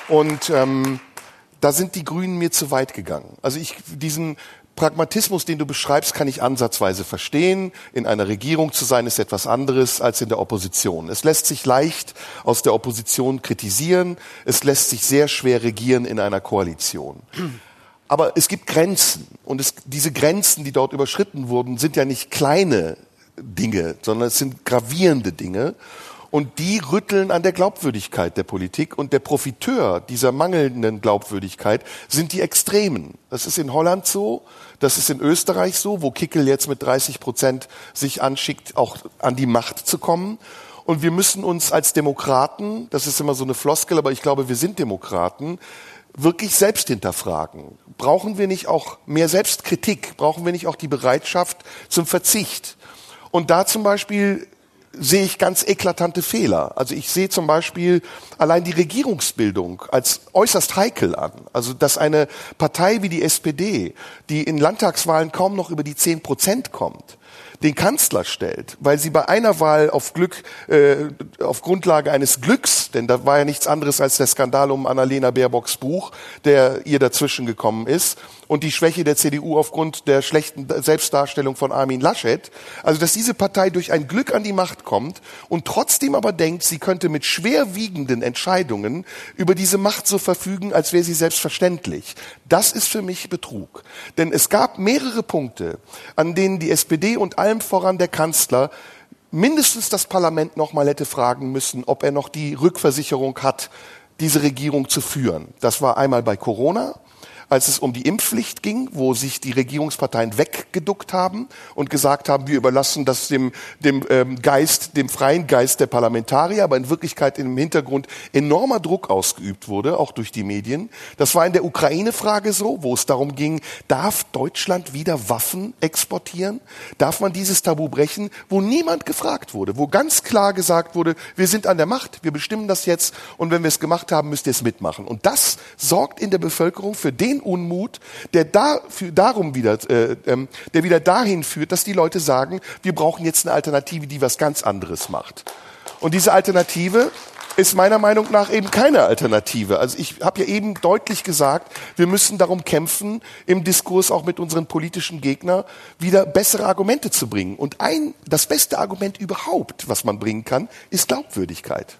und ähm, da sind die Grünen mir zu weit gegangen. Also ich diesen Pragmatismus, den du beschreibst, kann ich ansatzweise verstehen. In einer Regierung zu sein, ist etwas anderes als in der Opposition. Es lässt sich leicht aus der Opposition kritisieren. Es lässt sich sehr schwer regieren in einer Koalition. Aber es gibt Grenzen. Und es, diese Grenzen, die dort überschritten wurden, sind ja nicht kleine Dinge, sondern es sind gravierende Dinge. Und die rütteln an der Glaubwürdigkeit der Politik. Und der Profiteur dieser mangelnden Glaubwürdigkeit sind die Extremen. Das ist in Holland so, das ist in Österreich so, wo Kickel jetzt mit 30 Prozent sich anschickt, auch an die Macht zu kommen. Und wir müssen uns als Demokraten, das ist immer so eine Floskel, aber ich glaube, wir sind Demokraten, wirklich selbst hinterfragen. Brauchen wir nicht auch mehr Selbstkritik? Brauchen wir nicht auch die Bereitschaft zum Verzicht? Und da zum Beispiel sehe ich ganz eklatante Fehler. Also ich sehe zum Beispiel allein die Regierungsbildung als äußerst heikel an. Also dass eine Partei wie die SPD, die in Landtagswahlen kaum noch über die zehn Prozent kommt, den Kanzler stellt, weil sie bei einer Wahl auf Glück, äh, auf Grundlage eines Glücks, denn da war ja nichts anderes als der Skandal um Annalena Baerbocks Buch, der ihr dazwischen gekommen ist, und die Schwäche der CDU aufgrund der schlechten Selbstdarstellung von Armin Laschet. Also, dass diese Partei durch ein Glück an die Macht kommt und trotzdem aber denkt, sie könnte mit schwerwiegenden Entscheidungen über diese Macht so verfügen, als wäre sie selbstverständlich. Das ist für mich Betrug. Denn es gab mehrere Punkte, an denen die SPD und allem voran der Kanzler mindestens das Parlament noch mal hätte fragen müssen, ob er noch die Rückversicherung hat, diese Regierung zu führen. Das war einmal bei Corona, als es um die Impfpflicht ging, wo sich die Regierungsparteien weggeduckt haben und gesagt haben, wir überlassen das dem, dem ähm, Geist, dem freien Geist der Parlamentarier, aber in Wirklichkeit im Hintergrund enormer Druck ausgeübt wurde, auch durch die Medien. Das war in der Ukraine-Frage so, wo es darum ging, darf Deutschland wieder Waffen exportieren? Darf man dieses Tabu brechen, wo niemand gefragt wurde, wo ganz klar gesagt wurde, wir sind an der Macht, wir bestimmen das jetzt und wenn wir es gemacht haben, müsst ihr es mitmachen. Und das sorgt in der Bevölkerung für den Unmut, der dafür, darum wieder, äh, ähm, der wieder dahin führt, dass die Leute sagen, wir brauchen jetzt eine Alternative, die was ganz anderes macht. Und diese Alternative ist meiner Meinung nach eben keine Alternative. Also ich habe ja eben deutlich gesagt, wir müssen darum kämpfen, im Diskurs auch mit unseren politischen Gegnern wieder bessere Argumente zu bringen. Und ein, das beste Argument überhaupt, was man bringen kann, ist Glaubwürdigkeit.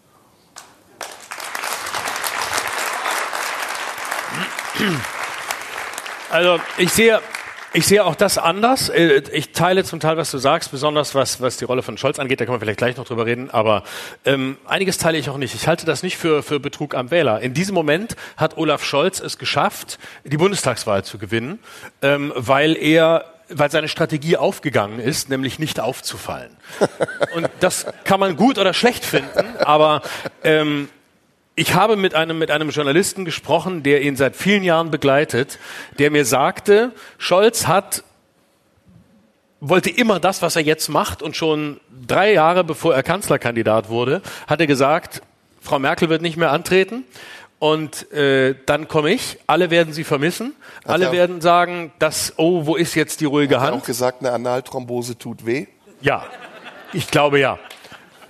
Also ich sehe, ich sehe auch das anders. Äh, Ich teile zum Teil, was du sagst, besonders was, was die Rolle von Scholz angeht. Da können wir vielleicht gleich noch drüber reden. Aber ähm, einiges teile ich auch nicht. Ich halte das nicht für, für Betrug am Wähler. In diesem Moment hat Olaf Scholz es geschafft, die Bundestagswahl zu gewinnen, ähm, weil er weil seine Strategie aufgegangen ist, nämlich nicht aufzufallen. [laughs] Und das kann man gut oder schlecht finden, aber ähm, ich habe mit einem, mit einem Journalisten gesprochen, der ihn seit vielen Jahren begleitet, der mir sagte, Scholz hat wollte immer das, was er jetzt macht und schon drei Jahre bevor er Kanzlerkandidat wurde, hat er gesagt, Frau Merkel wird nicht mehr antreten und äh, dann komme ich, alle werden sie vermissen, alle er- werden sagen, dass, oh, wo ist jetzt die ruhige Hat er Hand? auch gesagt, eine Analthrombose tut weh. Ja, ich glaube ja.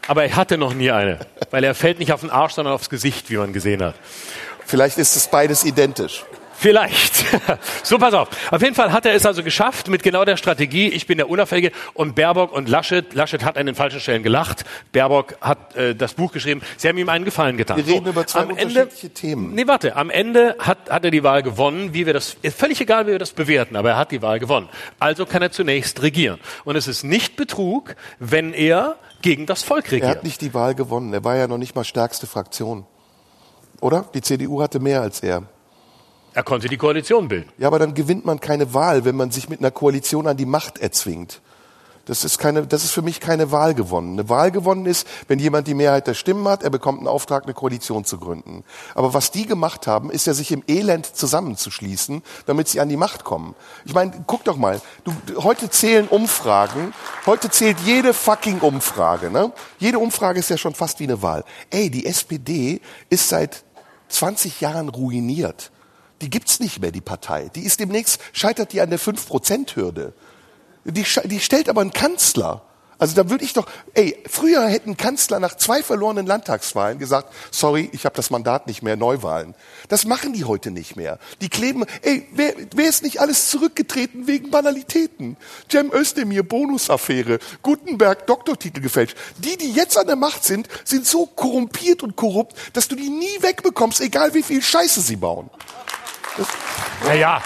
Aber er hatte noch nie eine, weil er fällt nicht auf den Arsch, sondern aufs Gesicht, wie man gesehen hat. Vielleicht ist es beides identisch. Vielleicht. [laughs] So, pass auf. Auf jeden Fall hat er es also geschafft mit genau der Strategie, ich bin der Unauffällige und Baerbock und Laschet, Laschet hat an den falschen Stellen gelacht, Baerbock hat äh, das Buch geschrieben, sie haben ihm einen Gefallen getan. Wir reden über zwei unterschiedliche Themen. Nee, warte, am Ende hat, hat er die Wahl gewonnen, wie wir das, ist völlig egal, wie wir das bewerten, aber er hat die Wahl gewonnen. Also kann er zunächst regieren. Und es ist nicht Betrug, wenn er gegen das Volk Er regiert. hat nicht die Wahl gewonnen. Er war ja noch nicht mal stärkste Fraktion. Oder? Die CDU hatte mehr als er. Er konnte die Koalition bilden. Ja, aber dann gewinnt man keine Wahl, wenn man sich mit einer Koalition an die Macht erzwingt. Das ist, keine, das ist für mich keine Wahl gewonnen. Eine Wahl gewonnen ist, wenn jemand die Mehrheit der Stimmen hat, er bekommt einen Auftrag, eine Koalition zu gründen. Aber was die gemacht haben, ist ja, sich im Elend zusammenzuschließen, damit sie an die Macht kommen. Ich meine, guck doch mal, du, heute zählen Umfragen, heute zählt jede fucking Umfrage. Ne? Jede Umfrage ist ja schon fast wie eine Wahl. Ey, die SPD ist seit 20 Jahren ruiniert. Die gibt's nicht mehr, die Partei. Die ist demnächst, scheitert die an der 5%-Hürde. Die, die stellt aber einen Kanzler. Also da würde ich doch, ey, früher hätten Kanzler nach zwei verlorenen Landtagswahlen gesagt, sorry, ich habe das Mandat nicht mehr, Neuwahlen. Das machen die heute nicht mehr. Die kleben, ey, wer, wer ist nicht alles zurückgetreten wegen Banalitäten? Cem Özdemir, Bonusaffäre, Gutenberg, Doktortitel gefälscht. Die, die jetzt an der Macht sind, sind so korrumpiert und korrupt, dass du die nie wegbekommst, egal wie viel Scheiße sie bauen. Naja.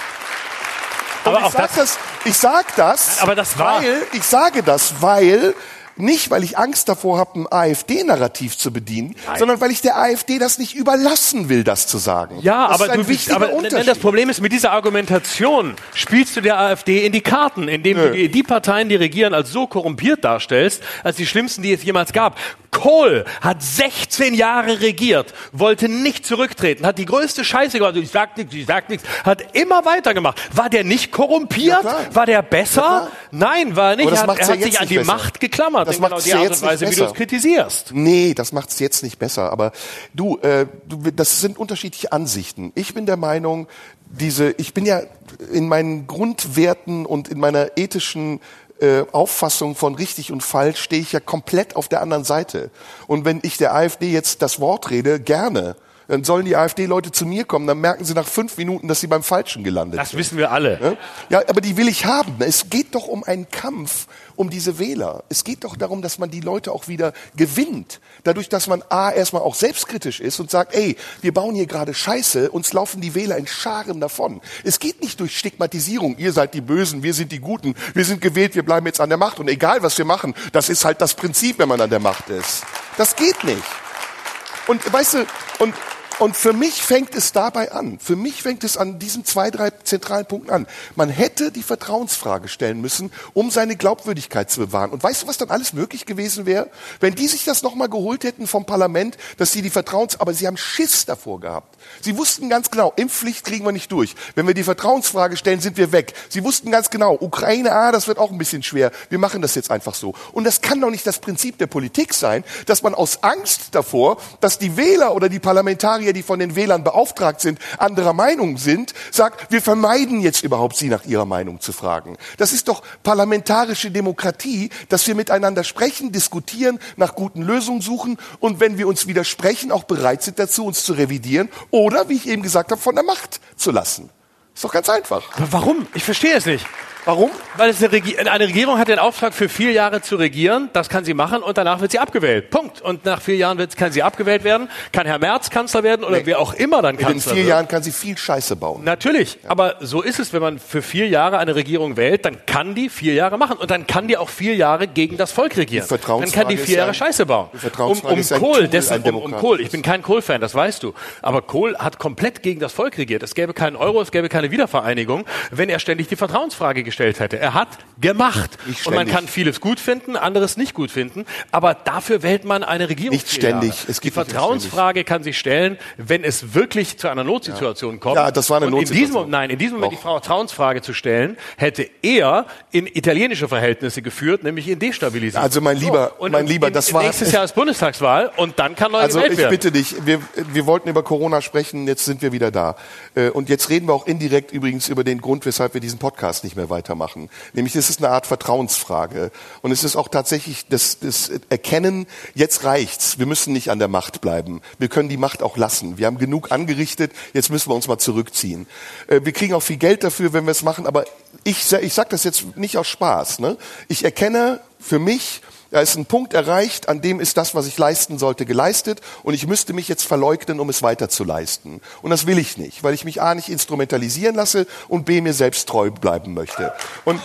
Und Aber ich auch sag das, das, ich sag das, Aber das war- weil, ich sage das, weil, nicht weil ich Angst davor habe, ein AfD-Narrativ zu bedienen, sondern weil ich der AfD das nicht überlassen will, das zu sagen. Ja, das aber du bist, aber nein, das Problem ist, mit dieser Argumentation spielst du der AfD in die Karten, indem du Nö. die, die Parteien, die regieren, als so korrumpiert darstellst, als die schlimmsten, die es jemals gab. Kohl hat 16 Jahre regiert, wollte nicht zurücktreten, hat die größte Scheiße gemacht. Ich sag nichts, ich sag nichts, hat immer weitergemacht. War der nicht korrumpiert? Ja, war der besser? klar. Nein, war er nicht. Er hat, er ja hat sich an die besser. Macht geklammert. Das in genau macht's die ja Art jetzt und Weise, nicht wie du es besser. kritisierst. Nee, das macht's jetzt nicht besser. Aber du, äh, du, das sind unterschiedliche Ansichten. Ich bin der Meinung, diese, ich bin ja in meinen Grundwerten und in meiner ethischen äh, Auffassung von richtig und falsch stehe ich ja komplett auf der anderen Seite. Und wenn ich der AfD jetzt das Wort rede, gerne. Dann sollen die AfD-Leute zu mir kommen, dann merken sie nach fünf Minuten, dass sie beim Falschen gelandet Das sind. wissen wir alle. Ja, aber die will ich haben. Es geht doch um einen Kampf um diese Wähler. Es geht doch darum, dass man die Leute auch wieder gewinnt. Dadurch, dass man A, erstmal auch selbstkritisch ist und sagt, ey, wir bauen hier gerade Scheiße, uns laufen die Wähler in Scharen davon. Es geht nicht durch Stigmatisierung, ihr seid die Bösen, wir sind die Guten, wir sind gewählt, wir bleiben jetzt an der Macht und egal, was wir machen, das ist halt das Prinzip, wenn man an der Macht ist. Das geht nicht. Und weißt du, und, und für mich fängt es dabei an. Für mich fängt es an diesen zwei, drei zentralen Punkten an. Man hätte die Vertrauensfrage stellen müssen, um seine Glaubwürdigkeit zu bewahren. Und weißt du, was dann alles möglich gewesen wäre? Wenn die sich das nochmal geholt hätten vom Parlament, dass sie die Vertrauens, aber sie haben Schiss davor gehabt. Sie wussten ganz genau, Impfpflicht kriegen wir nicht durch. Wenn wir die Vertrauensfrage stellen, sind wir weg. Sie wussten ganz genau, Ukraine, ah, das wird auch ein bisschen schwer. Wir machen das jetzt einfach so. Und das kann doch nicht das Prinzip der Politik sein, dass man aus Angst davor, dass die Wähler oder die Parlamentarier, die von den Wählern beauftragt sind, anderer Meinung sind, sagt, wir vermeiden jetzt überhaupt sie nach ihrer Meinung zu fragen. Das ist doch parlamentarische Demokratie, dass wir miteinander sprechen, diskutieren, nach guten Lösungen suchen und wenn wir uns widersprechen, auch bereit sind dazu, uns zu revidieren oder, wie ich eben gesagt habe, von der Macht zu lassen. Ist doch ganz einfach. Aber warum? Ich verstehe es nicht. Warum? Weil es eine, Regi eine Regierung hat den Auftrag, für vier Jahre zu regieren. Das kann sie machen und danach wird sie abgewählt. Punkt. Und nach vier Jahren wird, kann sie abgewählt werden. Kann Herr Merz Kanzler werden oder Nee. wer auch immer dann In den Kanzler vier wird. Jahren kann sie viel Scheiße bauen. Natürlich, aber so ist es, wenn man für vier Jahre eine Regierung wählt, dann kann die vier Jahre machen und dann kann die auch vier Jahre gegen das Volk regieren. Die Dann kann die vier Jahre ein- Scheiße bauen. Um, um Kohl, dessen, um, um Kohl. Ich bin kein Kohl-Fan, das weißt du. Aber Kohl hat komplett gegen das Volk regiert. Es gäbe keinen Euro, es gäbe keine Wiedervereinigung, wenn er ständig die Vertrauensfrage gestellt hätte. Er hat gemacht. Nicht Und man kann vieles gut finden, anderes nicht gut finden. Aber dafür wählt man eine Regierung. Nicht ständig. Es die gibt nicht Vertrauensfrage kann sich stellen, wenn es wirklich zu einer Notsituation kommt. Ja, das war eine Und in diesem, Notsituation. Nein, in diesem Moment Doch. die Vertrauensfrage zu stellen, hätte er in italienische Verhältnisse geführt, nämlich in Destabilisierung. Also mein Lieber, und mein Lieber, das war- nächstes Jahr ist Bundestagswahl und dann kann neu Also gewählt ich werden. bitte dich, wir, wir wollten über Corona sprechen, jetzt sind wir wieder da. Äh, Und jetzt reden wir auch indirekt übrigens über den Grund, weshalb wir diesen Podcast nicht mehr weitermachen. Nämlich es ist eine Art Vertrauensfrage. Und es ist auch tatsächlich das, das Erkennen, jetzt reicht's. Wir müssen nicht an der Macht bleiben. Wir können die Macht auch lassen. Wir haben genug angerichtet, jetzt müssen wir uns mal zurückziehen. Äh, Wir kriegen auch viel Geld dafür, wenn wir es machen, aber ich, ich sage das jetzt nicht aus Spaß. Ne? Ich erkenne für mich, da ist ein Punkt erreicht, an dem ist das, was ich leisten sollte, geleistet und ich müsste mich jetzt verleugnen, um es weiter zu leisten. Und das will ich nicht, weil ich mich A nicht instrumentalisieren lasse und B mir selbst treu bleiben möchte. Und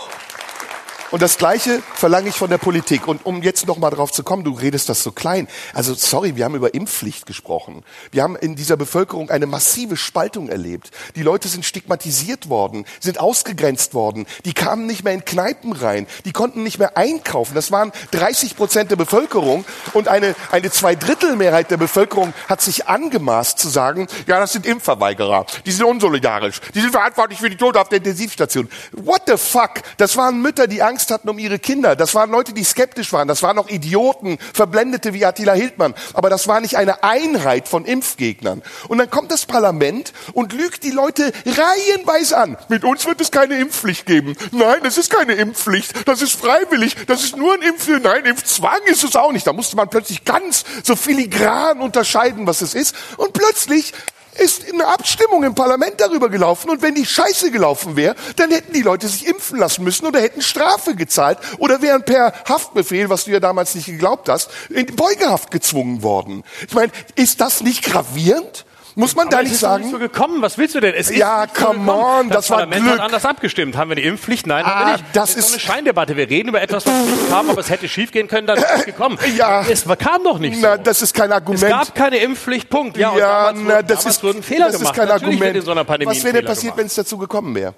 und das Gleiche verlange ich von der Politik. Und um jetzt noch mal drauf zu kommen, du redest das so klein. Also sorry, wir haben über Impfpflicht gesprochen. Wir haben in dieser Bevölkerung eine massive Spaltung erlebt. Die Leute sind stigmatisiert worden, sind ausgegrenzt worden. Die kamen nicht mehr in Kneipen rein. Die konnten nicht mehr einkaufen. Das waren 30 Prozent der Bevölkerung. Und eine, eine Zweidrittelmehrheit der Bevölkerung hat sich angemaßt zu sagen, ja, das sind Impfverweigerer. Die sind unsolidarisch. Die sind verantwortlich für die Tote auf der Intensivstation. What the fuck? Das waren Mütter, die Angst hatten um ihre Kinder. Das waren Leute, die skeptisch waren. Das waren auch Idioten, Verblendete wie Attila Hildmann. Aber das war nicht eine Einheit von Impfgegnern. Und dann kommt das Parlament und lügt die Leute reihenweise an. Mit uns wird es keine Impfpflicht geben. Nein, es ist keine Impfpflicht. Das ist freiwillig. Das ist nur ein Impf. Nein, Impfzwang ist es auch nicht. Da musste man plötzlich ganz so filigran unterscheiden, was es ist. Und plötzlich ist eine Abstimmung im Parlament darüber gelaufen und wenn die Scheiße gelaufen wäre, dann hätten die Leute sich impfen lassen müssen oder hätten Strafe gezahlt oder wären per Haftbefehl, was du ja damals nicht geglaubt hast, in Beugehaft gezwungen worden. Ich meine, ist das nicht gravierend? Muss man da Aber nicht es ist doch nicht sagen? so gekommen. Was willst du denn? Es ist Ja, nicht so come gekommen. on, das war Parlament Glück. hat anders abgestimmt. Haben wir die Impfpflicht? Nein, haben Ah, wir nicht. das doch ist- eine Scheindebatte. Wir reden über etwas, was nicht haben, aber es hätte schiefgehen können, dann ist es gekommen. [laughs] Ja. Es kam doch nicht Na, so. das ist kein es Argument. gab keine Impfpflicht, Punkt. Ja, ja, na, wurden, das ist, wurden Fehler das gemacht. ist kein Natürlich Argument. so Was wäre denn passiert, wenn es dazu gekommen wäre?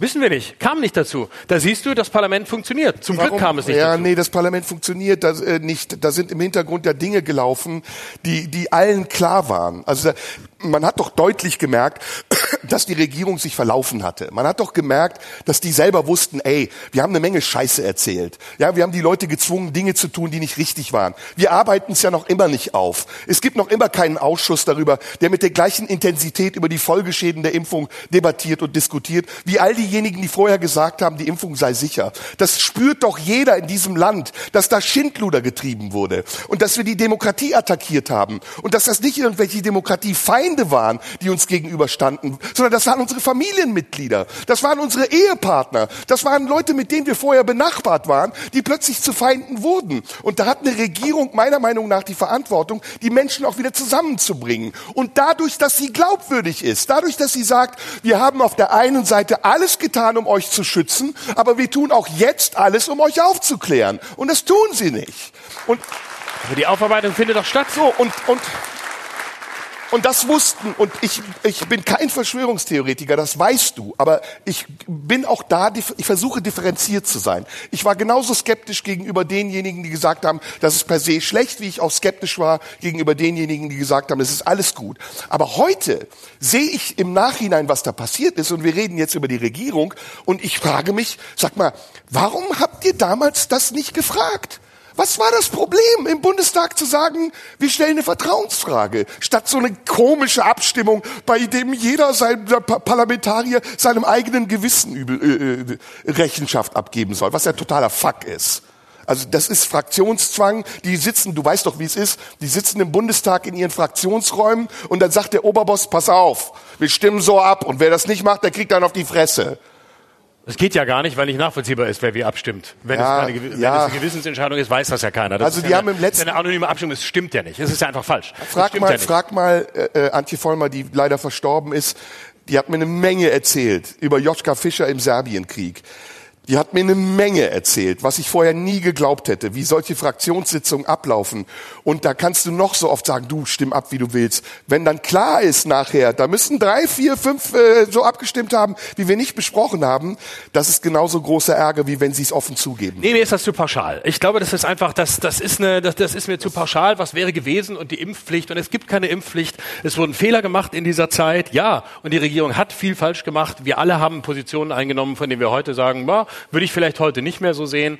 Wissen wir nicht. Kam nicht dazu. Da siehst du, das Parlament funktioniert. Zum Glück kam es nicht ja, dazu. nee, das Parlament funktioniert das, äh, nicht. Da sind im Hintergrund ja Dinge gelaufen, die, die allen klar waren. Also da, man hat doch deutlich gemerkt, [coughs] dass die Regierung sich verlaufen hatte. Man hat doch gemerkt, dass die selber wussten, ey, wir haben eine Menge Scheiße erzählt. Ja, wir haben die Leute gezwungen, Dinge zu tun, die nicht richtig waren. Wir arbeiten es ja noch immer nicht auf. Es gibt noch immer keinen Ausschuss darüber, der mit der gleichen Intensität über die Folgeschäden der Impfung debattiert und diskutiert, wie all diejenigen, die vorher gesagt haben, die Impfung sei sicher. Das spürt doch jeder in diesem Land, dass da Schindluder getrieben wurde und dass wir die Demokratie attackiert haben und dass das nicht irgendwelche Demokratiefeinde waren, die uns gegenüberstanden, sondern das waren unsere Familienmitglieder, das waren unsere Ehepartner, das waren Leute, mit denen wir vorher benachbart waren, die plötzlich zu Feinden wurden. Und da hat eine Regierung meiner Meinung nach die Verantwortung, die Menschen auch wieder zusammenzubringen. Und dadurch, dass sie glaubwürdig ist, dadurch, dass sie sagt, wir haben auf der einen Seite alles getan, um euch zu schützen, aber wir tun auch jetzt alles, um euch aufzuklären. Und das tun sie nicht. Und Aber die Aufarbeitung findet doch statt. so, und, und Und das wussten, und ich, ich bin kein Verschwörungstheoretiker, das weißt du, aber ich bin auch da, ich versuche differenziert zu sein. Ich war genauso skeptisch gegenüber denjenigen, die gesagt haben, das ist per se schlecht, wie ich auch skeptisch war gegenüber denjenigen, die gesagt haben, es ist alles gut. Aber heute sehe ich im Nachhinein, was da passiert ist, und wir reden jetzt über die Regierung, und ich frage mich, sag mal, warum habt ihr damals das nicht gefragt? Was war das Problem im Bundestag zu sagen, wir stellen eine Vertrauensfrage, statt so eine komische Abstimmung, bei dem jeder sein Parlamentarier seinem eigenen Gewissen äh, äh, Rechenschaft abgeben soll, was ja totaler Fuck ist. Also das ist Fraktionszwang. Die sitzen, du weißt doch, wie es ist, die sitzen im Bundestag in ihren Fraktionsräumen und dann sagt der Oberboss, pass auf, wir stimmen so ab und wer das nicht macht, der kriegt dann auf die Fresse. Es geht ja gar nicht, weil nicht nachvollziehbar ist, wer wie abstimmt. Wenn, Ja, es, Gewi- wenn ja. es eine Gewissensentscheidung ist, weiß das ja keiner. Das Also ist die ja haben eine, im letzten- das ist eine anonyme Abstimmung, es stimmt ja nicht. Es ist ja einfach falsch. Frag mal, frag mal äh, äh, Antje Vollmer, die leider verstorben ist. Die hat mir eine Menge erzählt über Joschka Fischer im Serbienkrieg. Die hat mir eine Menge erzählt, was ich vorher nie geglaubt hätte, wie solche Fraktionssitzungen ablaufen. Und da kannst du noch so oft sagen, du stimm ab, wie du willst. Wenn dann klar ist nachher, da müssen drei, vier, fünf äh, so abgestimmt haben, wie wir nicht besprochen haben, das ist genauso großer Ärger, wie wenn sie es offen zugeben. Nee, mir ist das zu pauschal. Ich glaube, das ist einfach, das, das, ist eine, das, das ist mir zu pauschal. Was wäre gewesen und die Impfpflicht? Und es gibt keine Impfpflicht. Es wurden Fehler gemacht in dieser Zeit. Ja, und die Regierung hat viel falsch gemacht. Wir alle haben Positionen eingenommen, von denen wir heute sagen, bah, würde ich vielleicht heute nicht mehr so sehen.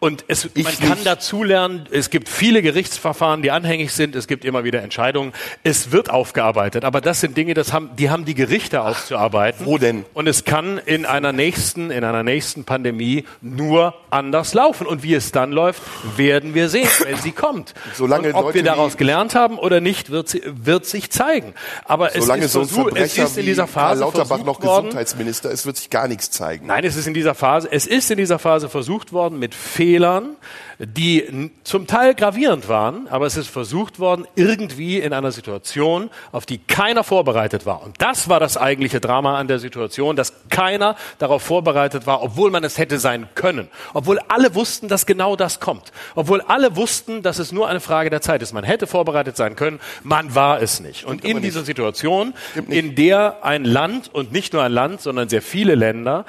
Und es, man kann nicht. dazulernen, es gibt viele Gerichtsverfahren, die anhängig sind, es gibt immer wieder Entscheidungen. Es wird aufgearbeitet, aber das sind Dinge, das haben, die haben die Gerichte aufzuarbeiten. wo denn? Und es kann in einer nächsten, in einer nächsten Pandemie nur anders laufen. Und wie es dann läuft, werden wir sehen, wenn sie kommt. Solange Und ob Leute wir daraus gelernt haben oder nicht, wird, sie, wird sich zeigen. Aber Solange es ist, so es ist in dieser Karl Phase Lauterbach versucht noch worden, Gesundheitsminister ist, wird sich gar nichts zeigen. Nein, es ist in dieser Phase, es ist in dieser Phase versucht worden mit Fehlern, die zum Teil gravierend waren, aber es ist versucht worden, irgendwie in einer Situation, auf die keiner vorbereitet war. Und das war das eigentliche Drama an der Situation, dass keiner darauf vorbereitet war, obwohl man es hätte sein können. Obwohl alle wussten, dass genau das kommt. Obwohl alle wussten, dass es nur eine Frage der Zeit ist. Man hätte vorbereitet sein können, man war es nicht. Und in dieser Situation, in der ein Land und nicht nur ein Land, sondern sehr viele Länder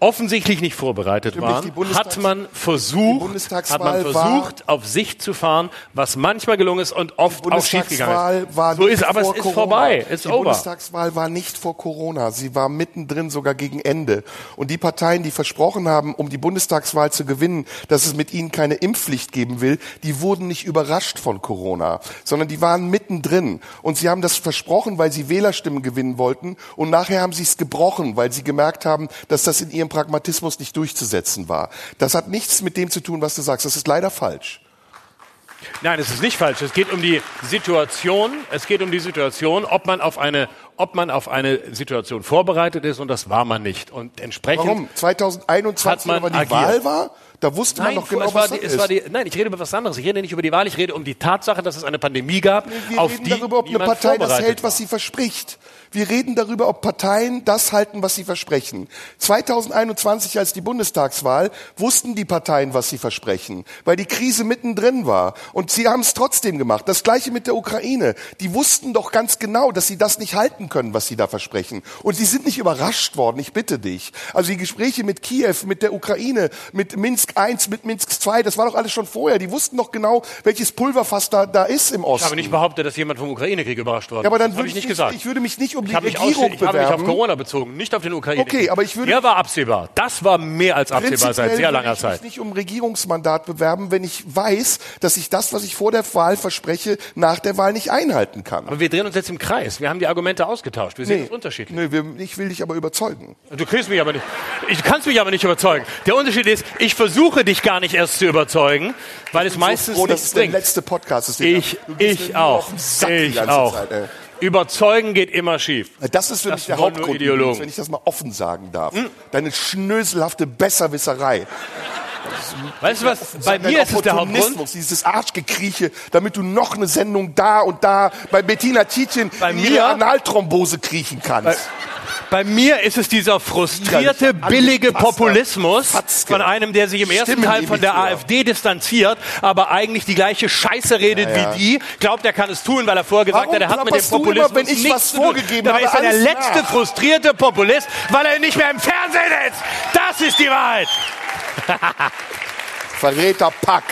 offensichtlich nicht vorbereitet waren, hat man versucht, hat man versucht, auf sich zu fahren, was manchmal gelungen ist und oft auch schiefgegangen ist. war so ist, aber es ist Corona. vorbei, ist die over. Bundestagswahl war nicht vor Corona. Sie war mittendrin, sogar gegen Ende. Und die Parteien, die versprochen haben, um die Bundestagswahl zu gewinnen, dass es mit ihnen keine Impfpflicht geben will, die wurden nicht überrascht von Corona, sondern die waren mittendrin. Und sie haben das versprochen, weil sie Wählerstimmen gewinnen wollten. Und nachher haben sie es gebrochen, weil sie gemerkt haben, dass das in ihrem Pragmatismus nicht durchzusetzen war. Das hat nichts mit dem zu tun, was du sagst. Das ist leider falsch. Nein, es ist nicht falsch. Es geht um die Situation. Es geht um die Situation, ob man auf eine, ob man auf eine Situation vorbereitet ist und das war man nicht. Und entsprechend. Warum? 2021, hat man wenn die agiert. Wahl war, da wusste man Nein, doch genau, es war was die, das es war ist. die, nein, ich rede über was anderes. Ich rede nicht über die Wahl, ich rede um die Tatsache, dass es eine Pandemie gab, Wir auf reden die darüber, ob eine Partei das hält, war. was sie verspricht. Wir reden darüber, ob Parteien das halten, was sie versprechen. 2021, als die Bundestagswahl, wussten die Parteien, was sie versprechen, weil die Krise mittendrin war. Und sie haben es trotzdem gemacht. Das Gleiche mit der Ukraine. Die wussten doch ganz genau, dass sie das nicht halten können, was sie da versprechen. Und sie sind nicht überrascht worden, ich bitte dich. Also die Gespräche mit Kiew, mit der Ukraine, mit Minsk I, mit Minsk II, das war doch alles schon vorher. Die wussten doch genau, welches Pulverfass da, da ist im Osten. Ich habe nicht behauptet, dass jemand vom Ukraine-Krieg überrascht worden Ja, aber dann ist. Das würde ich ich nicht nicht- gesagt. ich würde mich nicht um die ich habe mich, Regierung ausschli- ich habe mich auf bewerben. Corona bezogen, nicht auf den Ukraine. Okay, aber ich würde- Der war absehbar. Das war mehr als absehbar seit sehr langer ich Zeit. mich nicht um Regierungsmandat bewerben, wenn ich weiß, dass ich das, was ich vor der Wahl verspreche, nach der Wahl nicht einhalten kann. Aber wir drehen uns jetzt im Kreis. Wir haben die Argumente ausgetauscht. Wir sehen es unterschiedlich. nee wir, ich will dich aber überzeugen. Du kriegst mich aber nicht. Ich kannst mich aber nicht überzeugen. Der Unterschied ist, ich versuche dich gar nicht erst zu überzeugen, weil es meistens so froh, dass nichts es der bringt. letzte Podcast ist. Ich, ich auch. Ich auch. Zeit. Überzeugen geht immer schief. Das ist für Das mich der Hauptgrund, übrigens, wenn ich das mal offen sagen darf. Deine schnöselhafte Besserwisserei. Weißt du was? Bei mir ist es der Hauptgrund. Dieses Arschgekrieche, damit du noch eine Sendung da und da bei Bettina Tietjen Bei in mir- ihre Analthrombose kriechen kannst. Bei mir ist es dieser frustrierte, billige Populismus von einem, der sich im ersten Teil von der. AfD distanziert, aber eigentlich die gleiche Scheiße redet Ja, ja. wie die. Glaubt, er kann es tun, weil er vorher gesagt Warum hat, er hat mit dem du immer, Populismus wenn ich nichts was zu tun. vorgegeben Dabei ist er der letzte nach. frustrierte Populist, weil er nicht mehr im Fernsehen ist. Das ist die Wahrheit. [laughs] Verräterpack.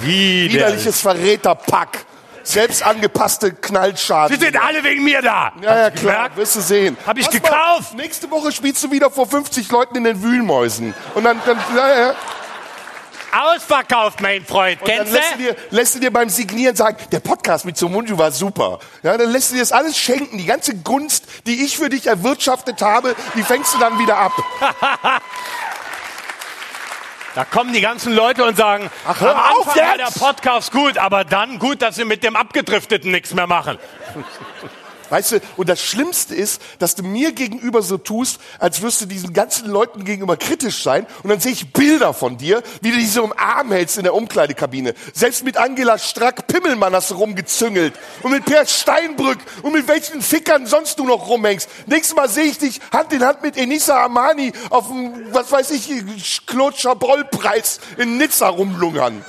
Wie Widerliches Verräterpack. Selbst angepasste Knallschaden. Sie sind alle wegen mir da. Ja, ja, klar, wirst du sehen. Hab ich Pass gekauft. Mal, nächste Woche spielst du wieder vor 50 Leuten in den Wühlmäusen. Und dann, dann, ja, ja. Ausverkauft, mein Freund. Und dann Kennst lässt du, du? dir, lässt du dir beim Signieren sagen, der Podcast mit Somunju war super. Ja, dann lässt du dir das alles schenken. Die ganze Gunst, die ich für dich erwirtschaftet habe, die fängst du dann wieder ab. [laughs] Da kommen die ganzen Leute und sagen, Ach, hör auf Anfang war der jetzt! Podcast gut, aber dann gut, dass sie mit dem Abgedrifteten nichts mehr machen. [laughs] Weißt du, und das Schlimmste ist, dass du mir gegenüber so tust, als wirst du diesen ganzen Leuten gegenüber kritisch sein. Und dann sehe ich Bilder von dir, wie du die so im Arm hältst in der Umkleidekabine. Selbst mit Angela Strack-Pimmelmann hast du rumgezüngelt. Und mit Per Steinbrück und mit welchen Fickern sonst du noch rumhängst. Nächstes Mal sehe ich dich Hand in Hand mit Enisa Amani auf dem, was weiß ich, Claude Chabrol-Preis in Nizza rumlungern.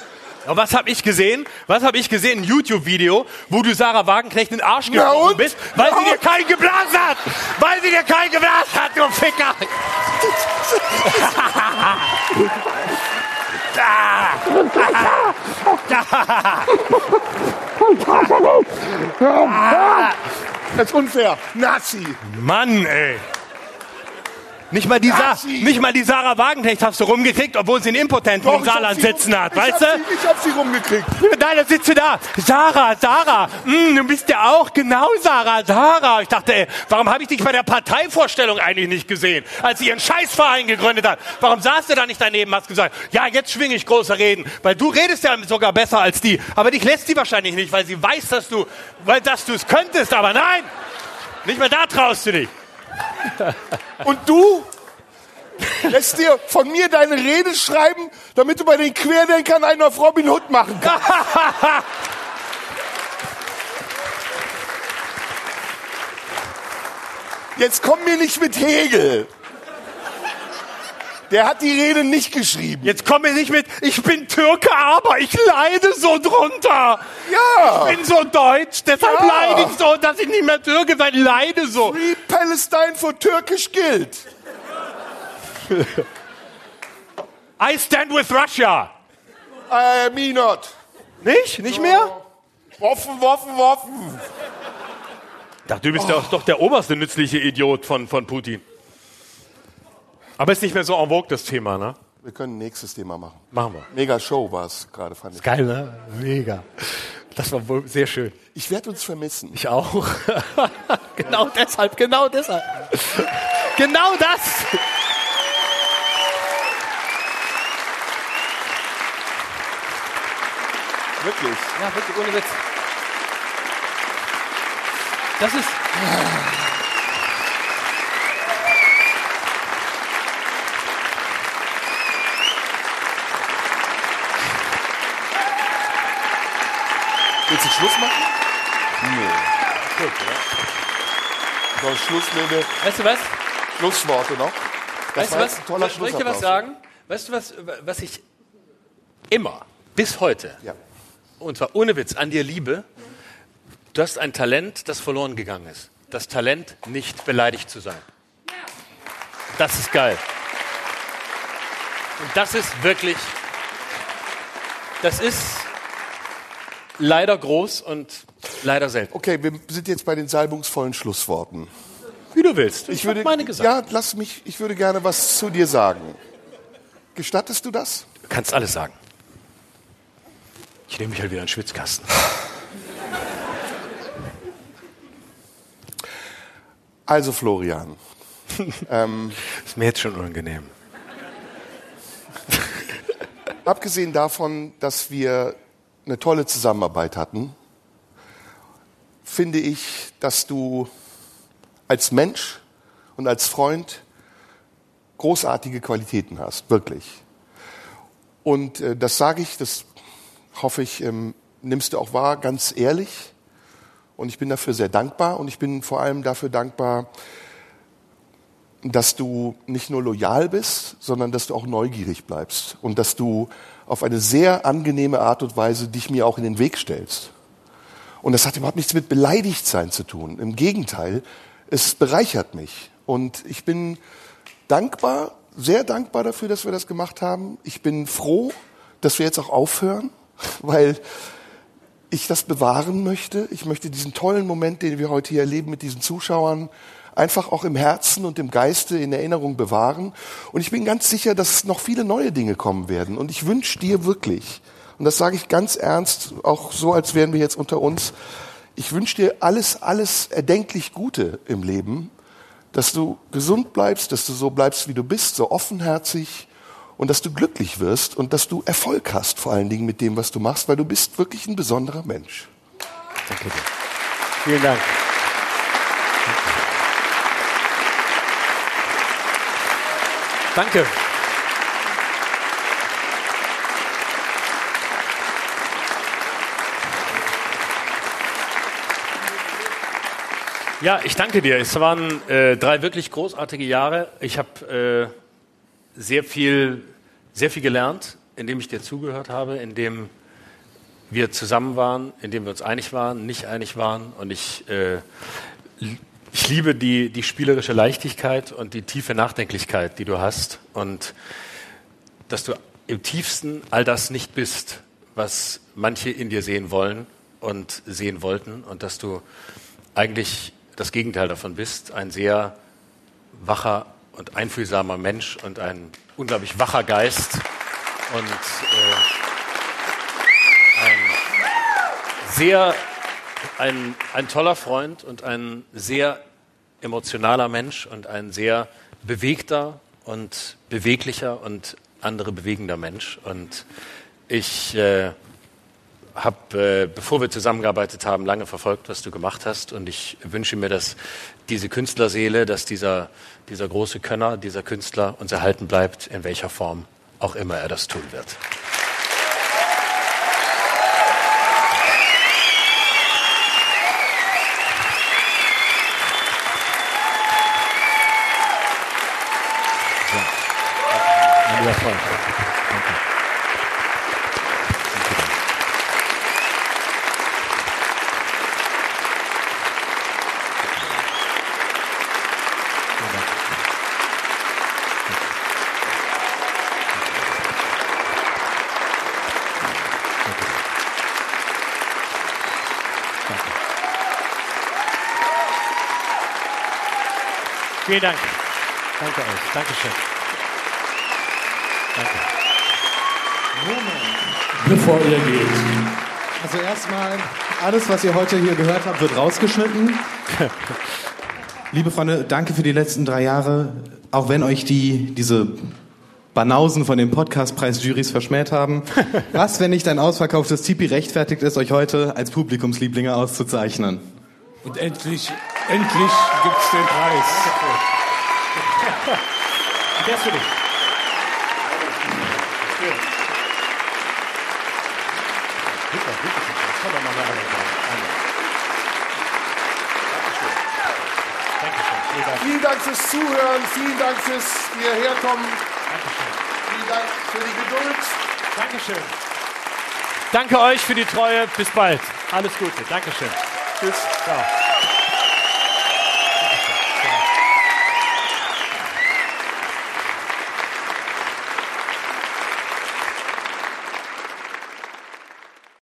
Und was habe ich gesehen? Was habe ich gesehen? Ein YouTube-Video, wo du Sarah Wagenknecht in den Arsch und? bist, weil Na sie dir und? keinen geblasen hat! Weil sie dir keinen geblasen hat, du Ficker! Das ist unfair. Nazi. Mann, ey! Nicht mal, die Sa nicht mal die Sarah Wagenknecht hast du rumgekriegt, obwohl sie einen Impotenten Doch, im Saarland sitzen hat, weißt du? Sie, ich hab sie rumgekriegt. Nein, da sitzt sie da. Sarah, Sarah, mm, du bist ja auch genau Sarah, Sarah. Ich dachte, ey, warum habe ich dich bei der Parteivorstellung eigentlich nicht gesehen, als sie ihren Scheißverein gegründet hat? Warum saß du da nicht daneben, hast gesagt, ja, jetzt schwinge ich große Reden, weil du redest ja sogar besser als die. Aber dich lässt sie wahrscheinlich nicht, weil sie weiß, dass du, weil dass du es könntest. Aber nein, nicht mehr da traust du dich. [laughs] Und du lässt dir von mir deine Rede schreiben, damit du bei den Querdenkern einen auf Robin Hood machen kannst. [laughs] Jetzt komm mir nicht mit Hegel. Der hat die Rede nicht geschrieben. Jetzt komm mir nicht mit, ich bin Türke, aber ich leide so drunter. Ja. Ich bin so deutsch, deshalb Ja. leide ich so, dass ich nicht mehr Türke sein, leide so. Free Palestine for Turkish Guild. [laughs] I stand with Russia. I me not. Nicht? Nicht mehr? Waffen, Waffen, Waffen. Ach, du bist doch, doch der oberste nützliche Idiot von, von Putin. Aber ist nicht mehr so en vogue, das Thema, ne? Wir können nächstes Thema machen. Machen wir. Mega Show war es gerade, fand ich. Geil, ne? Mega. Das war wohl sehr schön. Ich werde uns vermissen. Ich auch. [laughs] genau deshalb, genau deshalb. genau das. Wirklich. Ja, wirklich, ohne Witz. Das ist. Willst du Schluss machen? Nee. Gut, ja. So, Schluss mit den Weißt du was? Schlussworte noch. Das Weißt du was? ein toller Soll ich dir was sagen? Weißt du was, was ich immer, bis heute, Ja. und zwar ohne Witz, an dir liebe? Du hast ein Talent, das verloren gegangen ist. Das Talent, nicht beleidigt zu sein. Das ist geil. Und das ist wirklich, das ist leider groß und leider selten. Okay, wir sind jetzt bei den salbungsvollen Schlussworten. Wie du willst. Ich hab würde, meine gesagt. ja, lass mich, ich würde gerne was zu dir sagen. Gestattest du das? Du kannst alles sagen. Ich nehme mich halt wieder in den Schwitzkasten. Also Florian, [laughs] Ist mir jetzt schon unangenehm. abgesehen davon, dass wir eine tolle Zusammenarbeit hatten, finde ich, dass du als Mensch und als Freund großartige Qualitäten hast, wirklich. Und äh, das sage ich, das hoffe ich, ähm, nimmst du auch wahr, ganz ehrlich. Und ich bin dafür sehr dankbar. Und ich bin vor allem dafür dankbar, dass du nicht nur loyal bist, sondern dass du auch neugierig bleibst. Und dass du auf eine sehr angenehme Art und Weise dich mir auch in den Weg stellst. Und das hat überhaupt nichts mit Beleidigtsein zu tun. Im Gegenteil, es bereichert mich. Und ich bin dankbar, sehr dankbar dafür, dass wir das gemacht haben. Ich bin froh, dass wir jetzt auch aufhören, [laughs] weil ich das bewahren möchte. Ich möchte diesen tollen Moment, den wir heute hier erleben mit diesen Zuschauern, einfach auch im Herzen und im Geiste in Erinnerung bewahren. Und ich bin ganz sicher, dass noch viele neue Dinge kommen werden. Und ich wünsche dir wirklich, und das sage ich ganz ernst, auch so, als wären wir jetzt unter uns, ich wünsche dir alles, alles erdenklich Gute im Leben, dass du gesund bleibst, dass du so bleibst, wie du bist, so offenherzig und dass du glücklich wirst und dass du Erfolg hast, vor allen Dingen mit dem, was du machst, weil du bist wirklich ein besonderer Mensch. Danke dir. Vielen Dank. Danke. Ja, ich danke dir. Es waren äh, drei wirklich großartige Jahre. Ich habe äh, sehr viel, sehr viel gelernt, indem ich dir zugehört habe, indem wir zusammen waren, indem wir uns einig waren, nicht einig waren. Und ich, äh, ich liebe die, die spielerische Leichtigkeit und die tiefe Nachdenklichkeit, die du hast. Und dass du im tiefsten all das nicht bist, was manche in dir sehen wollen und sehen wollten. Und dass du eigentlich das Gegenteil davon bist, ein sehr wacher und einfühlsamer Mensch und ein unglaublich wacher Geist und äh, ein sehr ein, ein toller Freund und ein sehr emotionaler Mensch und ein sehr bewegter und beweglicher und andere bewegender Mensch. Und ich äh, habe, äh, bevor wir zusammengearbeitet haben, lange verfolgt, was du gemacht hast. Und ich wünsche mir, dass diese Künstlerseele, dass dieser, dieser große Könner, dieser Künstler uns erhalten bleibt, in welcher Form auch immer er das tun wird. Freund. Danke. Vielen Dank. Danke euch. Dankeschön. Danke. bevor ihr geht. Also erstmal, alles, was ihr heute hier gehört habt, wird rausgeschnitten. [laughs] Liebe Freunde, danke für die letzten drei Jahre. Auch wenn euch die, diese Banausen von den Podcastpreis-Jurys verschmäht haben. [laughs] Was, wenn nicht ein ausverkauftes Tipi rechtfertigt ist, euch heute als Publikumslieblinge auszuzeichnen? Und endlich, endlich gibt's den Preis. [laughs] Der ist für dich. Vielen Dank fürs Zuhören, vielen Dank fürs hierherkommen. Vielen Dank für die Geduld. Dankeschön. Danke euch für die Treue. Bis bald. Alles Gute. Dankeschön. Tschüss. Ciao.